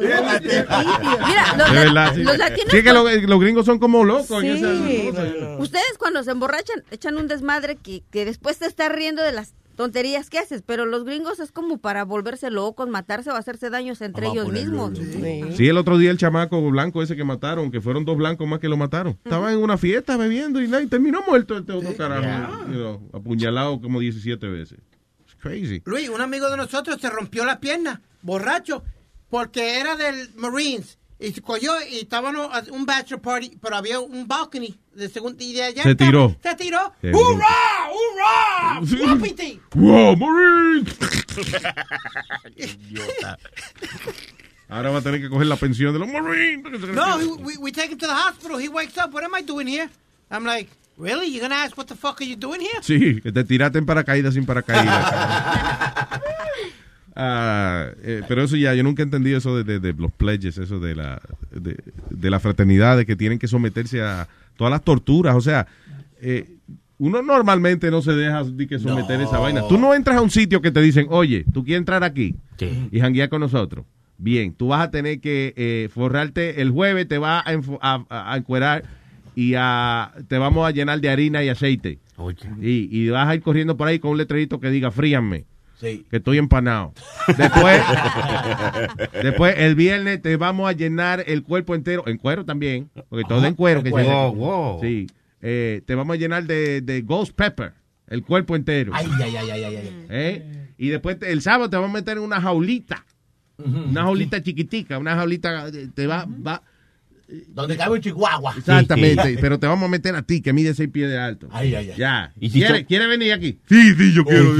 Mira, los, De verdad, sí. los latinos. Sí, que los, los gringos son como locos. en Sí, esas cosas. bueno. Ustedes cuando se emborrachan echan un desmadre que, que después te estás riendo de las tonterías que haces, pero los gringos es como para volverse locos, matarse o hacerse daños entre Vamos ellos mismos. Sí, el otro día el chamaco blanco ese que mataron, que fueron dos blancos más que lo mataron. Estaba en una fiesta bebiendo y, nada, y terminó muerto este otro carajo. you know, apuñalado como 17 veces. It's crazy. Luis, un amigo de nosotros se rompió la pierna, borracho, porque era del Marines. Y se cogió y estábamos a un bachelor party, pero había un balcony de segundo y de allá. Se estaba- tiró. Se tiró. ¡Hurra! ¡Hurra! ¡Guapiti! ¡Wow, Marine! Ahora va a tener que coger la pensión de los Marines. No, we, we, we take him to the hospital. He wakes up. What am I doing here? I'm like, really? You're gonna ask what the fuck are you doing here? Sí, que te tiraste en paracaídas sin paracaídas. Ah, eh, pero eso ya, yo nunca he entendido eso de, de- de los pledges, eso de la, de, de la fraternidad, de que tienen que someterse a todas las torturas. O sea, eh, uno normalmente no se deja de que someter esa vaina. Tú no entras a un sitio que te dicen, oye, tú quieres entrar aquí y janguear con nosotros. Bien, tú vas a tener que eh, forrarte el jueves, te vas a, a, a- encuerar y a, te vamos a llenar de harina y aceite. Y, y vas a ir corriendo por ahí con un letrerito que diga, fríanme. Sí. Que estoy empanado. Después, después, el viernes te vamos a llenar el cuerpo entero, en cuero también, porque todo en cuero. Que cuero. se- Wow, wow. Sí. Eh, te vamos a llenar de, de ghost pepper, el cuerpo entero. Ay, ay, ay, ay, ay, ay. ¿Eh? Y después el sábado te vamos a meter en una jaulita. Una jaulita chiquitica, una jaulita, eh, te va, va, Donde cabe un chihuahua. exactamente, pero te vamos a meter a ti, que mide seis pies de alto. Ay, ay, ay. Ya. Y si ¿Quiere, quiere venir aquí? Sí, sí, yo quiero.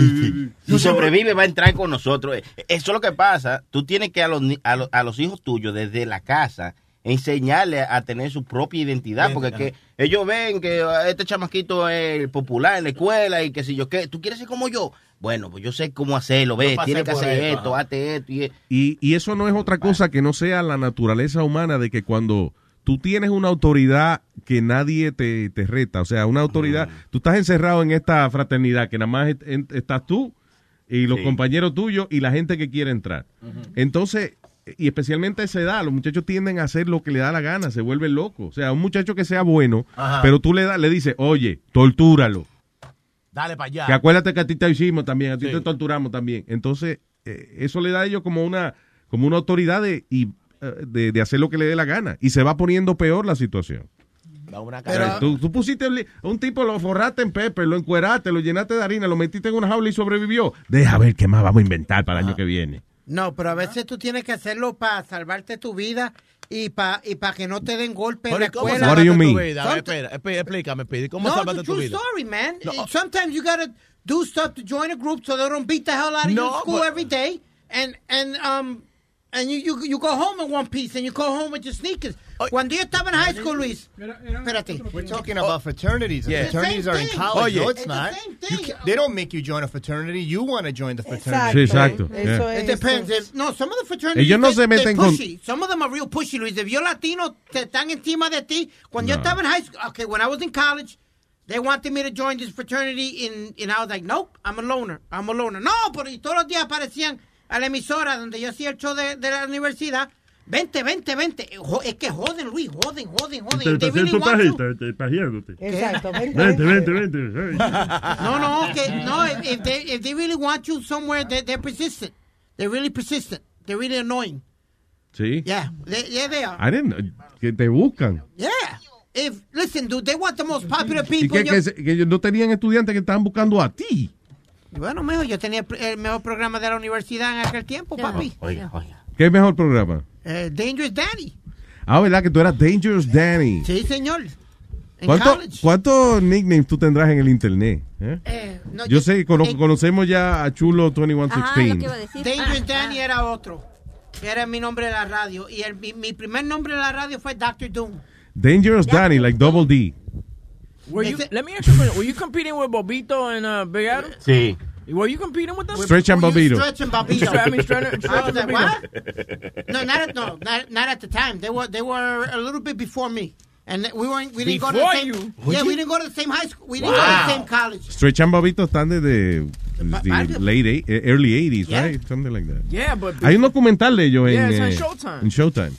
Si sobrevive, va a entrar con nosotros. Eh, Eso es lo que pasa. Tú tienes que a los, a los, a los hijos tuyos, desde la casa, enseñarle a tener su propia identidad. Porque que ellos ven que ah, este chamaquito es popular en la escuela y que si yo qué. ¿Tú quieres ser como yo? Bueno, pues yo sé cómo hacerlo. Ves, pasé tienes que hacer esto, hazte esto. Y, Y, y eso no es otra cosa que no sea la naturaleza humana de que cuando tú tienes una autoridad que nadie te, te reta. O sea, una autoridad. Tú estás encerrado en esta fraternidad que nada más est- en- estás tú y los Sí. compañeros tuyos y la gente que quiere entrar. Entonces, y especialmente a esa edad, los muchachos tienden a hacer lo que le da la gana, se vuelven locos. O sea, un muchacho que sea bueno, Ajá. pero tú le, da- le dices, oye, tortúralo. Dale para allá. Que acuérdate que a ti te hicimos también, a ti Sí. te torturamos también. Entonces, eh, eso le da a ellos como una, como una autoridad de, y, eh, de, de hacer lo que le dé la gana. Y se va poniendo peor la situación. Una O sea, tú, tú pusiste un tipo, lo forraste en pepe, lo encueraste, lo llenaste de harina, lo metiste en una jaula y sobrevivió. Deja ver qué más vamos a inventar para el año que viene. No, pero a veces tú tienes que hacerlo para salvarte tu vida y para y pa que no te den golpe en la ¿y ¿Cómo escuela. do you mean? Somet- espera, espera, explícame, Pidi. ¿Cómo no, salvaste tu vida? story, man. Sometimes you gotta do stuff to join a group so they don't beat the hell out of you No, in school but- every day, and and um and you, you you go home in one piece and you go home with your sneakers. Oh. Cuando yo estaba en high school, Luis, espérate. We're talking about oh. fraternities. Yeah. Fraternities are in Same thing. college. Oh, no, it's It's the not. same You thing. they don't make you join a fraternity. You want to join the fraternity. Sí, exacto. Eso It depends. If- no, some of the fraternities Ellos no they- se meten con- pushy. Some of them are real pushy, Luis. If you're latino, te están encima de ti. Cuando yo No. estaba en high school, okay, when I was in college, they wanted me to join this fraternity, and, and I was like, nope, I'm a loner. I'm a loner. No, pero y todos los días aparecían a la emisora donde yo hacía el show de, de la universidad. Vente, vente, vente. Es que joden, Luis, joden, joden, joden. Te really te- pajeándote. Exacto, vente, Vente, vente. vente, vente. Ay. No, no, que no. If, they if they really want you somewhere, they, they're persistent. They're really persistent. They're really annoying. Sí. Yeah, they, yeah, they are. I didn't know, que te buscan. Yeah. If listen, dude, they want the most popular Y people. que, que, your- no tenían estudiantes que estaban buscando a ti. Bueno, mejor yo tenía el mejor programa de la universidad en aquel tiempo, papi. Oiga, oiga. ¿Qué mejor programa? Eh, Dangerous Danny. Ah, ¿verdad? Que tú eras Dangerous Danny. Sí, señor. En ¿Cuánto- college. ¿Cuántos nicknames tú tendrás en el internet? eh? Eh, no, Yo sé, cono- eh, conocemos ya a Chulo 2116. Dangerous Danny era otro. Era mi nombre de la radio. Y el- mi, mi primer nombre de la radio fue Dr. Doom. Dangerous Danny, like double D. Were you, let me ask you a question. Were you competing with Bobito and uh, Big Adam? Sí. Were you competing with them? Stretch and Bobito. Stretch and Bobito. I mean, Stretch and- Bobito. what? No, not at no, not, not at the time. They were they were a little bit before me, and we weren't we didn't go to Before the same. you? Yeah, we didn't go to the same high school. We didn't go to the same college. Stretch and Bobito están desde the late eight- early 80s, Yeah. right? Something like that. Yeah, but Hay un documental de ellos Yeah, en, it's on eh, Showtime. en Showtime.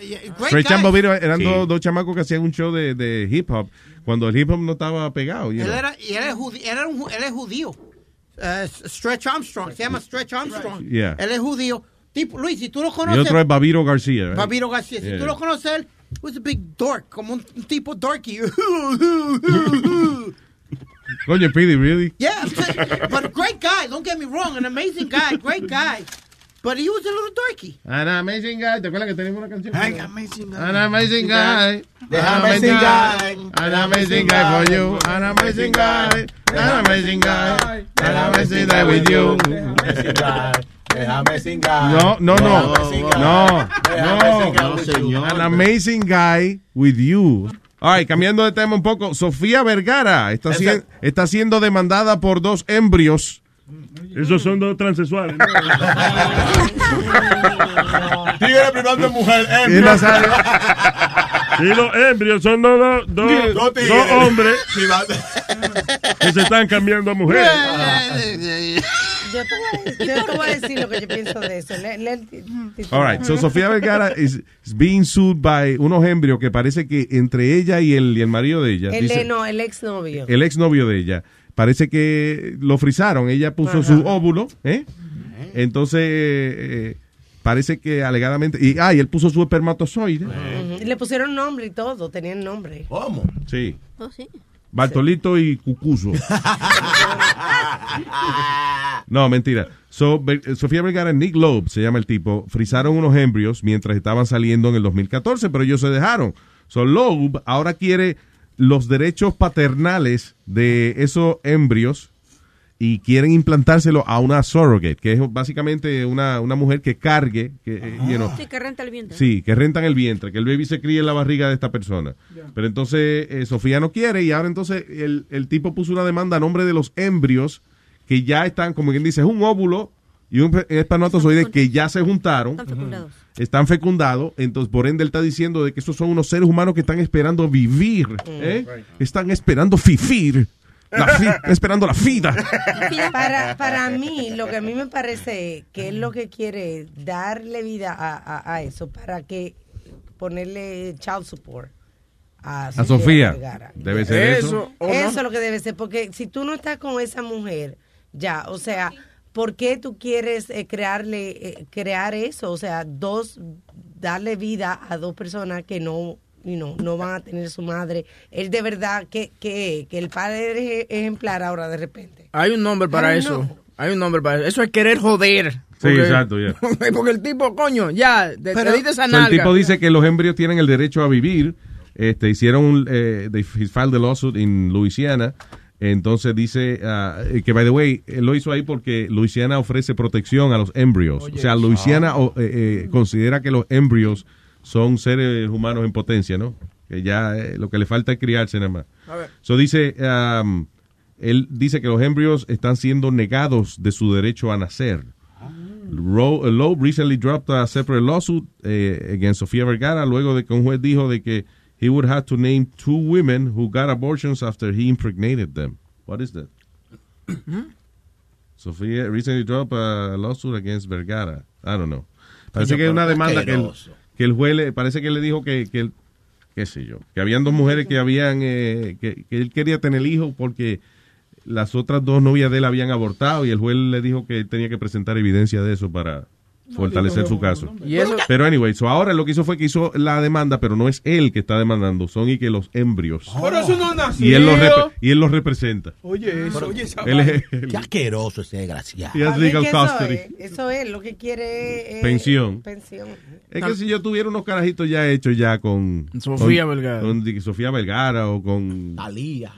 Yeah, great guy. Bobito eran Sí. dos, dos chamacos que hacían un show de, de hip hop cuando el hip hop no estaba pegado. you Él era, y él es judío. Él, era un él es judío. Uh, Stretch Armstrong. Se llama Stretch Armstrong. Yeah. Él es judío. Tipo, Luis, si tú lo Y conoces. otro es Babiro García. right? Babiro García. Si Yeah. tú lo conoces, él was a big dork. Como un, un tipo dorky. Coño, Pidi, really? Yeah, but great guy. Don't get me wrong, an amazing guy, great guy. But he was a little dorky. An amazing guy. ¿Te acuerdas que teníamos una canción? An amazing An amazing guy. The An amazing guy. An amazing guy for you. An amazing guy. An amazing guy. An amazing guy with you. Déjame singar. No, no, no. No, Déjame no. singar. An amazing guy with you. All right, cambiando de tema un poco. Sofía Vergara está, está siendo demandada por dos embrios. Esos son dos transexuales. ¿no? Tigre privando de mujer. Y los embrios son dos, dos, dos, hombres que se están cambiando a mujeres. Yo te, voy a decir, yo te voy a decir lo que yo pienso de eso. Le- le-. All right, so Sofía Vergara is, is being sued by unos embrios que parece que entre ella y el, y el marido de ella, El, dice- de- no, el exnovio. el exnovio de ella, parece que lo frizaron. Ella puso Ajá. su óvulo, ¿eh? Entonces, eh, parece que alegadamente. Y, ah, y él puso su espermatozoide. Le pusieron nombre y todo, tenían nombre. ¿Cómo? Sí. Oh, sí. Bartolito y Cucuso. No, mentira. So, Sofía Vergara y Nick Loeb, se llama el tipo, frizaron unos embrios mientras estaban saliendo en el 2014, pero ellos se dejaron. So, Loeb ahora quiere los derechos paternales de esos embrios y quieren implantárselo a una surrogate, que es básicamente una, una mujer que cargue, que, eh, you know, Sí, que renta el vientre. Sí, que rentan el vientre, que el baby se críe en la barriga de esta persona. Pero entonces eh, Sofía no quiere y ahora entonces el, el tipo puso una demanda a nombre de los embrios que ya están, como quien dice, es un óvulo y un espermatozoide que ya se juntaron, Están fecundados. están fecundados, entonces por ende él está diciendo de que esos son unos seres humanos que están esperando vivir, ¿eh? están esperando fifir, la fi- esperando la vida. Para, para mí, lo que a mí me parece que es lo que quiere darle vida a, a- a eso, para que ponerle child support a, A Sofía, Vergara. debe ser eso. Eso es lo que debe ser, porque si tú no estás con esa mujer, ya, o sea, ¿por qué tú quieres eh, crearle, eh, crear eso? O sea, dos, darle vida a dos personas que no, you know, no van a tener su madre. Él de verdad que, que, que el padre es ejemplar ahora de repente. Hay un nombre para Ay, eso. no. Hay un nombre para eso. Eso es querer joder. Sí, exacto, ya. Porque el tipo, coño, ya, te, te Pero- diste esa So, el tipo dice que los embrios tienen el derecho a vivir. Este, hicieron, un, eh, they filed the lawsuit en Louisiana. Entonces dice ah, eh, que, by the way, él lo hizo ahí porque Louisiana ofrece protección a los embrios. o sea, Louisiana o, eh, eh, considera que los embrios son seres humanos en potencia, ¿no? Que ya eh, lo que le falta es criarse nada más. A ver. So dice, um, él dice que los embrios están siendo negados de su derecho a nacer. Ro- Lowe recently dropped a separate lawsuit eh, against Sofía Vergara luego de que un juez dijo de que he would have to name two women who got abortions after he impregnated them. What is that? Sofía recently dropped a lawsuit against Vergara. I don't know. Parece que es una demanda que, asqueroso. que el juez le, parece que le dijo que, que qué sé yo, que habían dos mujeres que habían, eh, que, que él quería tener hijos porque las otras dos novias de él habían abortado y el juez le dijo que él tenía que presentar evidencia de eso para fortalecer su caso. Y eso- Pero anyway, so ahora lo que hizo fue que hizo la demanda, pero no es él que está demandando, son y que los embrios. Pero eso no nació. Y él los, y él los representa. Oye, eso, oye, esa Él es-. Qué asqueroso ese desgraciado. Eso custody. es, eso es lo que quiere. eh, Pensión. pensión. Es que si yo tuviera unos carajitos ya hechos ya con Sofía con- Vergara. con Sofía Vergara o con Talía.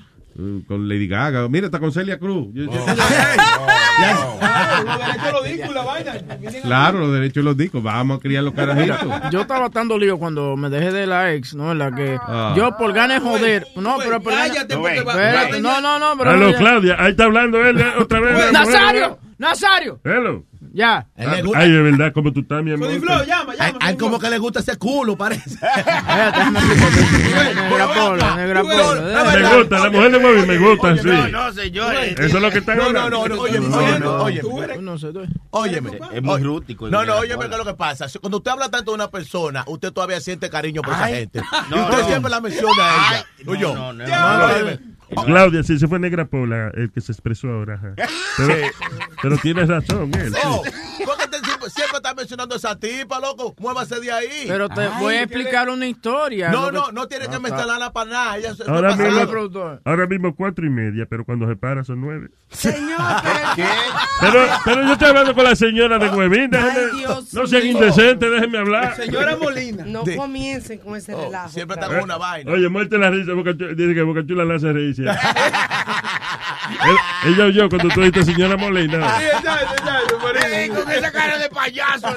Con Lady Gaga. Mira, está con Celia Cruz. Yo- yo- Los derechos lo digo y la vaina. Claro, los derechos los discos. Vamos a criar los carajitos. Yo estaba tan dolido cuando me dejé de la ex, ¿no? En la que Ah. yo por ganas de joder. No, pero por ganas- Cállate, porque va- Espérate, va- No, no, no, pero. Ya- Claudia, ahí está hablando él otra vez. ¡Nazario! ¡Nazario! Hello. Ya. Ay, de verdad, como tú estás, mi amor. Flow, llama, llama. hay como que le gusta ese culo, parece. Negra Pola, Negra Pola. Me gusta, la mujer de Bobby me gusta, sí. No, no, señor. Eso es lo que están No, no, no, no, óyeme, óyeme, óyeme. No sé, tú- Óyeme. Es muy rústico. No, no, óyeme. ¿qué es lo que pasa? Cuando usted habla tanto de una persona, usted todavía siente cariño por esa Ay. gente. Y usted siempre la menciona a ella. No, Oye, no, no. Claudia, sí, se fue Negra Pola, el que se expresó ahora. Pero, pero tienes razón, él. sí. Oh, ¿por qué usted siempre, siempre está mencionando a esa tipa, loco? Muévase de ahí. Pero te voy a explicar una historia. No, que- no, no tiene que Ah, mencionarla para nada. Ella se- Ahora mismo, nada. ahora mismo cuatro y media, pero cuando se para son nueve. Señor, ¿Qué? Pero, pero yo estoy hablando con la señora de Huevín. déjeme- Ay, Dios no sean indecentes, déjenme hablar. Señora Molina. no De- comiencen con ese Oh, relajo. siempre está con una vaina. Oye, muerte la risa, Boca Chula- dice que Boca Chula la hace reír. Él- Ella oyó cuando tú dijiste señora Molina. Sí, exacto, exacto, por eso. con esa cara de payaso.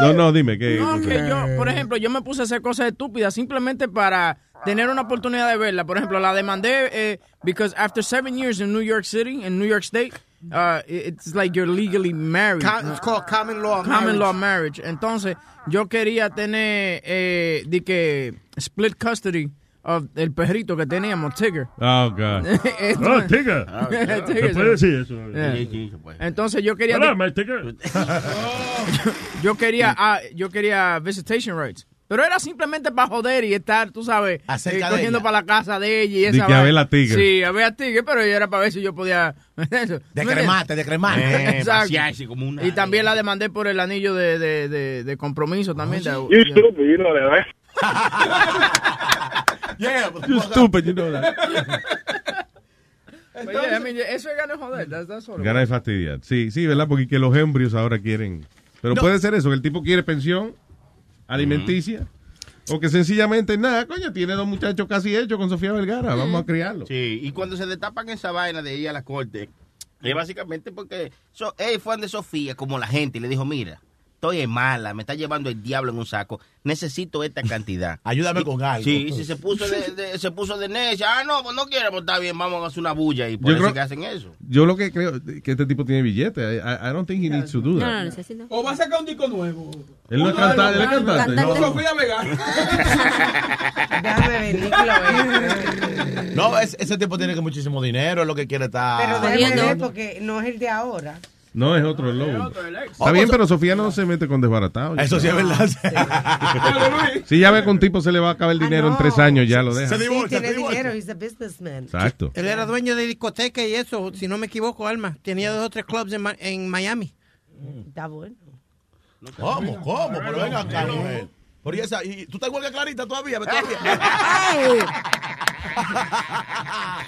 No, no, dime que No, que yo, por ejemplo, yo me puse a hacer cosas estúpidas simplemente para tener una oportunidad de verla. Por ejemplo, la demandé eh, because after seven years in New York City, in New York State, uh, it's like you're legally married. Com- it's called common law. Common marriage. law marriage. Entonces, yo quería tener, eh, de que, split custody of el perrito que teníamos, Tigger. Oh, God. Oh, Tigger. Tigger, ¿Se puede decir eso? Yeah. Sí, sí, se puede. Entonces yo quería Hola, Tigger. yo quería ah, yo quería visitation rights. Pero era simplemente para joder y estar, tú sabes, eh, de cogiendo para la casa de ella y esa que a ver la tigre. Sí, a ver a tigre, pero era para ver si yo podía eso. De ¿Tú me cremate, de cremate. Eh, Exacto. vaciarse como una- Y también la demandé por el anillo de, de, de, de compromiso también. de- You stupid, Yeah, You stupid, you know that. But yeah, I mean, eso es ganar joder. That's, that's all it Gana de fastidiar. Sí, sí, ¿verdad? Porque que los embrios ahora quieren. Pero No. puede ser eso, que el tipo quiere pensión alimenticia. O que sencillamente, nada, coño, tiene dos muchachos casi hechos con Sofía Vergara. Vamos a criarlo. Sí, y cuando se destapan esa vaina de ir a la corte, es básicamente porque so, él fue de Sofía como la gente y le dijo, mira, estoy en mala, me está llevando el diablo en un saco, necesito esta cantidad. Ayúdame Y- con algo. Sí, si se puso de, de- se puso de necia, ah, no, pues no quiere, pues está bien, vamos a hacer una bulla y por Yo eso creo- que hacen eso. Yo lo que creo que este tipo tiene billete. I, don't think he needs to do that. necesito. O va a sacar un disco nuevo. Él no es cantante, él es cantante. No, No. Sofía Vega. Déjame Niclo, No, es- ese tipo tiene que muchísimo dinero, es lo que quiere estar. Pero déjame ver porque no es el de ahora. No, es otro el lobo. Está bien, pero Sofía no se mete con desbaratado. Eso sí es verdad. Si ya ve que un tipo se le va a acabar el dinero en tres años, ya lo deja. Sí, tiene dinero, he's a businessman. Exacto. Él era dueño de discoteca y eso, si no me equivoco, Alma. Tenía dos o tres clubs en Miami. Está bueno. ¿Cómo? ¿Cómo? Pero venga acá, mujer. Por esa, y tú estás igual que Clarita todavía, todavía.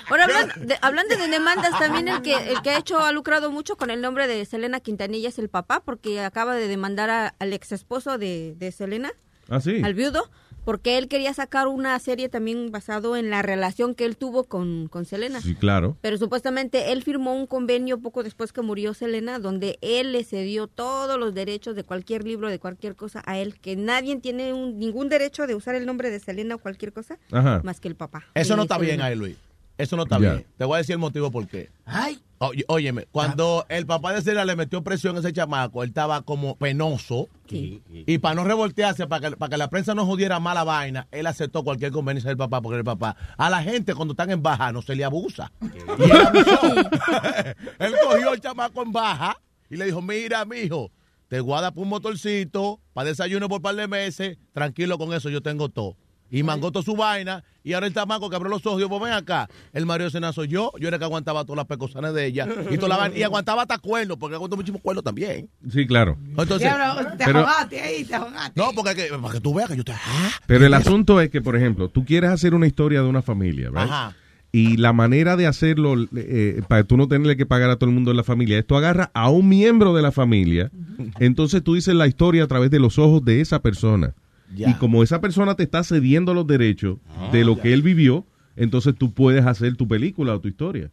Ahora, hablan de, hablando de demandas, también el que, el que ha hecho, ha lucrado mucho con el nombre de Selena Quintanilla es el papá, porque acaba de demandar a- al ex esposo de, de Selena, Ah, sí. al viudo, porque él quería sacar una serie también basado en la relación que él tuvo con, con Selena. Sí, claro. Pero supuestamente él firmó un convenio poco después que murió Selena, donde él le cedió todos los derechos de cualquier libro, de cualquier cosa a él, que nadie tiene un- ningún derecho de usar el nombre de Selena o cualquier cosa, Ajá. más que el papá. Eso no está bien ahí, Luis. Eso no está bien. Te voy a decir el motivo por qué. Ay. Oye, óyeme, cuando el papá de Selena le metió presión a ese chamaco, él estaba como penoso. Y para no revoltearse, para que, para que la prensa no jodiera mala vaina, él aceptó cualquier conveniencia del papá, porque el papá, a la gente cuando están en baja no se le abusa. Y él abusó. él cogió al chamaco en baja y le dijo, mira, mijo, te guarda por un motorcito, para desayuno por un par de meses, tranquilo con eso, yo tengo todo. Y mangó toda su vaina, y ahora el chamaco que abrió los ojos, dijo, pues ven acá, el Mario Sena soy yo, yo era el que aguantaba todas las pecosanas de ella, y, toda la vaina, y aguantaba hasta cuernos, porque aguantó muchísimos cuernos también. Sí, claro. Entonces, Diablo, te pero- ahogaste ahí, te ahogaste. no, porque que- para que tú veas que yo te... ah, Pero el asunto es que, por ejemplo, tú quieres hacer una historia de una familia, ¿right? Ajá. Y la manera de hacerlo, eh, para tú no tenerle que pagar a todo el mundo de la familia, es tú agarras a un miembro de la familia, entonces tú dices la historia a través de los ojos de esa persona. Y como esa persona te está cediendo los derechos de lo que él vivió, entonces tú puedes hacer tu película o tu historia.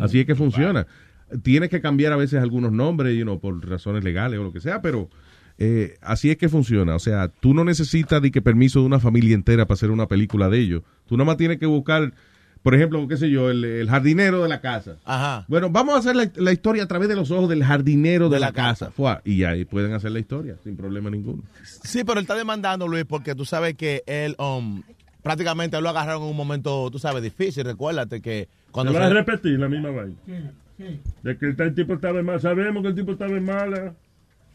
Así es que funciona. Tienes que cambiar a veces algunos nombres, you know, por razones legales o lo que sea, pero eh, así es que funciona. O sea, tú no necesitas de que permiso de una familia entera para hacer una película de ellos. Tú nada más tienes que buscar, por ejemplo, qué sé yo, el, el jardinero de la casa. Ajá. Bueno, vamos a hacer la, la historia a través de los ojos del jardinero de, De la, la casa. casa. Fua, y ahí pueden hacer la historia sin problema ninguno. Sí, pero él está demandando, Luis, porque tú sabes que él um, prácticamente lo agarraron en un momento, tú sabes, difícil. Recuérdate que cuando... Se va a repetir la misma vaina. De que el tipo estaba en mala. Sabemos que el tipo estaba en mala.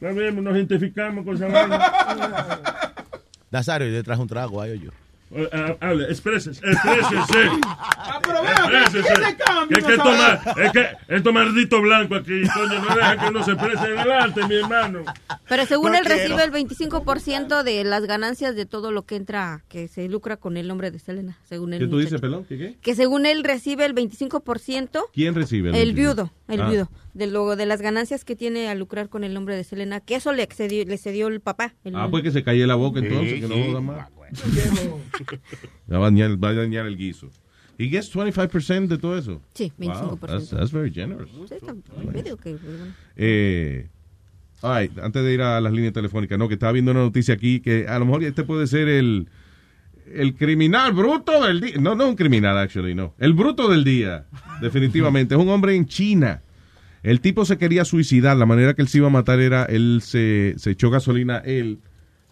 Sabemos, nos identificamos con esa vaina. Nazario, yo le traje un trago ahí, yo. Eh, Hable. ¿qué le cambia, Que es que tomar, es que estos malditos blancos aquí, coño, no deja que uno se exprese en el arte, mi hermano. Pero según No él quiero. recibe el 25% de las ganancias de todo lo que entra, que se lucra con el nombre de Selena, según él. ¿Qué tú dices, perdón? ¿Qué, qué? Que según él recibe el 25%, ¿Quién recibe? el 25? viudo, el Ah. viudo, de lo de las ganancias que tiene al lucrar con el nombre de Selena, que eso le excedió, le cedió el papá. el- Ah, pues que se calle la boca Sí, entonces, que no sí. joda más. Va a dañar, va a dañar el guiso. ¿Y gets 25% de todo eso? Sí, 25%. Wow, that's, that's very generous. Sí, está medio que, bueno. Eh, all right, antes de ir a las líneas telefónicas, no, que estaba viendo una noticia aquí que a lo mejor este puede ser el, el criminal bruto del día. No, no un criminal, actually, no. El bruto del día, definitivamente. es un hombre en China. El tipo se quería suicidar. La manera que él se iba a matar era, él se, se echó gasolina él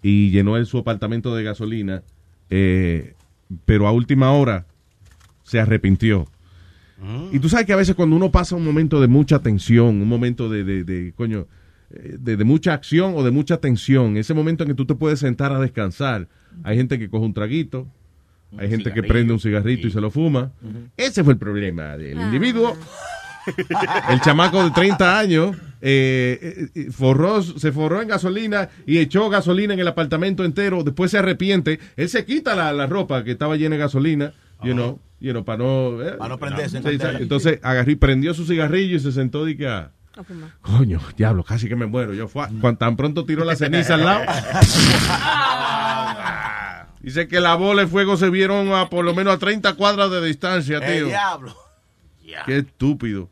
y llenó él su apartamento de gasolina. eh, pero a última hora se arrepintió. Y tú sabes que a veces cuando uno pasa un momento de mucha tensión, un momento de, de, de, coño, de, de mucha acción o de mucha tensión, ese momento en que tú te puedes sentar a descansar, hay gente que coge un traguito, hay gente que prende un cigarrito y se lo fuma. Ese fue el problema del individuo. El chamaco de 30 años eh, eh, eh, forró, se forró en gasolina y echó gasolina en el apartamento entero. Después se arrepiente. Él se quita la, la ropa que estaba llena de gasolina, you know, you know, para no, eh, Para no prenderse. Entonces agarró y prendió su cigarrillo y se sentó y que ah, coño, diablo, casi que me muero. Yo fue, cuando tan pronto tiró la ceniza al lado. Dice que la bola de fuego se vieron a por lo menos a 30 cuadras de distancia, El tío. diablo. Qué estúpido.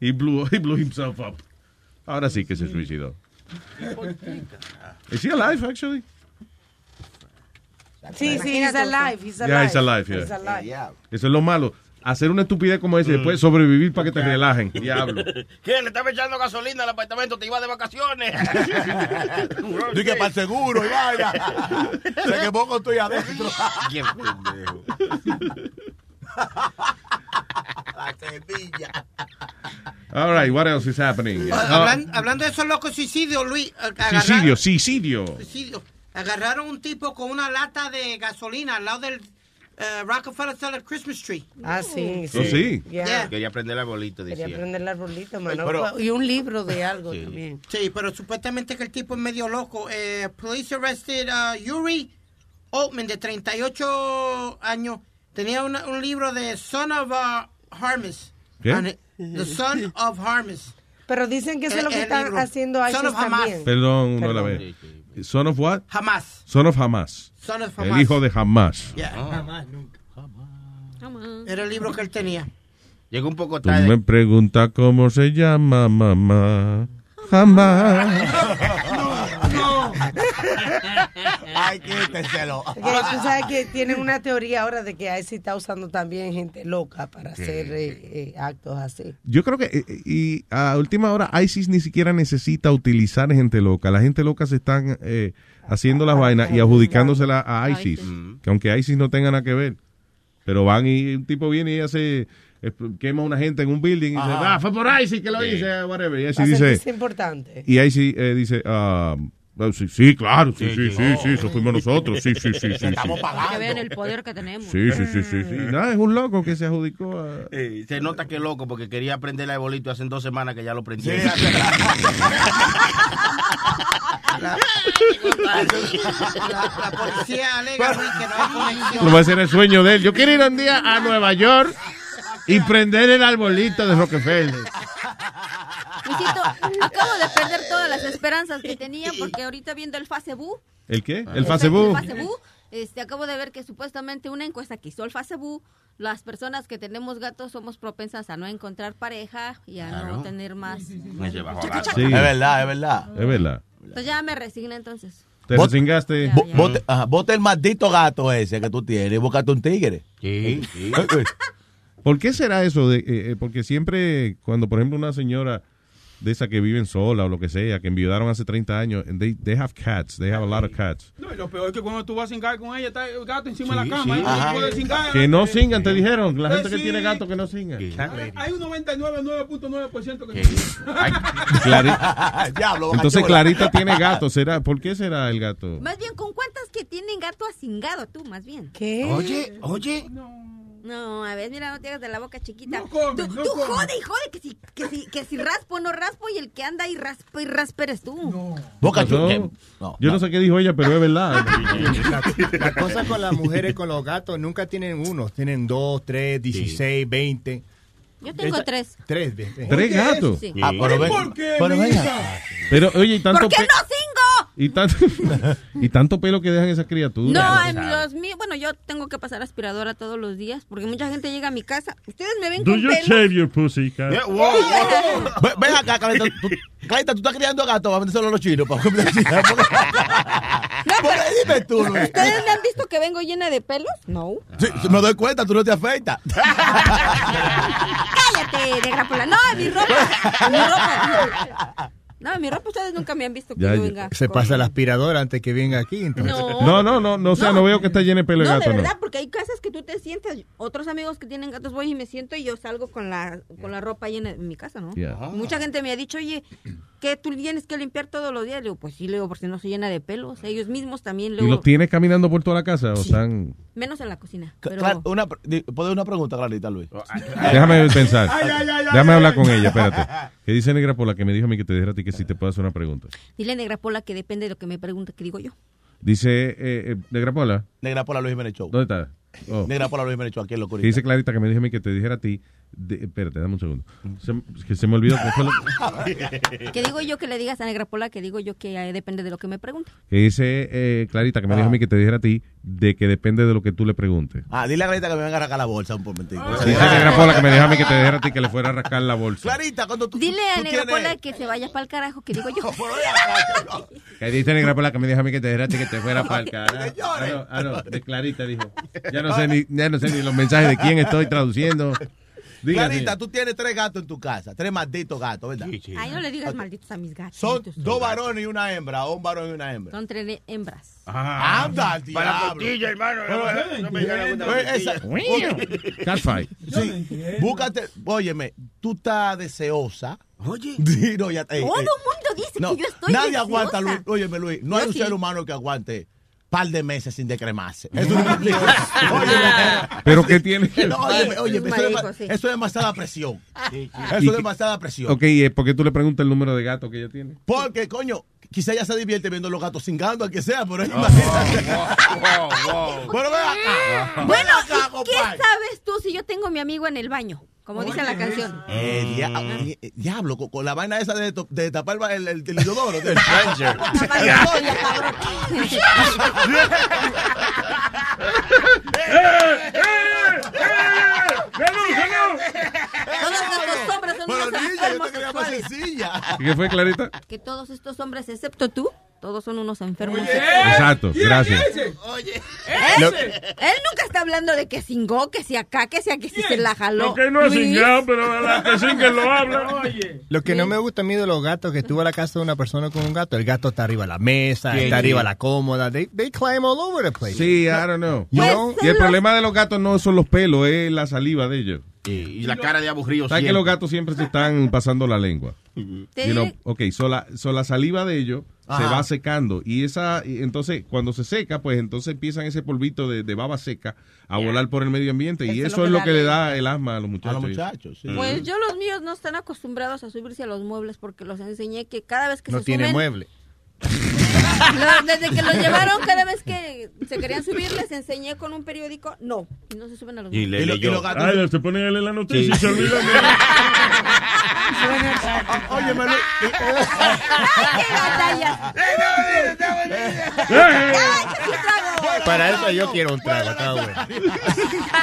He blew, he blew himself up. Ahora sí que se suicidó. Is he alive, actually? Sí, sí, he's alive, he's alive. Yeah, he's alive, yeah. He's alive. Eso es lo malo. Hacer una estupidez como esa y después sobrevivir para que te relajen. Diablo. ¿Qué? ¿Le estaba echando gasolina al apartamento? ¿Te iba de vacaciones? Dije para el seguro y vaya. Se quemó con tu y adentro. Qué pendejo. La semilla. All right, what else is happening? Ah, Ah, hablan- hablando de esos locos suicidios, Luis. agarraron- suicidio, suicidio. suicidio. Agarraron un tipo con una lata de gasolina al lado del eh, Rockefeller Center Christmas Tree. Ah, sí, sí. Oh, sí. Yeah. Quería prender el arbolito, Quería decía. prender el arbolito, mano. Pero- y un libro de algo también. Sí, pero supuestamente que el tipo es medio loco. Eh, police arrested uh, Yuri Altman, de 38 años. Tenía una- un libro de Son of uh, Harmis. ¿Qué? The Son of Harmis. Pero dicen que eso es lo El- que están libro. haciendo Son ISIS también. Perdón, uno a la Perdón. Son of what? Hamas. Son of Hamas. Son of El Hamas. hijo de Hamas. Yeah. Ah. Era el libro que él tenía. Llegó un poco Tú tarde. me preguntas cómo se llama mamá. Jamás. Ay, quítenselo. Que tú sabes que tienen una teoría ahora de que ISIS está usando también gente loca para hacer eh, eh, actos así. Yo creo que, eh, y a última hora, ISIS ni siquiera necesita utilizar gente loca. La gente loca se están eh, haciendo las vainas y adjudicándosela a ISIS. Que aunque ISIS no tenga nada que ver. Pero van y un tipo viene y hace, eh, quema a una gente en un building y dice, Ajá. ah, fue por ISIS que lo Sí. hice, whatever. Y ISIS dice, sentirse importante. y ISIS eh, dice, ah, sí, sí, claro, sí, sí, sí, sí, eso fuimos nosotros, sí, sí, sí, sí. sí. Que vean el poder que tenemos. Sí, sí, sí, sí, sí. Nada, es un loco que se adjudicó a... Eh, se nota que es loco porque quería prender el arbolito hace dos semanas que ya lo prendió. La, la policía alega que no hay conexión. No va a ser el sueño de él. Yo quiero ir un día a Nueva York y prender el arbolito de Rockefeller. Luisito, acabo de perder todas las esperanzas que tenía porque ahorita viendo el Facebook. ¿El qué? El Facebook. El Facebook, este, acabo de ver que supuestamente una encuesta que hizo el Facebook, las personas que tenemos gatos somos propensas a no encontrar pareja y a Claro. no tener más. Sí. Es verdad, es verdad. Es verdad. Entonces ya me resigné entonces. Te Bote, ajá, bote el maldito gato ese que tú tienes y búscate un tigre. Sí, ¿Por qué será eso? De, eh, eh, porque siempre, cuando por ejemplo una señora de esa que viven sola o lo que sea, que enviudaron hace 30 años, and they, they have cats, they have a lot of cats. No, y lo peor es que cuando tú vas a cingar con ella, está el gato encima de Sí, la cama. sí. y no cingar. Que no singan, te dijeron. La Que gente que sí. tiene gato que no singan. Hay un 99.9% que Diablo, Entonces. Clarita tiene gato. ¿Será? ¿Por qué será el gato? Más bien, ¿con cuántas que tienen gato asingado tú, más bien? ¿Qué? Oye, oye. No, a ver, mira, no te hagas de la boca chiquita. come, tú no tú come. jode y jode que si, que, si, que si raspo no raspo y el que anda y raspa y raspa eres tú. Boca ¿Pasó? chula. ¿qué? No, Yo no sé qué dijo ella, pero es verdad. La cosa con las mujeres, con los gatos, nunca tienen uno. Tienen dos, tres, dieciséis, veinte. Yo tengo Esa- tres. Tres. ¿Tres gatos? Sí. Ah, pero ven- ¿Por qué, pero venga. Pero, oye, tanto, ¿Por qué no singo? Y, tanto, y tanto pelo que dejan esas criaturas. No, en los míos, bueno, yo tengo que pasar aspiradora todos los días porque mucha gente llega a mi casa. Ustedes me ven Do con you pelo. shave your pussy, cat? Ven, ven acá, Clarita. Tú, tú estás criando gatos para a los chinos. Para comer dime tú, Luis. ¿Ustedes me han visto que vengo llena de pelos? No. Sí, sí, me doy cuenta, tú no te afeitas. Cállate, negra. No, mi ropa. Mi ropa. No, mi ropa ustedes nunca me han visto que Ya, yo venga. se pasa la aspiradora antes que venga aquí. Entonces. No, no, no, no, o sea, no, veo que está lleno de pelo de No, gato, de no. verdad, porque hay casas que tú te sientas. Otros amigos que tienen gatos voy y me siento y yo salgo con la, con la ropa llena en mi casa, ¿no? Yeah. Mucha gente me ha dicho, oye, que tú tienes que limpiar todos los días. Le digo, pues sí, le digo, porque no se llena de pelos. Ellos mismos también, ¿Y luego, los tienes caminando por toda la casa o están...? menos en la cocina. Pero Clar- una, ¿Puedo una pregunta, Clarita, Luis? Déjame pensar. Ay, ay, ay, Déjame ay, hablar ay. con ella, espérate. ¿Qué dice Negra Pola que me dijo a mí que te dijera a ti que si te puedo hacer una pregunta? dile negra pola que depende de lo que me pregunte, que digo yo. Dice eh, eh, Negra Pola. Negra Pola Luis Jiménez Show. ¿Dónde está? Oh. Negra Pola Luis Jiménez Show, aquí en Locurita. dice Clarita que me dijo a mí que te dijera a ti de- espérate, dame un segundo. Se, que se me olvidó. ¿qué fue lo- Que digo yo que le digas a Negra Pola que digo yo que eh, depende de lo que me pregunte. que dice eh, Clarita, que me dijo a mí que te dijera a ti, de que depende de lo que tú le preguntes. Ah, dile a Clarita que me venga a arrancar la bolsa un momentito. Dice Negra Pola que me dijo a mí que te dijera a ti que le fuera a rascar la bolsa. Clarita, cuando tú. Dile a tú Negra tienes- Pola que se vaya para el carajo, que digo yo. Que dice Negra Pola que me dijo a mí que te dijera a ti que te fuera para el carajo. Ah, no, ah, no, de Clarita dijo. Ya no sé ni, ya no sé ni los mensajes de quién estoy traduciendo. Diga, Clarita, diga. tú tienes tres gatos en tu casa, tres malditos gatos, ¿verdad? Ay, no le digas malditos a mis gatos. Son dos varones y una hembra, o un varón y una hembra. Son tres hembras. Anda, al Para la costilla, hermano. Pero, No me Catfight. Sí, búscate, óyeme, tú estás deseosa. Oye. Sí, no, ya, ey, Todo ey. el mundo dice No, que yo estoy nadie deseosa. aguanta, Luis, óyeme, Luis, no hay un sí. ser humano que aguante par de meses sin decremarse. Eso no Pero ¿qué tiene? No, óyeme, óyeme, eso, es, Marico, dema- sí. eso es demasiada presión. ¿Y Eso es demasiada presión. Ok, ¿y por qué tú le preguntas el número de gatos que ella tiene? Porque, coño, quizá ella se divierte viendo los gatos cingando, que sea, pero Oh, imagínate. Pero ven acá. Bueno, Ven acá, ¿y ¿qué compadre. sabes tú si yo tengo mi amigo en el baño? Como dice la canción. Eh, dia- eh, diablo, con, con la vaina esa de, to- de tapar el, el, el inodoro. del- Todos estos hombres son Pero unos niña, yo te enfermos quería más sexuales. sencilla. ¿Qué fue, Clarita? Que todos estos hombres, excepto tú, todos son unos enfermos Oye. Exacto, gracias. Oye, Lo- él, él nunca está hablando de que cingó, que si acá, que si aquí, si se la jaló. Lo que no ha cingado, pero la que lo habla. Lo que no me gusta a mí de los gatos que estuvo a la casa de una persona con un gato, el gato está arriba de la mesa, Sí, está sí. arriba de la cómoda, they, they climb all over the place. Sí, I don't know. You know? Y el problema de los gatos no son los pelos, es la saliva de ellos. Y la cara de aburrido ¿Sabes que los gatos siempre se están pasando la lengua? You know, ok, so la, so la saliva de ellos se va secando y esa y entonces cuando se seca pues entonces empiezan ese polvito de, de baba seca a volar por el medio ambiente y eso es lo que le da el asma a los muchachos. muchachos, sí. Pues yo los míos no están acostumbrados a subirse a los muebles porque los enseñé que cada vez que No se tiene suben, mueble. Lo- desde que los llevaron, cada vez que se querían subir, les enseñé con un periódico, no, y no se suben a los Y le Y lo- leyó. y los gatos- Ay, se ponen a leer la noticia y Sí. se olvidan de Oye, me Para eso yo quiero un trago, está bueno.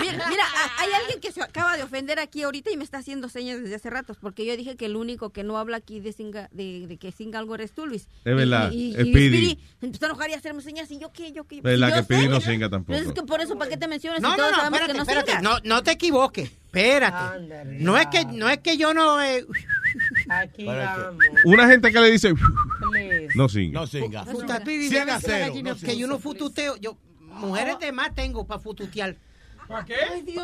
Mira, mira, hay alguien que se acaba de ofender aquí ahorita y me está haciendo señas desde hace ratos, porque yo dije que el único que no habla aquí de, singa, de, de que singa algo eres tú, Luis. Es verdad, Y, y, es y Speedy. Speedy empezó a enojar y a hacerme señas, y yo qué, yo qué. Y yo que sé, no ¿no? singa tampoco. Pero es que por eso, ¿para qué te mencionas? No, si no, no, espérate, que no espérate. No, no te equivoques. Espérate. No es que, no es que yo no. eh, Aquí vamos. Una gente que le dice no singa. No singa. La no que yo no fututeo. Yo, mujeres de más tengo para fututear. ¿Para qué?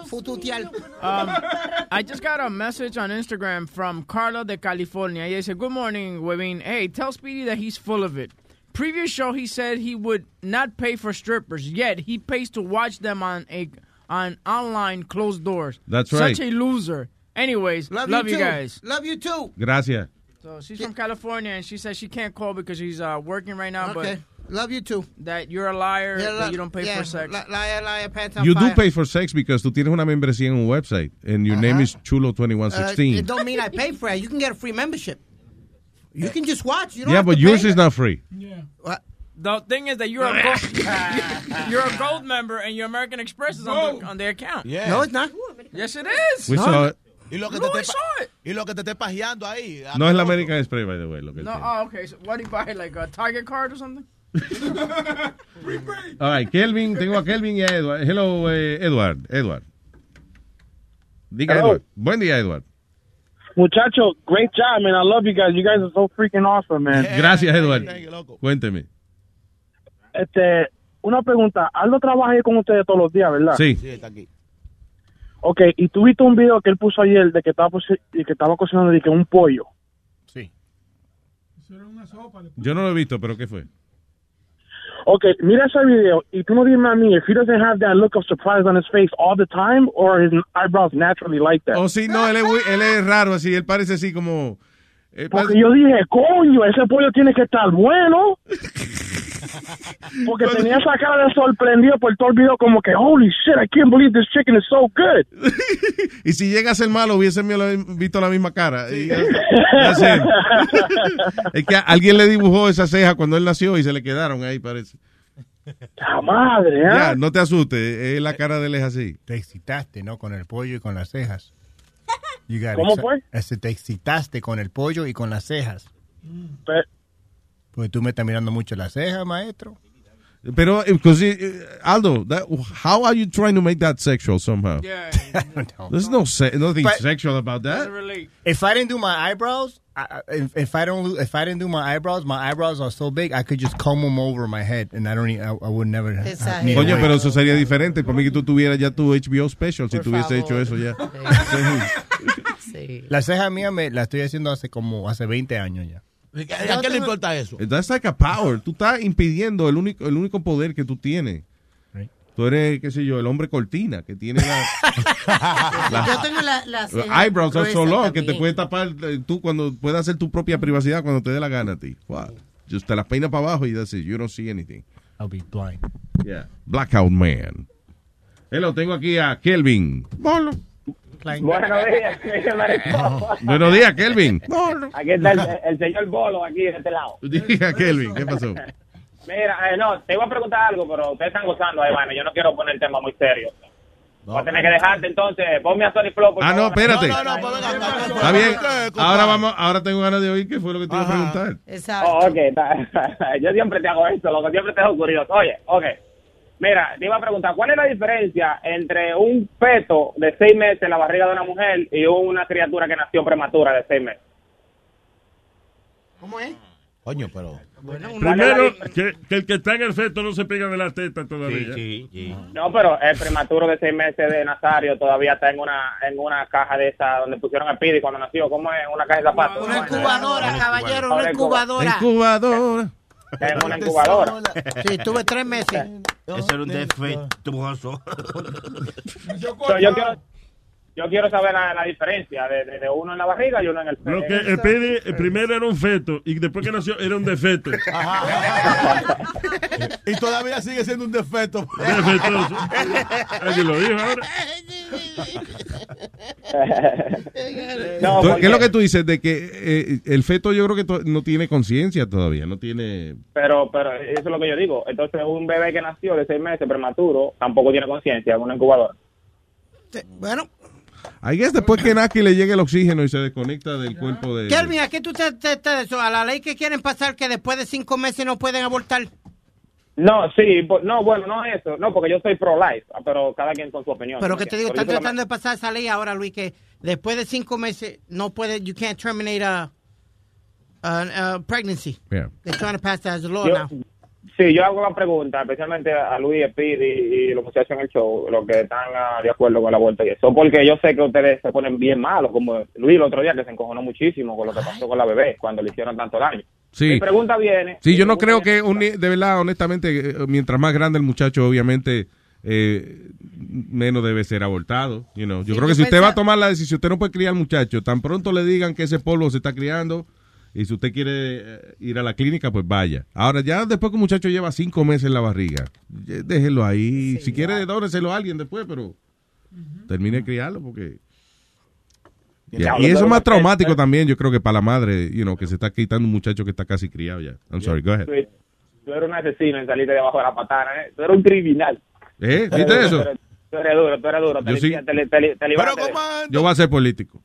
Fututear. Um, I just got a message on Instagram from Carla de California. Ella dice, Good morning, Webin. Hey, tell Speedy that he's full of it. Previous show, he said he would not pay for strippers, yet he pays to watch them on a on online closed doors. That's right. Such a loser. Anyways, love, Love, you, too. guys. Love you too. Gracias. So she's from California, and she says she can't call because she's uh, working right now. Okay. Love you too. That you're a liar. Yeah, that you don't pay yeah, for sex. li- Liar, liar, pants on You do pay for sex because tú tienes una membresía en un website and your name is Uh, Chulo2116. it don't mean I pay for it. You can get a free membership. You can just watch. You don't yeah, have but to yours pay. is not free. Yeah. What? The thing is that you're a gold, you're a gold member, and your American Express is on, the, on their account. Yeah. No, it's not. Yes, it is. We saw it. Y lo que No, te I saw it. y lo que te esté pajeando ahí. No es la American Express, by the way. Lo que él No, oh, okay. So what do you buy? Like a Target card or something? All right, Kelvin, tengo a Kelvin y a Edward. Hello, eh, Edward. Edward. Diga, Hello. Edward. Buen día, Edward. Muchacho, great job, man. I love you guys. You guys are so freaking awesome, man. Gracias, Edward. Cuénteme. Este, una pregunta. Aldo trabaja ahí con ustedes todos los días, ¿verdad? Sí. Sí, está aquí. Ok, y tú viste un video que él puso ayer de que estaba, y que estaba cocinando de que un pollo. Sí. Yo no lo he visto, pero ¿qué fue? Ok, mira ese video y tú no dime a mí if he doesn't have that look of surprise on his face all the time or his eyebrows naturally like that. Oh, sí, no, él es, él es raro así. Él parece así como... eh, Porque parece- yo dije, coño, ese pollo tiene que estar bueno. Porque tenía esa cara de sorprendido por todo el video, como que, holy shit, I can't believe this chicken is so good. Y si llega a ser malo, hubiese visto la misma cara. It. es que alguien le dibujó esa ceja cuando él nació y se le quedaron ahí, parece. La madre, ¿eh? Ya, no te asustes, es la cara de él es así. Te excitaste, ¿no? Con el pollo y con las cejas. You got ¿Cómo fue? Te excitaste con el pollo y con las cejas. Porque tú me estás mirando mucho las cejas, maestro. Pero, eh, 'cause, eh, Aldo, that- how are you trying to make that sexual somehow? There's no se nothing But- sexual about that. If I didn't do my eyebrows, I, if, if I don't, if I didn't do my eyebrows, my eyebrows are so big, I could just comb them over my head, and I don't, need, I, I would never. need Coño, pero eso sería diferente. Para mí que tú tuvieras ya tu HBO special si Por favor. hecho eso ya. Sí. La ceja mía me la estoy haciendo hace como hace 20 años ya. ¿A qué le importa eso? That's like a power. Tú estás impidiendo el único, el único poder que tú tienes. Tú eres, qué sé yo, el hombre cortina que tiene la, Yo tengo la, la Los ceja eyebrows are so long que te puede tapar eh, tú cuando puedes hacer tu propia privacidad cuando te dé la gana a ti. Wow. Just te las peinas para abajo y it. You don't see anything. I'll be blind. Yeah. Blackout Man. Hello, tengo aquí a Kelvin. Bolo. Buenos días, señor. Buenos días, Kelvin. Aquí está el, el señor Bolo, aquí de este lado. Diga, Kelvin, ¿qué pasó? Mira, eh, no, te iba a preguntar algo, pero ustedes están gozando ahí, bueno, yo no quiero poner el tema muy serio. Voy a tener que dejarte entonces, ponme a Sony Flow, Ah, no, espérate. No, no, no, pues venga, Está bien. Ahora vamos, ahora tengo ganas de oír qué fue lo que te iba a preguntar. Exacto. Oh, yo siempre te hago esto, loco, siempre te hago curioso. Oye, ok. Mira, te iba a preguntar, ¿cuál es la diferencia entre un feto de seis meses en la barriga de una mujer y una criatura que nació prematura de seis meses? ¿Cómo es? Coño, pero. Primero, que, que el que está en el feto no se pega de la teta todavía. No, pero el prematuro de seis meses de Nazario todavía está en una en una caja de esa donde pusieron a Pidi cuando nació. ¿Cómo es? Una caja de zapatos. Una incubadora, caballero, una Una incubadora. Incubadora. En una incubadora. Sí, tuve tres meses. Eso era un defectuoso. So, yo quiero yo quiero saber la, la diferencia de, de- de uno en la barriga y uno en el Lo que el Pidi, el primero era un feto y después que nació era un defecto. y todavía sigue siendo un defecto. Defectuoso. Alguien lo dijo ahora. No, ¿Tú- porque- ¿Qué es lo que tú dices? De que eh, el feto yo creo que to- no tiene conciencia todavía, no tiene... Pero, pero eso es lo que yo digo. Entonces, un bebé que nació de seis meses prematuro tampoco tiene conciencia en una incubadora. Bueno, I guess después que Naki le llegue el oxígeno y se desconecta del cuerpo de... Kelvin, ¿a qué tú te, te- te- eso? ¿A la ley que quieren pasar que después de cinco meses no pueden abortar? No, sí, no, bueno, no eso, no, porque yo soy pro-life, ah, pero cada quien con su opinión. Pero ¿me que te digo, están tratando de pasar esa ley ahora, Luis, que después de cinco meses no puede, you can't terminate a, a- a pregnancy. Yeah. They're trying to pass that as a law Yo- now. Sí, yo hago la pregunta, especialmente a Luis, Speed y, y los muchachos en el show, los que están ah, de acuerdo con la vuelta y eso, porque yo sé que ustedes se ponen bien malos, como Luis el otro día que se encojonó muchísimo con lo que pasó con la bebé cuando le hicieron tanto daño. Sí. Mi pregunta viene... Sí, yo no mi creo pregunta que, un de verdad, honestamente, eh, mientras más grande el muchacho, obviamente, eh, menos debe ser abortado. You know. Yo Sí, creo yo que si usted va a tomar la decisión, usted no puede criar al muchacho. Tan pronto le digan que ese polvo se está criando y si usted quiere eh, ir a la clínica, pues vaya. Ahora, ya después que un muchacho lleva cinco meses en la barriga, eh, déjelo ahí. si quiere, dóneselo a alguien después, pero termine de criarlo porque... Yeah, Y eso es pero más traumático también, yo creo que para la madre, you know, que se está quitando un muchacho que está casi criado ya. I'm sorry, go ahead. Tú, eres un asesino en salirte debajo de la patana, ¿eh? Tú eres un criminal. ¿Eh? ¿Viste eso? Tú eres, duro, tú eres duro. Te, Yo sí. te, te libraste de- Yo voy a ser político.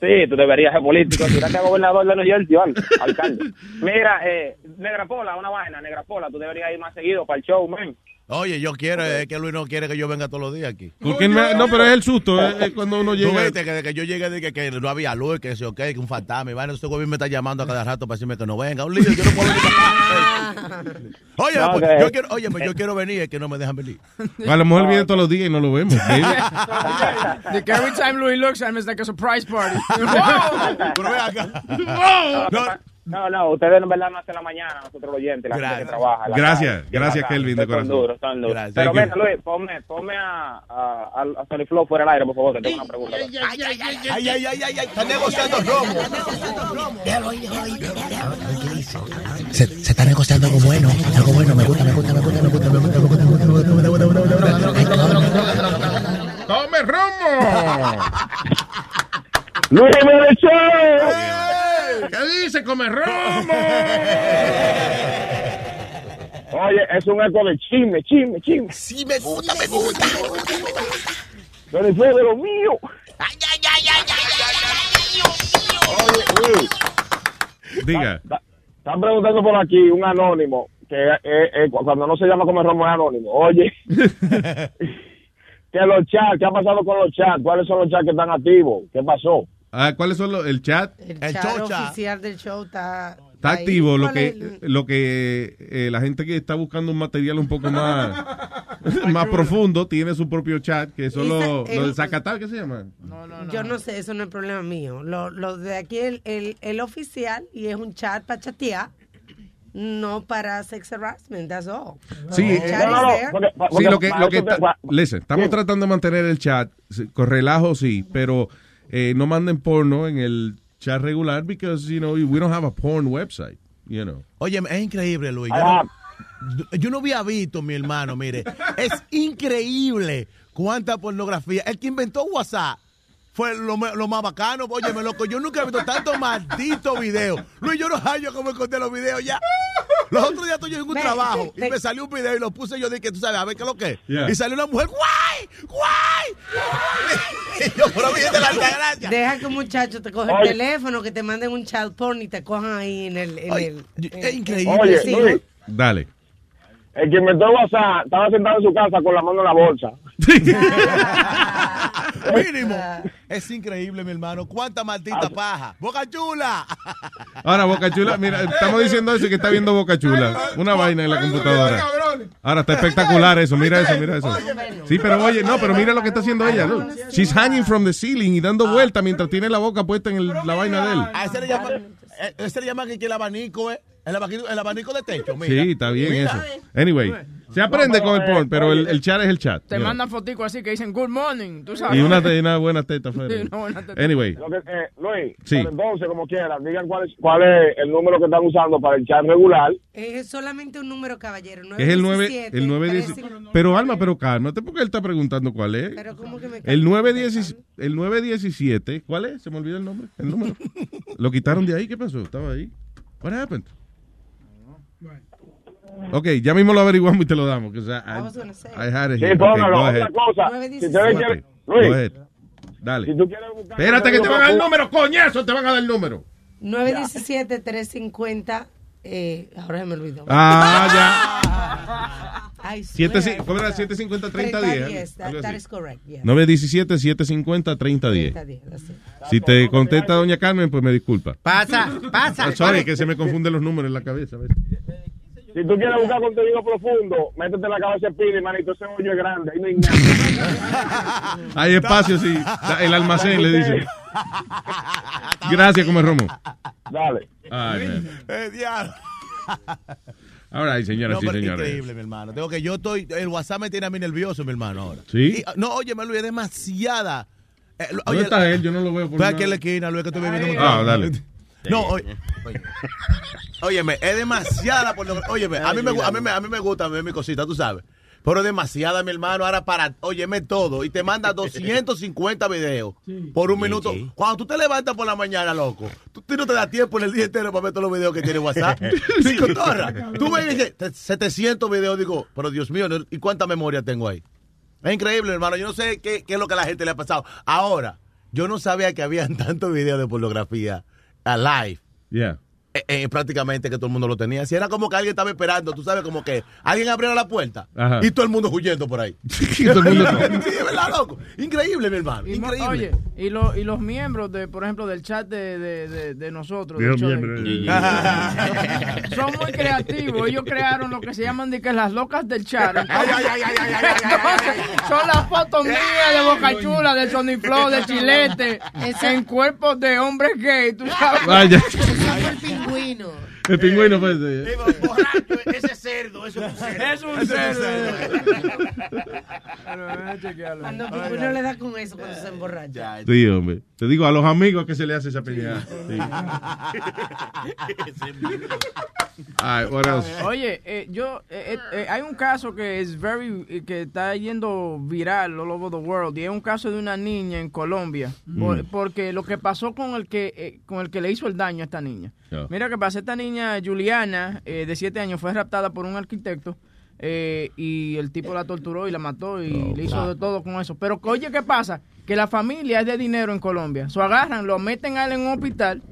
Sí, tú deberías ser político, tirarte a gobernador de New ¿vale? alcalde. Mira, eh, Negra Pola, una vaina, Negra Pola, tú deberías ir más seguido para el show, man. Oye, yo quiero, es que Luis no quiere que yo venga todos los días aquí. ¿Por qué me- no, pero es el susto, es, es cuando uno Tú llega. viste que, que yo llegué de que, que no había luz, que sé, ok, que un fantasma. Y bueno, ese gobierno me está llamando a cada rato para decirme que no venga. Un lío, yo no puedo venir. Oye, No, pues, que- yo quiero, oye, pues, yo quiero venir, es que no me dejan venir. A lo mejor viene todos los días y no lo vemos. Like every time Louis looks at him, it's like a surprise party. Pero ve acá. No, No, no, ustedes en verdad no hacen la mañana, nosotros los oyentes, la gente que trabaja. Gracias, gracias. Kelvin, de corazón. duros, son duros. Gracias. Pero mira. Luis, ponme, ponme a, a, Sony Flow fuera del aire, por favor, que tengo una pregunta. Ay, ay, ay, ay, ay, ay, está negociando romo. Déjalo ahí, déjalo ahí. A ver qué dice. Se, se está negociando algo bueno, algo bueno. Me gusta, me gusta, me gusta, me gusta, me gusta, me gusta, me gusta, me gusta, me gusta, me gusta, me gusta, me gusta. ¡Come romo! ¡Luis Show! ¿Qué dice, come romo? Oye, es un eco de chisme, chisme, chisme. Sí, me gusta, me gusta. Pero fue de lo mío. Ay, ay, ay, ay, ay, Oye, Luis, Diga. están preguntando por aquí un anónimo que eh, eh, cu- cuando no se llama como Romo es anónimo. Oye, que los chats, ¿qué ha pasado con los chats? ¿Cuáles son los chats que están activos? ¿Qué pasó? Ah, ¿Cuáles son los, el chat? El, chat oficial del show está... Está ahí. activo lo ¿Cuál que es el- lo que eh, la gente que está buscando un material un poco más más profundo tiene su propio chat que son los, el- los de Zacatal ¿qué se llama? Yo no sé, eso no es problema mío. Lo, lo de aquí, el, el, el oficial, y es un chat para chatear, no para sex harassment, that's all. Sí, El eh, lo que, lo que ta- listen, estamos tratando de mantener el chat con relajo sí, pero eh, no manden porno en el chat regular because you know we don't have a porn website, you know. Oye, es increíble, Luis. Yo Ah. no, yo no había visto, mi hermano, mire. Es increíble cuánta pornografía. El que inventó WhatsApp fue lo, me- lo más bacano. Oye, me loco, yo nunca he visto tantos malditos videos. Luis, yo no hallo cómo encontré los videos ya. Los otros días estoy yo en un trabajo y me salió un video y lo puse yo dije, tú sabes, a ver qué es lo que es. Yeah. Y salió una mujer, ¡guay! ¡guay! y yo, pero de la gracia. Deja que un muchacho te coge Oye. el teléfono, que te manden un child porn y te cojan ahí en el... En el es increíble. Oye, Sí, Luis, Dale. el que inventó WhatsApp estaba sentado en su casa con la mano en la bolsa. Mínimo. Es increíble, mi hermano. Cuánta maldita paja. Boca chula. Ahora Boca Chula, mira, estamos diciendo eso y que está viendo Boca Chula, una vaina en la computadora. Ahora está espectacular eso, mira eso, mira eso. Sí, pero oye, no, pero mira lo que está haciendo ella. look. She's hanging from the ceiling y dando vueltas mientras tiene la boca puesta en el- la vaina de él. A ese le llama, eh, ese le llama que el abanico, ¿eh? El abanico, el abanico de techo, mira. Sí, está bien Mira. eso. Anyway, se aprende con el porn, pero el, el chat es el chat. Te know. mandan foticos así que dicen good morning, tú sabes. Y una, una buena teta teta. Anyway, Lo que, eh, Luis, Sí. entonces, como quieran, digan cuál es, cuál es el número que están usando para el chat regular. Es solamente un número, caballero. es el 9, 917, el 910. Pero Alma, pero cálmate porque él está preguntando cuál es. Pero ¿cómo que me El 910, el 917, ¿cuál es? Se me olvidó el nombre, el número. Lo quitaron de ahí, ¿qué pasó? Estaba ahí. What happened? Ok, ya mismo lo averiguamos y te lo damos. que, o sea, I, I had it Sí. Okay, póngalo. go Otra ahead. cosa, si ustedes quieren, go Luis, ahead. Dale. si tú quieres buscar... Espérate que te van a dar el número, coñazo, te van a dar el número. 917-350. Eh, ahora se me olvidó. Ah, Ay, Siete, swear. ¿Cómo era? 750 30 30, 10. yes, that- is correct, yes. 917 750 30 10. 30, that's it. Si te contesta doña Carmen, pues me disculpa. Pasa, pasa. Ah, sorry, que se me confunden los números en la cabeza. a ver. Si tú quieres buscar contenido profundo, métete en la cabeza de Pili, manito, ese hoyo es grande, ahí no hay nada. Hay espacio, sí. El almacén le dice. Gracias, come romo. Dale. Ay, man. Eh, right, señoras No, y señores. increíble, mi hermano. Tengo que yo estoy, el WhatsApp me tiene a mí nervioso, mi hermano, ahora. ¿Sí? Y, no, oye, Luis, es demasiada. Eh, lo- ¿Dónde oye, está él? Yo no lo veo por Estoy aquí en la esquina, Luis, que estoy bebiendo Ah, dale. No, oye, oye. Óyeme, es demasiada pornografía. Óyeme, a mí, me, a, mí, me- a mí me gusta ver mi cosita, tú sabes. Pero es demasiada, mi hermano, ahora para, óyeme todo. Y te manda 250 videos por un minuto. Cuando tú te levantas por la mañana, loco, tú, tú no te da tiempo en el día entero para ver todos los videos que tiene WhatsApp. Sin cotorra. Tú ves y dices, 700 videos, digo, pero Dios mío. ¿y cuánta memoria tengo ahí? Es increíble, hermano. Yo no sé qué, qué es lo que a la gente le ha pasado. Ahora, yo no sabía que habían tantos videos de pornografía alive. Yeah. Eh, eh, prácticamente que todo el mundo lo tenía. Si era como que alguien estaba esperando, tú sabes, como que alguien abriera la puerta Ajá. y todo el mundo huyendo por ahí. sí, es verdad, loco. Increíble, mi hermano. Y Increíble. Oye, y, lo- y los miembros, de, por ejemplo, del chat de, de, de, de nosotros. Dios miembro. de- Son muy creativos. Ellos crearon lo que se llaman de que las locas del chat. Son las fotos mías de Boca Chula, de Sony Flow, de Chilete, en cuerpos de hombres gay, tú sabes. Vaya. Fue el pingüino. El pingüino pues. eh. Eh, borracho, ese cerdo, eso es un cerdo. Es un cerdo. Eh. Cuando uno le da con eso cuando se emborracha. Sí, hombre. Te digo, a los amigos que se le hace esa pelea. Sí. All right, what else? Oye, eh, yo eh, eh, eh, hay un caso que es very eh, que está yendo viral all over the world y es un caso de una niña en Colombia por- Mm. porque lo que pasó con el que con el que le hizo el daño a esta niña. Mira que pasa esta niña Juliana de 7 años fue raptada por un arquitecto y el tipo la torturó y la mató y Oh, le hizo de todo con eso. Pero oye, ¿qué pasa? Que la familia es de dinero en Colombia. So agarran, lo meten a él en un hospital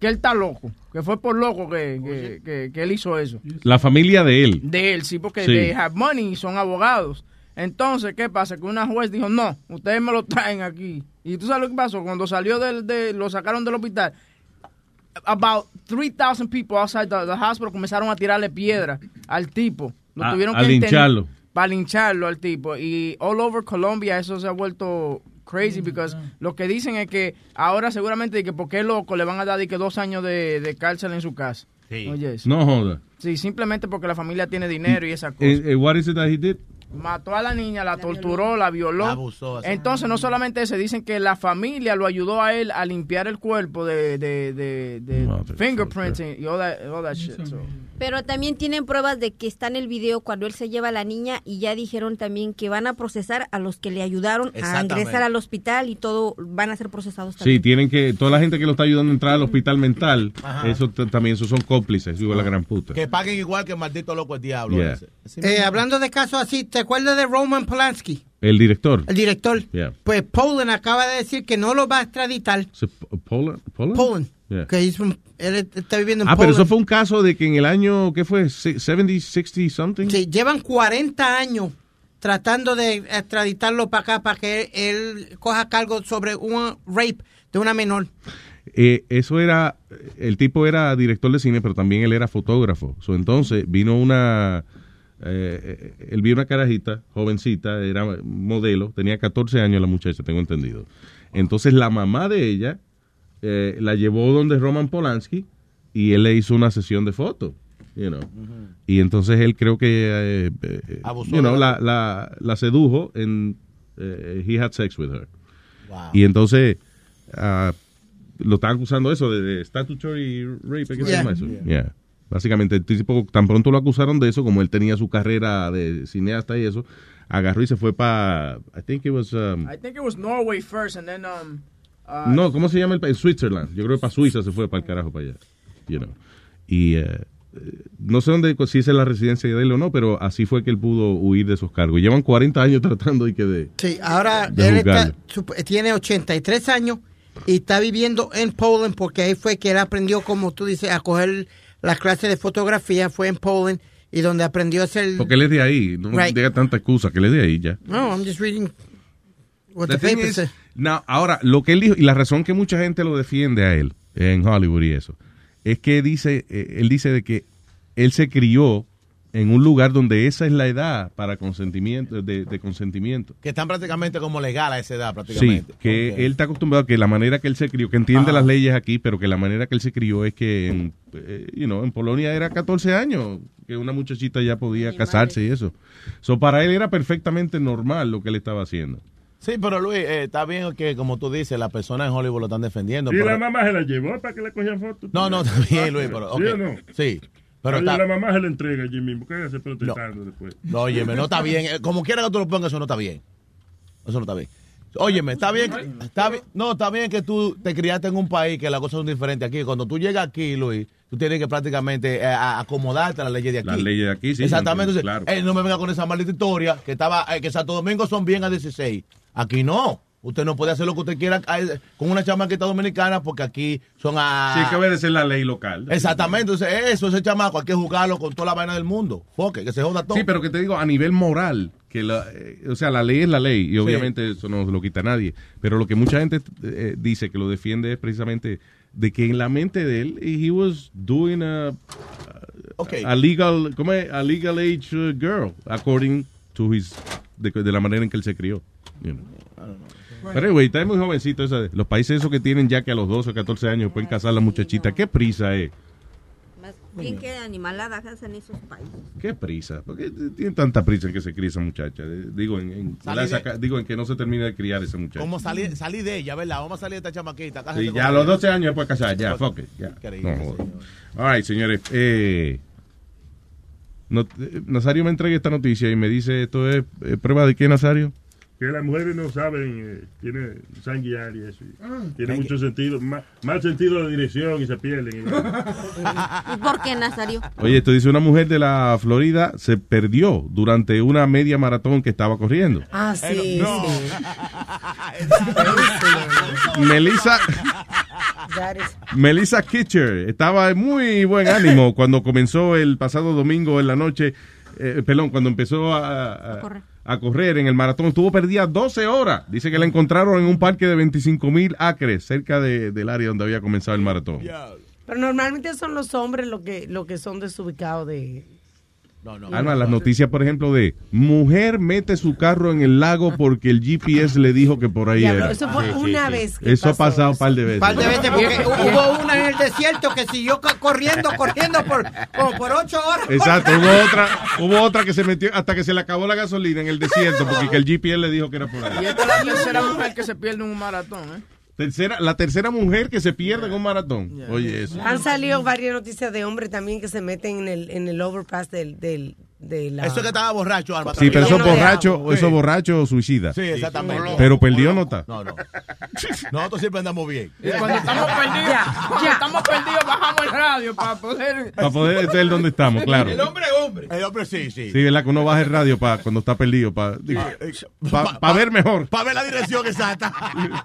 que él está loco, que fue por loco que, que- que- que él hizo eso. La familia de él. De él, sí, porque Sí. they have money y son abogados. Entonces, ¿qué pasa? Que una juez dijo, no, ustedes me lo traen aquí. Y tú sabes lo que pasó, cuando salió del, de, lo sacaron del hospital, about 3,000 people outside the, the hospital comenzaron a tirarle piedra al tipo. Lo A- tuvieron a que lincharlo. Para lincharlo al tipo. Y all over Colombia eso se ha vuelto crazy because lo que dicen es que ahora seguramente que porque es loco le van a dar de que dos años de, de cárcel en su casa. Oye, eso. No joda. Sí, simplemente porque la familia tiene dinero y esa cosa. Eh, eh, what is it that he did? Mató a la niña, la, torturó, la violó. La abusó, así. Entonces, no solamente eso, dicen que la familia lo ayudó a él a limpiar el cuerpo de, de, de, de fingerprints y all that, all that shit. so. Pero también tienen pruebas de que está en el video cuando él se lleva a la niña y ya dijeron también que van a procesar a los que le ayudaron a ingresar al hospital y todo van a ser procesados Sí, también. tienen que, toda la gente que lo está ayudando a entrar al hospital mental, Ajá. eso también, esos son cómplices, digo, la gran puta. Que paguen igual que el maldito loco el diablo. Yeah. Eh, hablando de casos así, ¿te acuerdas de Roman Polanski? El director. El director. Yeah. Pues Poland acaba de decir que no lo va a extraditar. So, Poland? Poland? Poland. Yeah. Que él está viviendo en Ah, pero eso fue un caso de que en el año, ¿qué fue? Se- 70, 60 something. Sí, llevan 40 años tratando de extraditarlo para acá para que él coja cargo sobre un rape de una menor. Eh, eso era, el tipo era director de cine, pero también él era fotógrafo. So, entonces vino una, eh, él vio una carajita, jovencita, era modelo, tenía 14 años la muchacha, tengo entendido. Entonces la mamá de ella eh, la llevó donde Roman Polanski y él le hizo una sesión de fotos. You know. Y entonces él creo que eh, eh, you know, la, la- la, sedujo en eh, he had sex with her. Wow. Y entonces ah, lo están acusando eso de, de statutory rape, ¿qué se Yeah. llama eso? Yeah. Básicamente, el tipo, tan pronto lo acusaron de eso, como él tenía su carrera de cineasta y eso, agarró y se fue para, I think it was, um, I think it was Norway first and then um uh, no, ¿cómo se llama el país? Switzerland. Yo creo que para Suiza se fue para el carajo para allá. You know. Y eh, eh, no sé dónde, si esa es la residencia de él o no, pero así fue que él pudo huir de esos cargos. Llevan 40 años tratando y que de... Sí, ahora De él está- tiene 83 años y está viviendo en Poland porque ahí fue que él aprendió, como tú dices, a coger las clases de fotografía. Fue en Poland y donde aprendió a hacer... Porque él es de ahí, no Right. diga tanta excusa, que él es de ahí ya. No, I'm just reading what The the, paper says. Now, ahora, lo que él dijo, y la razón que mucha gente lo defiende a él en Hollywood y eso, es que dice, eh, él dice de que él se crió en un lugar donde esa es la edad para consentimiento, de, de consentimiento. Que están prácticamente como legal a esa edad, Sí, prácticamente. que Ok. él está acostumbrado a que la manera que él se crió, que entiende Ajá. las leyes aquí, pero que la manera que él se crió es que en, eh, you know, en Polonia era 14 años, que una muchachita ya podía casarse y eso. So, para él era perfectamente normal lo que él estaba haciendo. Sí, pero Luis, eh, está bien que, como tú dices, las personas en Hollywood lo están defendiendo. Y pero- la mamá se la llevó para que le cogían fotos. No, no, está bien, Luis, pero... ¿Sí ok. o no? Sí, pero Oye, está... la mamá se la entrega allí mismo. Cállate protestando después. No, óyeme, no está bien. Eh, Como quiera que tú lo pongas, eso no está bien. Eso no está bien. Óyeme, está bien, está bien, no, está bien que tú te criaste en un país que las cosas son diferentes aquí. Cuando tú llegas aquí, Luis, tú tienes que prácticamente eh, a- acomodarte a las leyes de aquí. Las leyes de aquí, sí, Exactamente. Entonces, claro. eh, no me venga con esa maldita historia que estaba, eh, que Santo Domingo son bien a 16. Aquí no. Usted no puede hacer lo que usted quiera eh, con una chamaquita dominicana porque aquí son a... Sí, que obedecer la ley local. Exactamente. Entonces, eso, ese chamaco, hay que jugarlo con toda la vaina del mundo. Foque, que se joda todo. Sí, pero que te digo, a nivel moral, que la, eh, o sea, la ley es la ley y obviamente eso no lo quita nadie. Pero lo que mucha gente eh, dice que lo defiende es precisamente de que en la mente de él, he was doing a, a legal, ¿cómo es? A legal age uh, girl, according to his, de, de la manera en que él se crió. you know. Pero, güey, está muy jovencito. esa los países esos que tienen ya que a los 12 o 14 años pueden casar a la muchachita. ¿Qué prisa es? ¿Quién qué animalada hacen esos países? ¿Qué prisa? ¿Por qué tienen tanta prisa en que se críe esa muchacha? Eh, Digo en, en- Salí la de- saca- digo, en que no se termine de criar esa muchacha. ¿Cómo salí, salí de ella, verdad? Vamos a salir de esta chamaquita. Sí, ya a los 12 años después casar, ya, fuck it, ya. Increíble, No jodas. All right, señores. Eh, no- eh, Nazario me entrega esta noticia y me dice, ¿esto es eh, prueba de qué, Nazario? Que las mujeres no saben, eh, tiene sanguiar y eso. y Ah. Tiene mucho sentido, ma- mal sentido de dirección y se pierden. ¿Y por qué, Nazario? Oye, esto dice una mujer de la Florida se perdió durante una media maratón que estaba corriendo. Ah, sí, Melissa, Melissa Kitcher estaba en muy buen ánimo cuando comenzó el pasado domingo en la noche, eh, perdón, cuando empezó a, a- a correr en el maratón. Estuvo perdida 12 horas. Dice que la encontraron en un parque de 25 mil acres cerca de- del área donde había comenzado el maratón. Pero normalmente son los hombres los que, lo que son desubicados de... No, no. Alma, las noticias, por ejemplo, de mujer mete su carro en el lago porque el GPS le dijo que por ahí era. eso fue una vez que Eso ha pasado un par de veces. par de veces porque hubo una en el desierto que siguió co- corriendo, corriendo por como por ocho horas. Exacto, hubo otra, hubo otra que se metió hasta que se le acabó la gasolina en el desierto porque que el GPS le dijo que era por Y ahí. esta es la tercera mujer que se pierde en un maratón, ¿eh? Tercera, la tercera mujer que se pierde en un maratón. Oye, eso. Han salido varias noticias de hombres también que se meten en el, en el overpass del, del, de la... Eso es que estaba borracho, Alma. Sí, pero eso borracho, eso borracho suicida. Sí, exactamente. Pero perdió no está. No, no. Nosotros siempre andamos bien. Y cuando estamos perdidos, cuando estamos perdidos bajamos el radio para poder... Para poder ser donde estamos, claro. El hombre es hombre. El hombre sí, sí. Sí, ¿verdad? Que uno baja el radio para cuando está perdido, para ver mejor. Para ver la dirección exacta.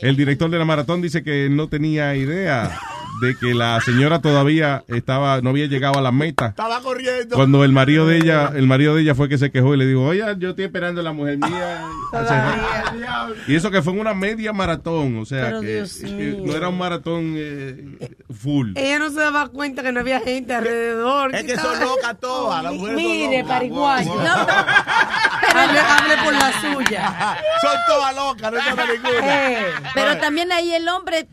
El director de la maratón dice que no tenía idea de que la señora todavía estaba, no había llegado a la meta. Estaba corriendo. Cuando el marido de ella, el marido de ella fue que se quejó y le dijo, oye, yo estoy esperando a la mujer mía. Y eso que fue en una media maratón, o sea, que, que mío. no era un maratón eh, full. Ella no se daba cuenta que no había gente alrededor. Es que son locas todas, las mujeres Mire, pariguayo. Wow, wow. hable, hable por la suya. Son todas locas, no llama ninguna. Eh, Pero también ahí el hombre,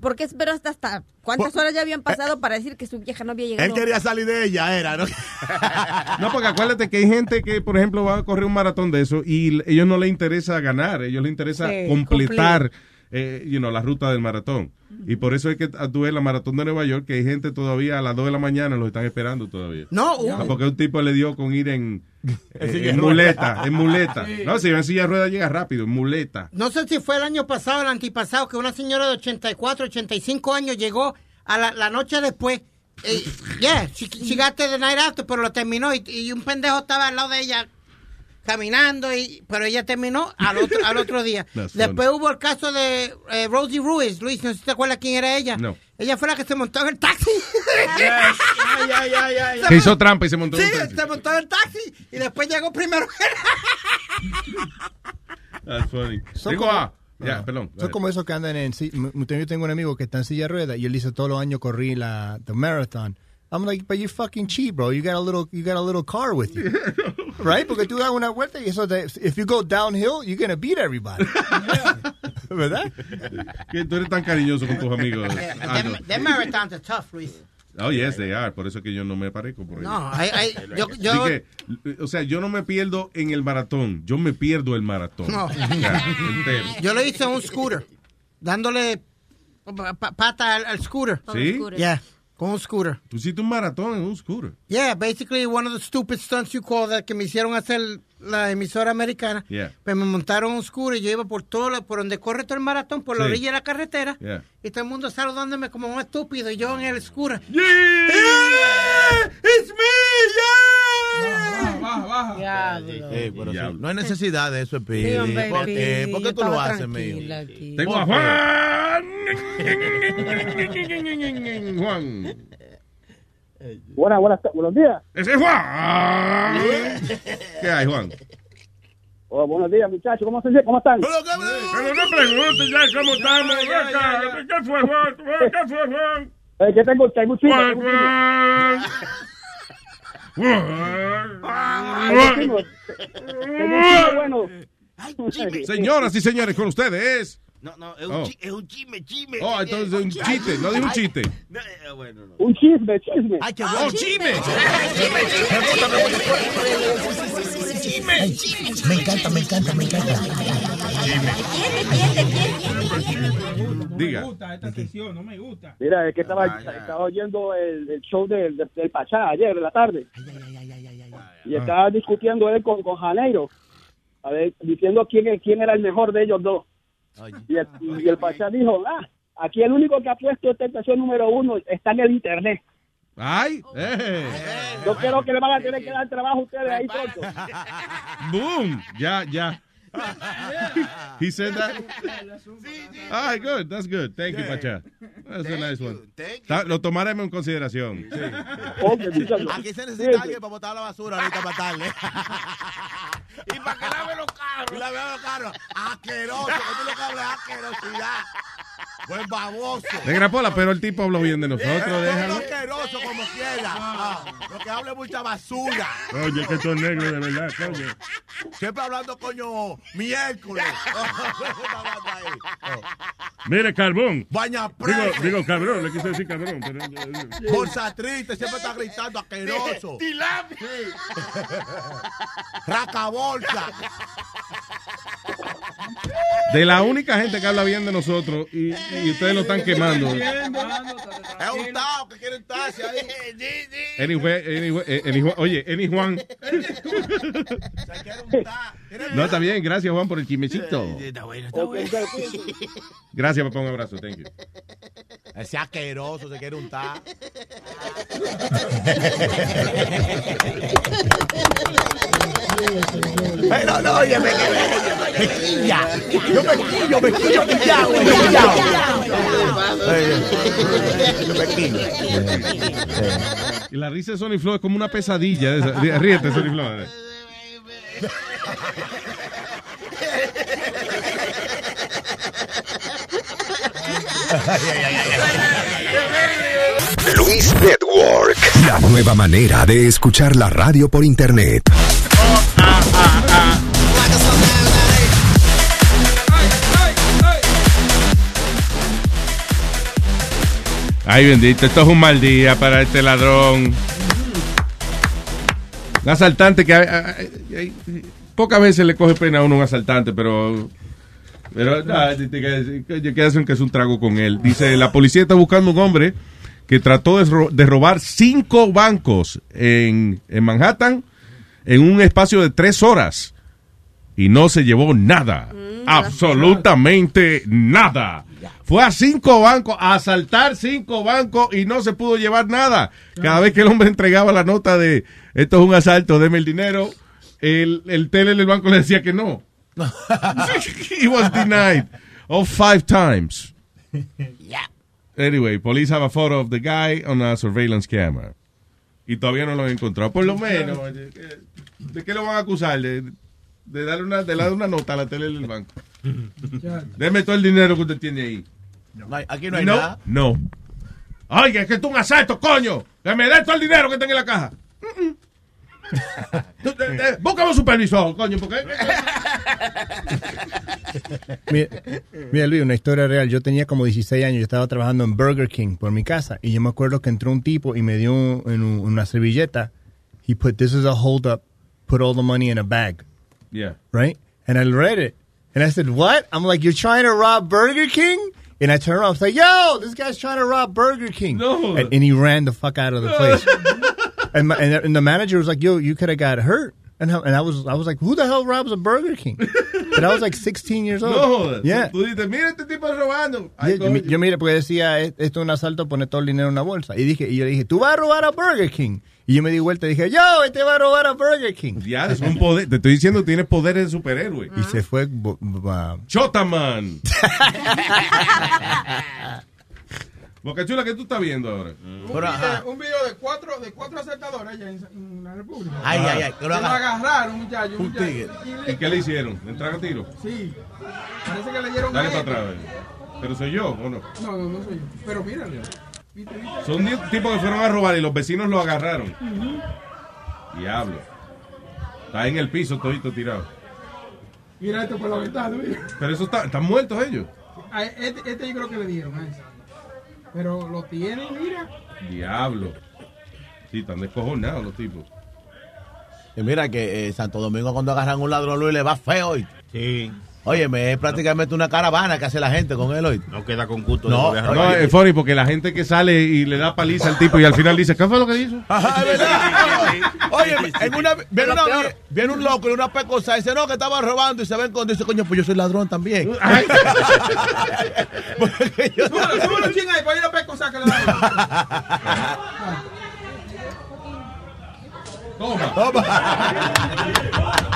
¿por qué esperó hasta, hasta cuántas horas ya habían pasado para decir que su vieja no había llegado? Él quería salir de ella, era, ¿no? No, porque acuérdate que hay gente que, por ejemplo, va a correr un maratón de eso y ellos no les interesa ganar, ellos les interesa Sí, completar eh, you know, la ruta del maratón. Y por eso es que tú ves la maratón de Nueva York, que hay gente todavía a las 2 de la mañana, los están esperando todavía. No, Ah, porque un tipo le dio con ir en, eh, en ruedas. muleta, en muleta. Sí. No, si en silla de ruedas llega rápido, en muleta. No sé si fue el año pasado o el antipasado que una señora de 84, 85 años llegó a la, la noche después. Eh, yeah, she, she got the night after, pero lo terminó y, y un pendejo estaba al lado de ella caminando, y, pero ella terminó al otro, al otro día. Después hubo el caso de eh, Rosie Ruiz. Luis, no sé si te acuerdas quién era ella. No. Ella fue la que se montó en el taxi. Ay, ay, ay, ay. Que hizo trampa y se montó en Sí, un taxi. se montó en el taxi y después llegó primero. That's funny. Digo, como- ah, ya, perdón. Son como esos que andan en... Yo tengo un amigo que está en silla de ruedas y él dice todos los años corrí la the marathon. I'm like, but you're fucking cheap, bro. You got a little, you got a little car with you, right? Porque tú das una vuelta y eso, if you go downhill, you're gonna beat everybody, ¿verdad? Que tú eres tan cariñoso con tus amigos. Ah, no. Them, them marathons are tough, Luis. Oh, yes, they are. Por eso que yo no me parezco por ahí. No, hay- hay- yo- yo- que, o sea, yo no me pierdo en el maratón. Yo me pierdo el maratón. No. Ya. Yo lo hice en un scooter, dándole pa- pa- pata al, al scooter. ¿Sí? Yeah, con un scooter. Tú hiciste un maratón en un scooter. Yeah, basically one of the stupid stunts you call that que me hicieron hacer la emisora americana. Yeah. Pues me montaron un scooter y yo iba por todo, por donde corre todo el maratón, por la Sí. orilla de la carretera. Yeah. Y todo el mundo saludándome como un estúpido y yo en el scooter. ¡It's Baja, baja, baja. Diablo. Eh, pero sí, no hay necesidad de eso, Speedy. Sí, hombre, ¿Por qué? ¿Por qué tú lo haces, mío? Tengo a Juan. Juan. Buenas, buenas, buenos días. Ese es Juan. ¿Qué hay, Juan? Oh, buenos días, muchachos. ¿Cómo, se, ¿Cómo están? Pero no preguntes ya cómo estamos. ¿Qué fue, Juan? ¿Qué fue, Juan? Eh, ¿Qué tengo? Tengo un Juan. Juan. Bueno. Señoras y señores, con ustedes, No, no, es un, Oh. chi- es un chisme, chisme. Oh, entonces es un chiste, no dijo un chiste. No, eh, bueno, no. Un chisme, chisme. Ay, qué Oh, chisme. Ay, me encanta, me encanta, me encanta. Diga. Me gusta esta sesión, no me gusta. Mira, es que estaba, estaba oyendo el, el show del, del, Pachá ayer en la tarde. Y estaba discutiendo él con, con Janeiro, a ver, diciendo quién, es- quién era el mejor de ellos dos. Y el, y el Pachá dijo, ah, aquí el único que ha puesto tentación número uno está en el internet. Ay, eh. Yo creo que le van a tener que dar trabajo a ustedes ahí pronto. Boom. Ya, ya. He said that. All right, good. That's good. Thank you, Pacha. That's a nice one. Ta- Lo tomaremos en consideración. Aquí se necesita alguien para botar la basura ahorita para tarde. y para que lave los carros. Y lave los carros. Asqueroso. Que tú lo que hablas es asquerosidad. Buen baboso. Negra Pola, pero el tipo habló bien de nosotros, no, déjalo. asqueroso como quiera. Ah, lo que hable mucha basura. Oye, que son negros de verdad, coño. Siempre hablando, coño, miércoles. Mire, carbón. Baña Digo, presa. digo cabrón, le quise decir cabrón. Pero, Bolsa triste, siempre está gritando asqueroso. Raca bolsa. De la única gente que habla bien de nosotros y, y ustedes lo están quemando. Es un tao que quiere estarse ahí. Anyway, anyway, eh, anyway, oye, Eni Juan. No, está bien. Gracias, Juan, por el chismecito. Gracias, papá. Un abrazo. Thank you. Ese asqueroso se quiere untar. Pero no, oye, me me quilla. Yo me quillo, me quillo quillao, me quillao. Yo me quillo. Y la risa de Sony Flow es como una pesadilla. Ríete, Sony Flow. Luis Network. La nueva manera de escuchar la radio por internet. Ay, bendito, esto es un mal día para este ladrón. Un asaltante que... pocas veces le coge pena a uno un asaltante, pero... Pero ah, te- que que hacen que es un trago con él. Dice, la policía está buscando un hombre que trató de, ro- de robar cinco bancos en, en Manhattan en un espacio de tres horas y no se llevó nada. Absolutamente nada. Fue a cinco bancos, a asaltar cinco bancos y no se pudo llevar nada. Cada vez que el hombre entregaba la nota de esto es un asalto, deme el dinero, el, el tele del banco le decía que no. He was denied all five times. Anyway, police have a photo of the guy on a surveillance camera. Y todavía no lo han encontrado. Por lo menos, oye, ¿qué- ¿de qué lo van a acusar? De, de darle una, de darle una nota a la tele del banco. Deme todo el dinero que usted tiene ahí. No hay- aquí no hay no, nada. No. Oye, es que es un asalto, coño. Que me dé todo el dinero que tenga en la caja. Búscame un supervisor, coño, porque... Mira, mira, Luis, una historia real. Yo tenía como 16 años, yo estaba trabajando en Burger King por mi casa y yo me acuerdo que entró un tipo y me dio un- en un- una servilleta. He put, this is a hold up, put all the money in a bag, Yeah. right? And I read it and I said, what? I'm like, you're trying to rob Burger King? And I turned around, I was like, yo, this guy's trying to rob Burger King. No. And, and he ran the fuck out of the place. and, my, and, and the manager was like, yo, you could have got hurt. And, I- and I was I was like, who the hell robs a Burger King? But I was like 16 years old. No. Yeah. Tú dices, mira este tipo robando. Yeah, yo mira, porque decía, esto es un asalto, pone todo el dinero en una bolsa. Y dije, y yo dije, tú vas a robar a Burger King. Y yo me di vuelta y dije, yo, este va a robar a Burger King. Ya, es un poder. Te estoy diciendo, tienes poderes de superhéroe. Y se fue. Chotaman. Boca Chula, ¿qué tú estás viendo ahora? Un, video, un video de cuatro, de cuatro asaltadores allá en, en la República. Ay, ay, ay, que lo agarraron, muchachos. Un muchacho. tigre. Y ¿Y qué le hicieron? ¿Le entraron a tiro? Sí. Parece que le dieron Dale para atrás. ¿Pero soy yo o no? No, no, no soy yo. Pero mírale. Son tipos que fueron a robar y los vecinos lo agarraron. Diablo. Está en el piso todito tirado. Mira esto por la ventana, mira. Pero eso está, están muertos ellos. A este, este yo creo que le dieron a ese. Pero lo tienen, mira. Diablo. Sí, están descojonados los tipos. Y mira que eh, Santo Domingo cuando agarran un ladrón Luis le va feo hoy. Sí. Óyeme, es prácticamente una caravana que hace la gente con él hoy. No queda con gusto. No, de No, es funny porque la gente que sale y le da paliza al tipo y al final dice, ¿qué fue lo que hizo? Ajá, es verdad. Oye, en una, viene, una- viene un loco y una pecosa y dice, no, que estaba robando y se ven con dice, coño, pues yo soy ladrón también. Súbelo, súbelo, ching ahí, para ir a pesco, sácale la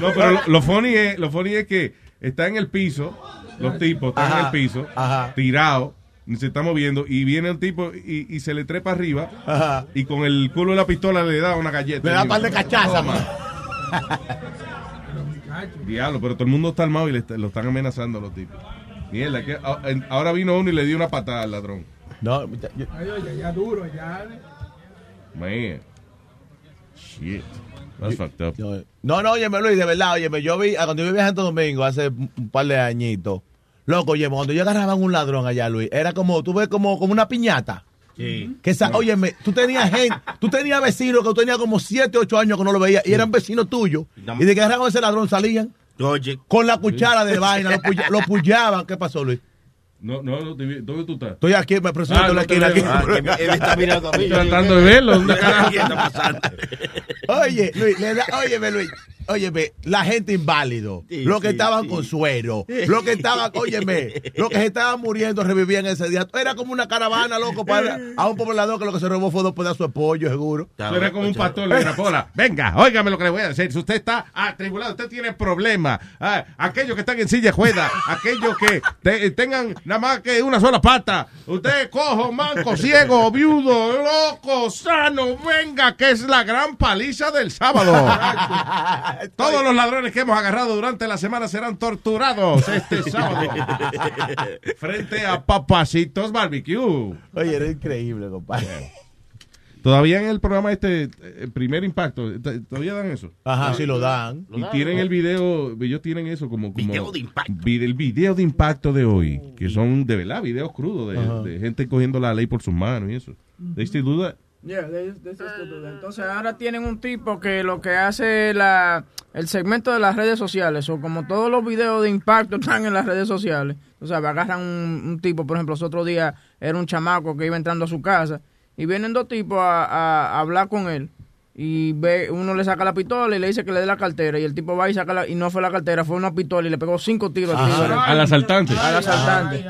No, pero lo, lo funny es, lo funny es que está en el piso, los tipos están en Ajá, el piso, tirados, ni se está moviendo, y viene el tipo y, y se le trepa arriba, Ajá. y con el culo de la pistola le da una galleta. Le da un par de cachazas, Toma. Diablo, pero todo el mundo está armado y le está- lo están amenazando a los tipos. Mierda, que a- en- ahora vino uno y le dio una patada al ladrón. No, Ay, oye, ya duro, ya. Man. Shit. That's fucked up. No, no, óyeme, Luis, de verdad, óyeme, yo vi, cuando yo vivía en Santo Domingo hace un par de añitos, loco, óyeme, cuando yo agarraba un ladrón allá, Luis, era como, tú ves, como, como una piñata. Sí. Que esa, óyeme, tú tenías gente, tú tenías vecinos que tú tenías como 7, 8 años que no lo veías y eran vecinos tuyos. Y de que agarraban ese ladrón salían Oye. con la cuchara de vaina, lo, puya- lo puyaban. ¿Qué pasó, Luis? No, no, ¿dónde tú estás? Estoy aquí, me presento Ah, la no te esquina. Ah, él está mirando a mí. Estoy tratando de verlo, ¿dónde carajo? ¿Qué está pasando? Oye, Luis, le da- óyeme, Luis. Óyeme, la gente inválido, Sí, los que sí, estaban sí. con suero, los que estaban, óyeme, los que se estaban muriendo revivían ese día. Era como una caravana, loco, para a un poblador que lo que se robó fue dos pedazos de pollo, seguro. Era como un pastor de grapola. Venga, óigame lo que le voy a decir. Si usted está atribulado, usted tiene problemas. Ah, aquellos que están en silla de juega, aquellos que te- tengan nada más que una sola pata. Usted cojo, manco, ciego, viudo, loco, sano. Venga, que es la gran paliza del sábado. Todos los ladrones que hemos agarrado durante la semana serán torturados este sábado. Frente a Papacitos Barbecue. Oye, era increíble, compadre. Todavía en el programa este, el primer impacto, todavía dan eso. Ajá, sí lo dan. Y tienen el video, ellos tienen eso como... como video de impacto. el video de impacto de hoy, que son de verdad videos crudos de gente cogiendo la ley por sus manos y eso. They still do that? Yeah, they- they used to do that. Entonces ahora tienen un tipo que lo que hace la, el segmento de las redes sociales, o como todos los videos de impacto están en las redes sociales, o sea, agarran un, un tipo, por ejemplo, los otros días era un chamaco que iba entrando a su casa y vienen dos tipos a, a- a hablar con él y ve uno le saca la pistola y le dice que le dé la cartera y el tipo va y saca la, y no fue la cartera, fue una pistola y le pegó cinco tiros al. Al asaltante. Al asaltante.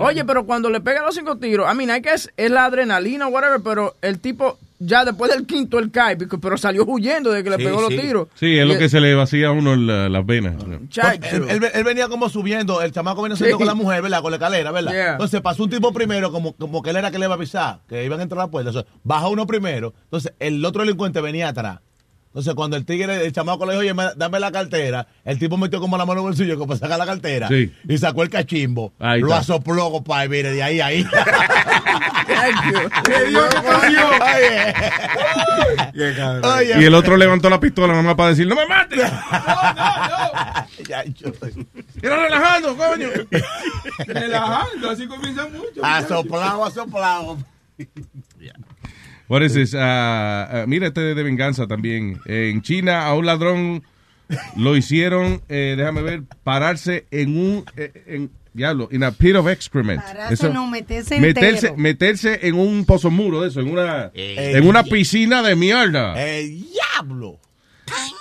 Oye, pero cuando le pega los cinco tiros, a mí hay que es, es la adrenalina o whatever, pero el tipo ya después del quinto él cae, pero salió huyendo de que le Sí, pegó sí. los tiros. Sí, es Y lo que se le vacía a uno la- las venas. Porque Él, él- él venía como subiendo, el chamaco venía subiendo Sí. con la mujer, ¿verdad? Con la escalera, ¿verdad? Yeah. Entonces pasó un tipo primero, como, como que él era que le iba a avisar, que iban a entrar a la puerta. Baja uno primero, entonces el otro delincuente venía atrás. Entonces, cuando el tigre, el chamaco le dijo, oye, me- dame la cartera, el tipo metió como la mano en el bolsillo como para sacar la cartera. Sí. Y sacó el cachimbo. Ahí lo está. asopló, compadre, mire, de ahí a ahí. ¡Qué Dios que cogió! Oye. Y el otro levantó la pistola nada más para decir, no me mates. Ya, yo- Quiero relajando, coño. Relajando, así comienzan mucho. Asoplado, asoplado. What is this? Ah, ah, mira este de venganza también. En China a un ladrón lo hicieron, eh, déjame ver, pararse en un, eh, en, diablo, in a pit of excrement. Pararse, no, meterse meterse, entero. meterse en un pozo muro de eso, en una, Eh. en una piscina de mierda. ¡El diablo!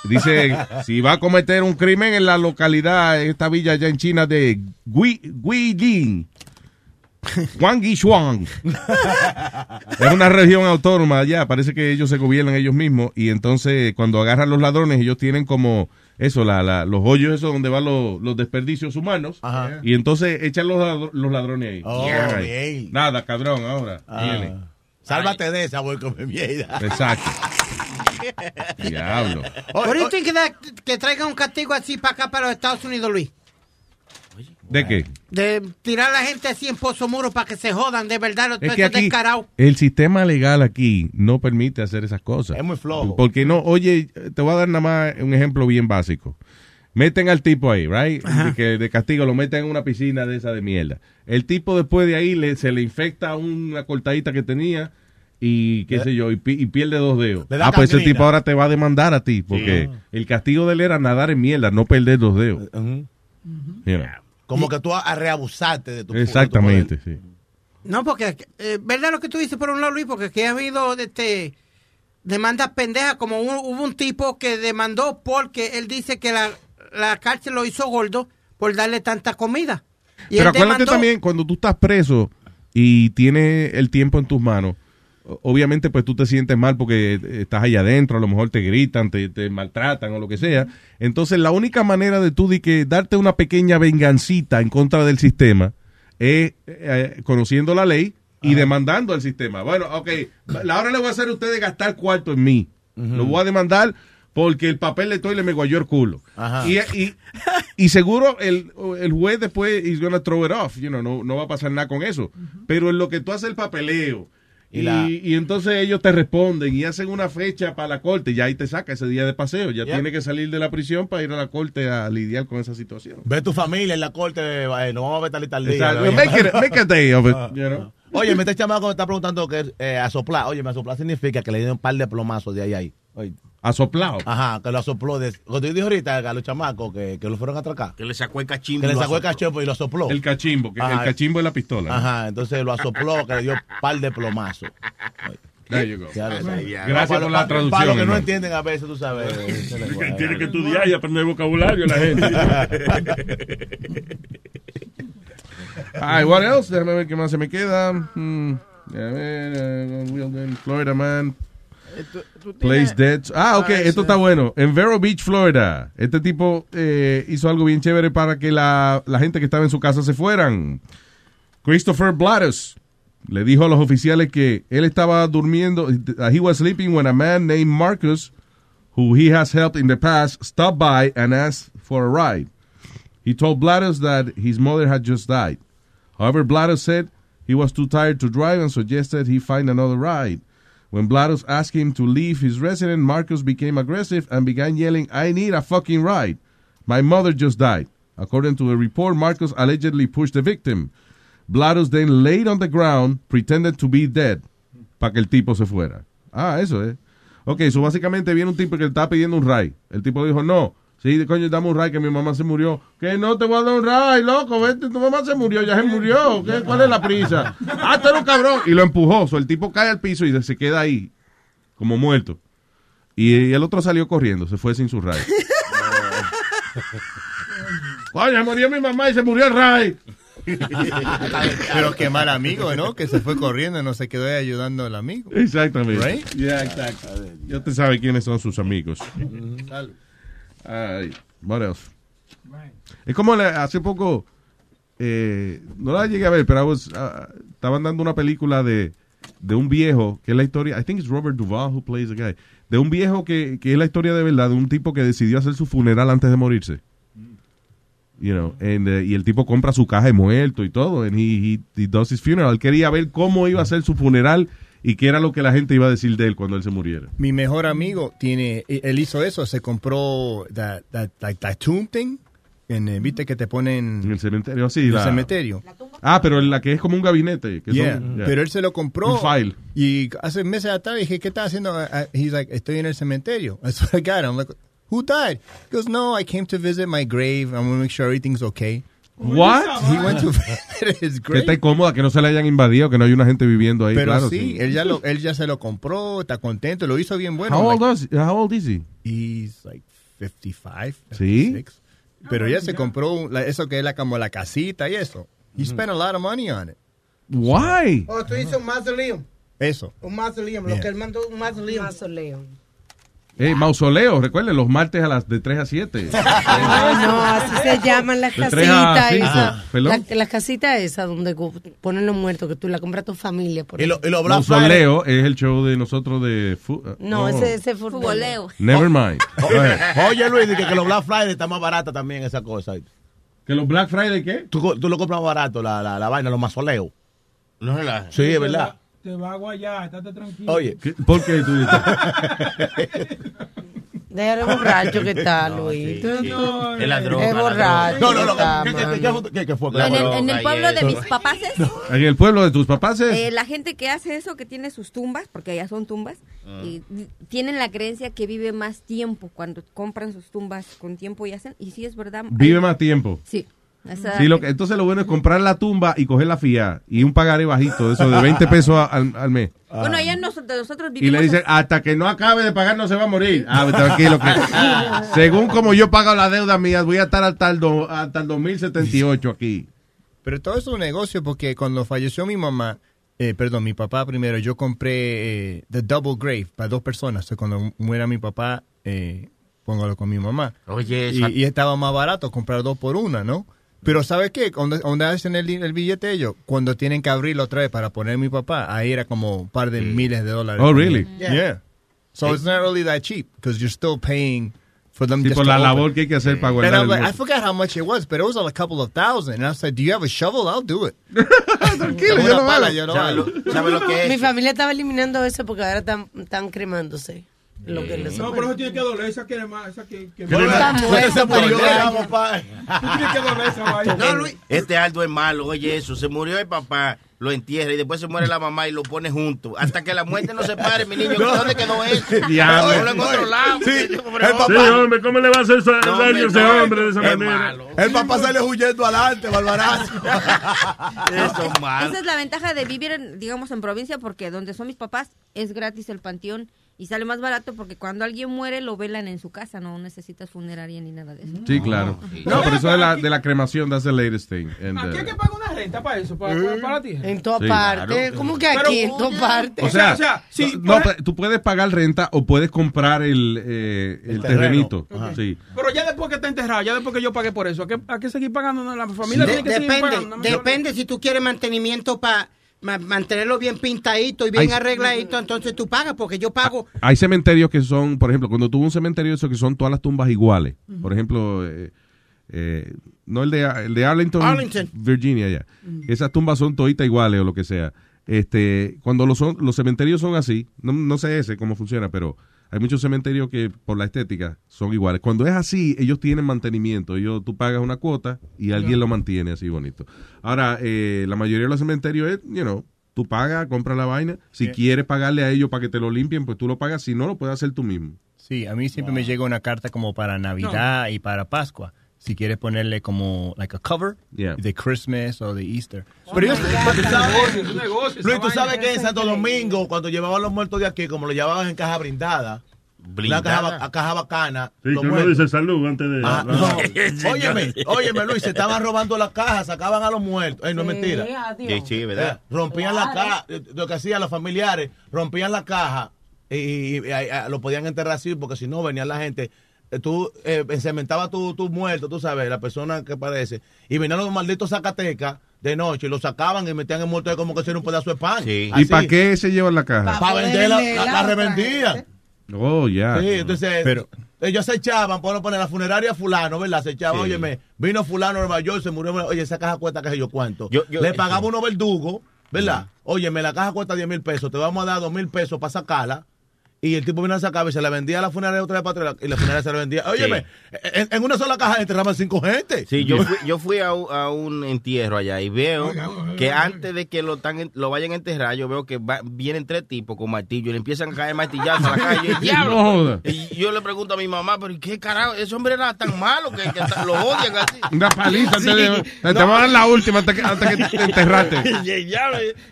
Dice, si va a cometer un crimen en la localidad, en esta villa allá en China de Gui, Guilin, Huangishuang. es una región autónoma allá, parece que ellos se gobiernan ellos mismos y entonces cuando agarran los ladrones ellos tienen como eso, la, la- los hoyos esos donde van los, los desperdicios humanos Ajá. y entonces echan los, los ladrones ahí. Oh, ahí. Nada, cabrón, ahora. Ah. Viene. Sálvate de esa, voy con mi mierda. Exacto. Diablo. Think that- que traigan un castigo así para acá, para los Estados Unidos, Luis? ¿De qué? De tirar a la gente así en pozo muro para que se jodan, de verdad, los Es que aquí descarados. el sistema legal aquí no permite hacer esas cosas. Es muy flojo. Porque no, oye, te voy a dar nada más un ejemplo bien básico. Meten al tipo ahí, right? Y que de castigo lo meten en una piscina de esa de mierda. El tipo después de ahí le, se le infecta una cortadita que tenía y qué sé yo, y, pi- y pierde dos dedos. Ah, pues ese tipo ahora te va a demandar a ti, porque el castigo de él era nadar en mierda, no perder dos dedos. You know. Como que tú a, reabusarte de tu Exactamente, sí. No, porque eh, verdad lo que tú dices por un lado, Luis, porque aquí ha habido este demandas pendejas, como un- hubo un tipo que demandó porque él dice que la, la cárcel lo hizo gordo por darle tanta comida. Y Pero acuérdate demandó- también, cuando tú estás preso y tienes el tiempo en tus manos, obviamente pues tú te sientes mal porque estás allá adentro, a lo mejor te gritan, te, te maltratan o lo que sea. Entonces la única manera de tú de que darte una pequeña vengancita en contra del sistema es eh, conociendo la ley y demandando al sistema. Bueno, ok, la hora le voy a hacer a ustedes gastar cuarto en mí. Lo voy a demandar porque el papel de toile me guayó el culo. Ajá. Y, y, y seguro el, el juez después is gonna throw it off, you know, no, no va a pasar nada con eso. Pero en lo que tú haces el papeleo y, Y la- y entonces ellos te responden y hacen una fecha para la corte, ya ahí te saca ese día de paseo, ya Yep. tiene que salir de la prisión para ir a la corte a lidiar con esa situación. Ve tu familia en la corte, eh, no vamos a ver tal y tal día. A. Oye, me está chamaco me está preguntando que es eh, asoplar. Oye, me asoplar significa que le dieron un par de plomazos de ahí a ahí. Oye. Asoplado. Ajá, que lo asopló. De, lo que yo dije ahorita a los chamacos que, que lo fueron a atracar. Que le sacó el cachimbo. Que le sacó el cachimbo y lo sopló. El cachimbo, que Ajá. el cachimbo es la pistola. ¿no? Ajá, entonces lo asopló, que le dio un par de plomazos. There you go. Gracias Para- por la para- traducción, Para los que no entienden a veces, tú sabes. Tiene que estudiar y aprender vocabulario la gente. Ay, what else? Déjame ver qué más se me queda. Hmm, déjame ver, Wilden, Florida Man. Place Dead. Ah, ok, esto está bueno. En Vero Beach, Florida, este tipo eh, hizo algo bien chévere para que la, la gente que estaba en su casa se fueran. Christopher Blattus le dijo a los oficiales que él estaba durmiendo. uh, He was sleeping when a man named Marcus, who he has helped in the past, stopped by and asked for a ride. He told Blattus that his mother had just died. However, Blattus said he was too tired to drive and suggested he find another ride. When Blattus asked him to leave his residence, Marcus became aggressive and began yelling, I need a fucking ride. My mother just died. According to a report, Marcus allegedly pushed the victim. Blattus then laid on the ground, pretended to be dead, para que el tipo se fuera. Ah, eso es. Ok, so básicamente viene un tipo que le está pidiendo un ride. El tipo dijo, no, sí, coño, dame un ride que mi mamá se murió. Que no te voy a dar un ride, loco, vete, tu mamá se murió, ya se murió. ¿Qué, ¿Cuál es la prisa? Ah, tú eres un cabrón. Y lo empujó, so el tipo cae al piso y se queda ahí, como muerto. Y el otro salió corriendo, se fue sin su ride. Coño, murió mi mamá y se murió el ride. Pero qué mal amigo, ¿no? Que se fue corriendo y no se quedó ahí ayudando al amigo. Exactamente. Right? Yeah, exacto. Ya usted sabe quiénes son sus amigos. Ay, what else? Es como la- hace poco, eh, no la llegué a ver, pero was, ah, estaban dando una película de, de un viejo, que es la historia, I think it's Robert Duvall who plays the guy, de un viejo que, que es la historia de verdad, de un tipo que decidió hacer su funeral antes de morirse. You know, and, eh, y el tipo compra su caja de muerto y todo, and he, he, he does his funeral. Él quería ver cómo iba a ser su funeral y qué era lo que la gente iba a decir de él cuando él se muriera. Mi mejor amigo tiene, él hizo eso, se compró that, that, like, that tomb thing, en, eh, viste que te ponen En el cementerio, sí. en el la- cementerio. Ah, pero la que es como un gabinete. Que Yeah, son- yeah. Pero él se lo compró. Un file. Y hace meses atrás dije, ¿qué estás haciendo? Uh, He's like, estoy en el cementerio. That's what I got. I'm like, who died? He goes, no, I came to visit my grave. I'm going to make sure everything's okay. What? He went to Que está incómoda, que no se le hayan invadido, que no hay una gente viviendo ahí. Pero claro, sí, Él, ya lo, él ya se lo compró, está contento, lo hizo bien bueno. How, old like- is, how old is he? He's like 55. ¿Sí? 56. Pero ya se compró la- eso que es la, como la casita y eso. He spent a lot of money on it. Why? Oh, tú dices un mausoleo. Eso. Un mausoleo. Lo Yeah. que él mandó, un mausoleo. Mausoleo. Eh, mausoleo, recuerden, los martes a las de 3 a 7. No, no, así se llaman las De tres a casitas esas. ¿Perdón? La, la casita esa donde ponen los muertos, que tú la compras a tu familia. Por Y lo- eso. y Friday. Mausoleo es el show de nosotros de... fu- uh, No, oh. ese, fue futboleo. Never mind. Oye, Luis, dice que los Black Friday está más barata también esa cosa. ¿Que los Black Friday qué? Tú, lo compras más barato, la, la, la vaina, los mazoleos. No relaja. Sí, es verdad. Te va a guayar, estate tranquilo. Oye. ¿Qué- ¿Por qué tú dices? Déjale borracho que está, Luis. Tú- tú- Es la droga, Es borracho. No, no, no. ¿Qué- qué- qué- qué- qué fue? En el, en el pueblo de mis papás En el pueblo de tus papás. Eh, la gente que hace eso, que tiene sus tumbas, porque allá son tumbas, Ah. y tienen la creencia que vive más tiempo cuando compran sus tumbas con tiempo y hacen, y sí es verdad. Vive hay- más tiempo. Sí. Sí, lo que, entonces lo bueno es comprar la tumba y coger la fía y un pagaré bajito, de eso de 20 pesos al, al mes. Bueno, allá nosotros, nosotros Y le dicen, hasta que no acabe de pagar no se va a morir. Ah, pues, tranquilo, que según como yo pago la deuda mía, voy a estar hasta el, do- hasta el 2078 aquí. Pero todo es un negocio porque cuando falleció mi mamá, eh, perdón, mi papá primero, yo compré eh, The Double Grave para dos personas. O sea, cuando muera mi papá, eh, póngalo con mi mamá. Oye, y, esa- y estaba más barato comprar dos por una, ¿no? Pero ¿sabes qué? Cuando, donde hacen el, el billete ellos, cuando tienen que abrirlo otra vez para poner mi papá, ahí era como un par de miles de dólares. Oh, really? Yeah. So it's not really that cheap because you're still paying for them Sí, just por to la open. labor que hay que hacer para And guardar I'm el like, I forgot how much it was, but it was like a couple of thousand. And I was like, do you have a shovel? I'll do it. Tranquilo, yo lo pala, yo ¿Sabe sabe que Mi familia estaba eliminando eso porque ahora están, están cremándose. Lo que les No, pero eso tiene que doler. Esa quiere más. Esa que, que No, no, Está no, muerto, se murió, papá. Que doler esa vaina. No, Luis. Este Aldo es malo, oye eso. Se murió el papá, lo entierra y después se muere la mamá y lo pone junto. Hasta que la muerte no se pare, mi niño. ¿Dónde quedó eso? Diablo. Ponlo en otro lado. Sí, el hombre. Sí, papá, hombre, ¿cómo le va a hacer No, ese no, hombre de esa es manera? malo. el papá sale huyendo adelante, barbarazo. Eso es malo. Esa es la ventaja de vivir, en, digamos, en provincia, porque donde son mis papás es gratis el panteón y sale más barato porque cuando alguien muere lo velan en su casa, no necesitas funeraria ni nada de eso. Sí, claro. No, pero eso de la, de la cremación, that's the latest thing. And, Aquí hay uh, que pagar una renta para eso, para, para, para ti. En todas Sí, partes. claro. ¿Cómo que aquí? en todas partes. o sea, o sea, sí, no, pero tú puedes pagar renta o puedes comprar el, eh, el, terrenito. Ajá. Sí. Pero ya después que está enterrado, ya después que yo pagué por eso, ¿a qué, a qué seguir pagando? No, La familia tiene que seguir depende, pagando. ¿no? depende si tú quieres mantenimiento para mantenerlo bien pintadito y bien arregladito, entonces tú pagas, porque yo pago. Hay cementerios que son, por ejemplo, cuando tuvo un cementerio eso que son todas las tumbas iguales. Por ejemplo, eh, eh, no el de, el de Arlington, Arlington. Virginia, ya. Esas tumbas son toditas iguales o lo que sea. Este, cuando los, son, los cementerios son así, no, no sé ese cómo funciona, pero hay muchos cementerios que por la estética son iguales. Cuando es así, ellos tienen mantenimiento. Ellos, tú pagas una cuota y alguien lo mantiene así bonito. Ahora, eh, la mayoría de los cementerios es, you know, tú pagas, compras la vaina. Si Sí. quieres pagarle a ellos para que te lo limpien, pues tú lo pagas. Si no, lo puedes hacer tú mismo. Sí, a mí siempre me llega una carta como para Navidad y para Pascua. Si quieres ponerle como like a cover Yeah. de Christmas o de Easter. Pero yo, negocio, Luis, tú sabes que en Santo Domingo, cuando llevaban los muertos de aquí, como lo llevaban en caja brindada, una caja, ba- caja bacana, Sí, los que uno dice salud antes de... Ah, no. no. Óyeme, óyeme, Luis, se estaban robando las cajas, sacaban a los muertos. Ey, no es mentira. Sí, sí, ¿verdad? Eh, rompían la caja, eh, lo que hacían los familiares, rompían la caja y, y- y- y- y- lo podían enterrar así, porque si no venía la gente. Eh, Tú eh, encementaba tu, tu muerto, tú sabes, la persona que parece, y venían los malditos Zacatecas de noche y lo sacaban y metían el muerto ahí como que si era un pedazo de pan. Sí. ¿Y para qué se lleva la caja? Para vender la, la, la revendían. Oh, ya. Sí, entonces Pero- ellos se echaban, por poner la funeraria fulano, ¿verdad? Se echaban, Sí. óyeme, vino fulano de Nueva York, se murió, oye, esa caja cuesta que sé yo cuánto. Yo- yo- Le pagaba unos verdugos, ¿verdad? Óyeme, la caja cuesta 10 mil pesos, te vamos a dar 2 mil pesos para sacarla. Y el tipo vino a sacar y se la vendía a la funeraria otra vez para atrás y la funeraria se la vendía. Óyeme, en, en una sola caja enterraban cinco gente. Sí, yo fui, yo fui a, un, a un entierro allá y veo que antes de que lo, tan, lo vayan a enterrar, yo veo que va- vienen tres tipos con martillo y le empiezan a caer martillazos a la calle. Y yo, "Diablo". Y yo le pregunto a mi mamá, pero ¿qué carajo? Ese hombre era tan malo que, que lo odian así. Una paliza. Sí. te No. vamos a dar la última hasta que, hasta que te enterraste.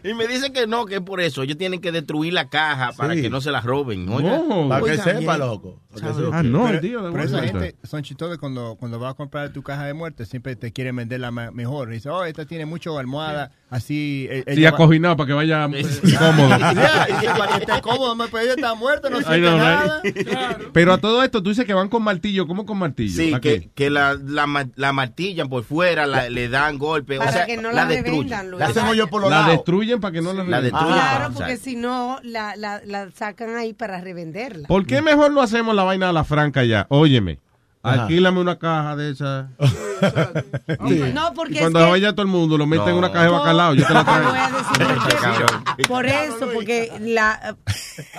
Y, me dicen que no, que es por eso. Ellos tienen que destruir la caja para Sí. que no se la roben. Oiga. No. Para que sepa, loco. Ah, no, pero, tío. de pero esa gente son chistosos cuando, cuando vas a comprar tu caja de muerte, siempre te quieren vender la mejor. Dice, oh, esta tiene mucho almohada, así. eh, Sí, para que vaya cómodo. Yeah, para que esté cómodo, me pero ella está muerta, no siente know, nada. Pero a todo esto, tú dices que van con martillo. ¿Cómo con martillo? Sí, ¿A que, que la, la, la martillan por fuera, la- le dan golpes. Para o sea, que no la la destruyen. revendan, Luis. Le hacen hoyo por los La lados. destruyen para que no la La destruyen. Claro, Ah, porque si no, la, la, la sacan ahí para revenderla. ¿Por qué mejor no hacemos la vaina a la franca ya? Óyeme. Ajá. alquílame una caja de esas. No, porque Y es cuando que- vaya todo el mundo, lo meten en No. una caja de bacalao. Yo te la traigo. voy a decir por eso, porque la,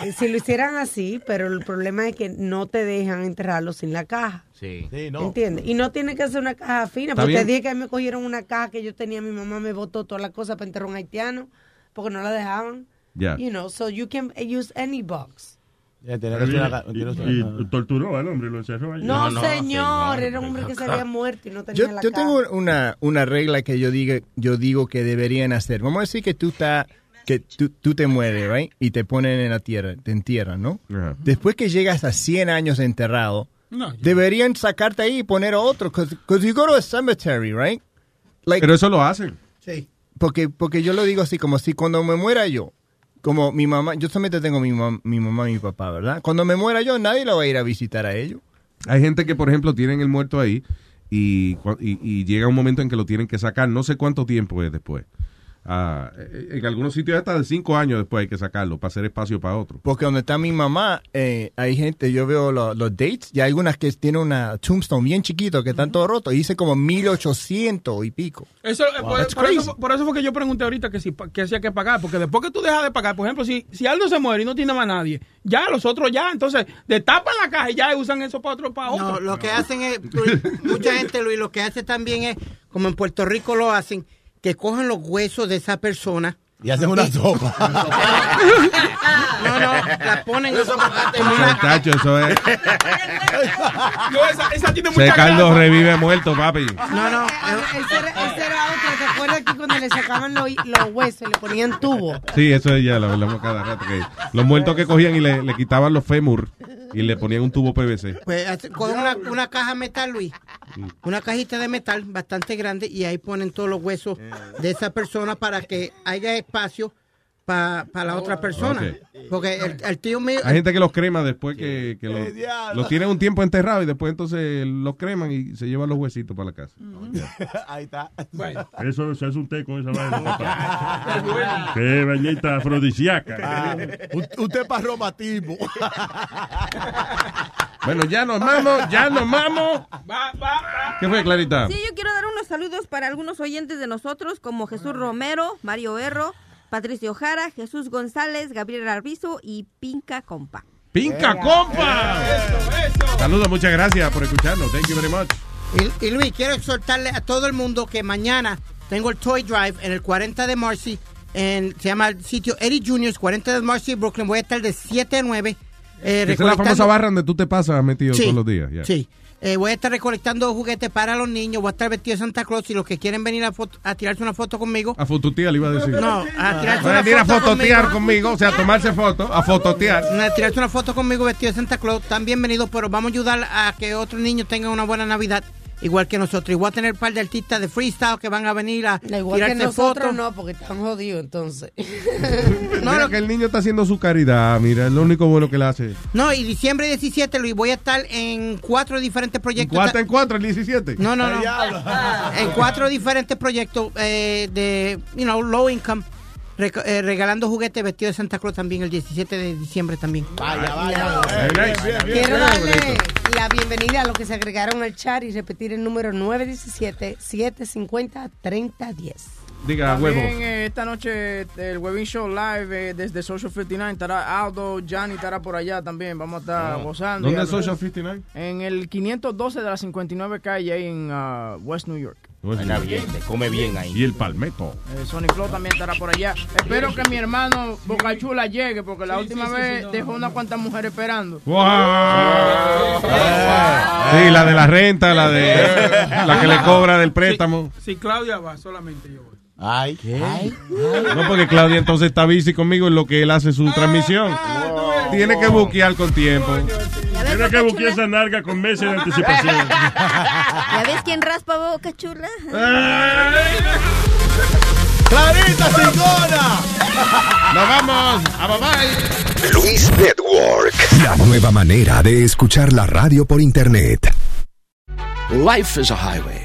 eh, si lo hicieran así, pero el problema es que no te dejan enterrarlo sin la caja. Sí. ¿Entiendes? Y no tiene que ser una caja fina, porque te dije que me cogieron una caja que yo tenía, mi mamá me botó todas las cosas para enterrar a un haitiano, porque no la dejaban. Ya. You know, so you can use any box. Ya, Y, torturó al hombre y lo encerró allá. No, señor, era un hombre que se había muerto y no tenía Yo, la yo tengo una, una regla que yo digo, yo digo que deberían hacer. Vamos a decir que tú, está, que tú, tú te mueres, right? Y te ponen en la tierra, te entierran, ¿no? Después que llegas a 100 años enterrado, No, deberían sacarte ahí y poner a otro. Because you go to a cemetery, right? Like, Pero eso lo hacen. Sí. porque, porque yo lo digo así, como si cuando me muera yo, como mi mamá, yo solamente tengo mi, mi mamá y mi papá, ¿verdad? Cuando me muera yo, nadie lo va a ir a visitar a ellos. Hay gente que, por ejemplo, tienen el muerto ahí y, y, y llega un momento en que lo tienen que sacar. No sé cuánto tiempo es después. Ah, eh, en algunos sitios hasta de cinco años después hay que sacarlo para hacer espacio para otro. Porque donde está mi mamá, eh, hay gente, yo veo lo- los dates, y hay algunas que tienen una tombstone bien chiquito, que están todos rotos, y dice como 1800 y pico. Eso, eh, Wow, por, eso, por eso fue que yo pregunté ahorita que si que hacía que pagar, porque después que tú dejas de pagar, por ejemplo, si, si Aldo se muere y no tiene más nadie, ya los otros ya, entonces destapan la caja y ya usan eso para otro, para otro. No, lo que hacen es, mucha gente, Luis, lo que hace también es, como en Puerto Rico lo hacen, que cogen los huesos de esa persona. Y hacen una sopa. No, no, la ponen como una... Muchacho, eso es. No, esa, esa tiene mucha caldo grasa. revive muerto, papi. No, no. Ese era, ese era otro. ¿Te acuerdas que cuando le sacaban los, los huesos y le ponían tubo? Sí, eso es ya, lo hablamos cada rato. Que los muertos que cogían y le, le quitaban los fémur y le ponían un tubo PVC. Pues cogen una, una caja metal, Luis. Una cajita de metal bastante grande y ahí ponen todos los huesos de esa persona para que haya espacio para la otra persona. Ok. Porque el, el tío mío... Hay gente que los crema después que, que los, los tienen un tiempo enterrado y después entonces los creman y se llevan los huesitos para la casa. Ahí está. Eso se hace un té con esa vaina. Qué bañita afrodisíaca. U- Usted para romatismo. Bueno, ya nos vamos, ya nos vamos. Va, va, va. ¿Qué fue, Clarita? Sí, yo quiero dar unos saludos para algunos oyentes de nosotros, como Jesús Romero, Mario Erro, Patricio Jara, Jesús González, Gabriel Arbizo y Pinca Compa. ¡Pinca Compa! Saludos, muchas gracias por escucharnos. Thank you very much. Y, y Luis, quiero exhortarle a todo el mundo que mañana tengo el Toy Drive en el 40 de Marcy. En, se llama el sitio Eddie Juniors, 40 de Marcy, Brooklyn. Voy a estar de 7 a 9. Eh, Esa es la famosa barra donde tú te pasas metido Sí, todos los días. Sí. Eh, voy a estar recolectando juguetes para los niños. Voy a estar vestido de Santa Claus. Y los que quieren venir a, foto- a tirarse una foto conmigo. A fototear, le iba a decir. No, a tirarse Va a una venir a foto fototear conmigo. conmigo, o sea, a tomarse fotos, a fototear. A tirarse una foto conmigo vestido de Santa Claus. Están bienvenidos, pero vamos a ayudar a que otros niños tengan una buena Navidad. Igual que nosotros. Y voy a tener un par de artistas de freestyle que van a venir a Igual que nosotros fotos. no, porque están jodidos entonces. Mira que el niño está haciendo su caridad, mira, es lo único bueno que le hace. No, y diciembre 17, Luis, voy a estar en cuatro diferentes proyectos. ¿Cuatro en cuatro, el 17? No, no, no. en cuatro diferentes proyectos eh, de, you know, low income. Eh, regalando juguetes vestidos de Santa Claus también el 17 de diciembre también. Vaya, vaya. Quiero darle la bienvenida a los que se agregaron al chat y repetir el número 917-750-3010. Diga, huevo. También eh, esta noche el Webin Show Live eh, desde Social 59 estará Aldo, Gianni estará por allá también. Vamos a estar Ah. gozando. ¿Dónde Y es Social 59? En el 512 de la 59 calle ahí en ah, West New York. Baila bien, te come bien ahí. Y el palmeto. Eh, Sony Flow también estará por allá. Espero que mi hermano Boca Chula llegue porque la última sí, sí, vez sí, no, dejó unas cuantas mujeres esperando. ¡Wow! Sí, la de la renta, la de la que le cobra del préstamo. Si Claudia va, solamente yo voy. Ay, ¿qué? No, porque Claudia entonces está busy conmigo en lo que él hace su transmisión. Tiene que buquear con tiempo. Tiene que buscar esa narga con meses de anticipación. ¿Ya ves quién raspa boca chula? ¡Clarita Cingona! ¡Nos vamos! ¡A bye bye! Luis Network. La nueva manera de escuchar la radio por internet. Life is a highway,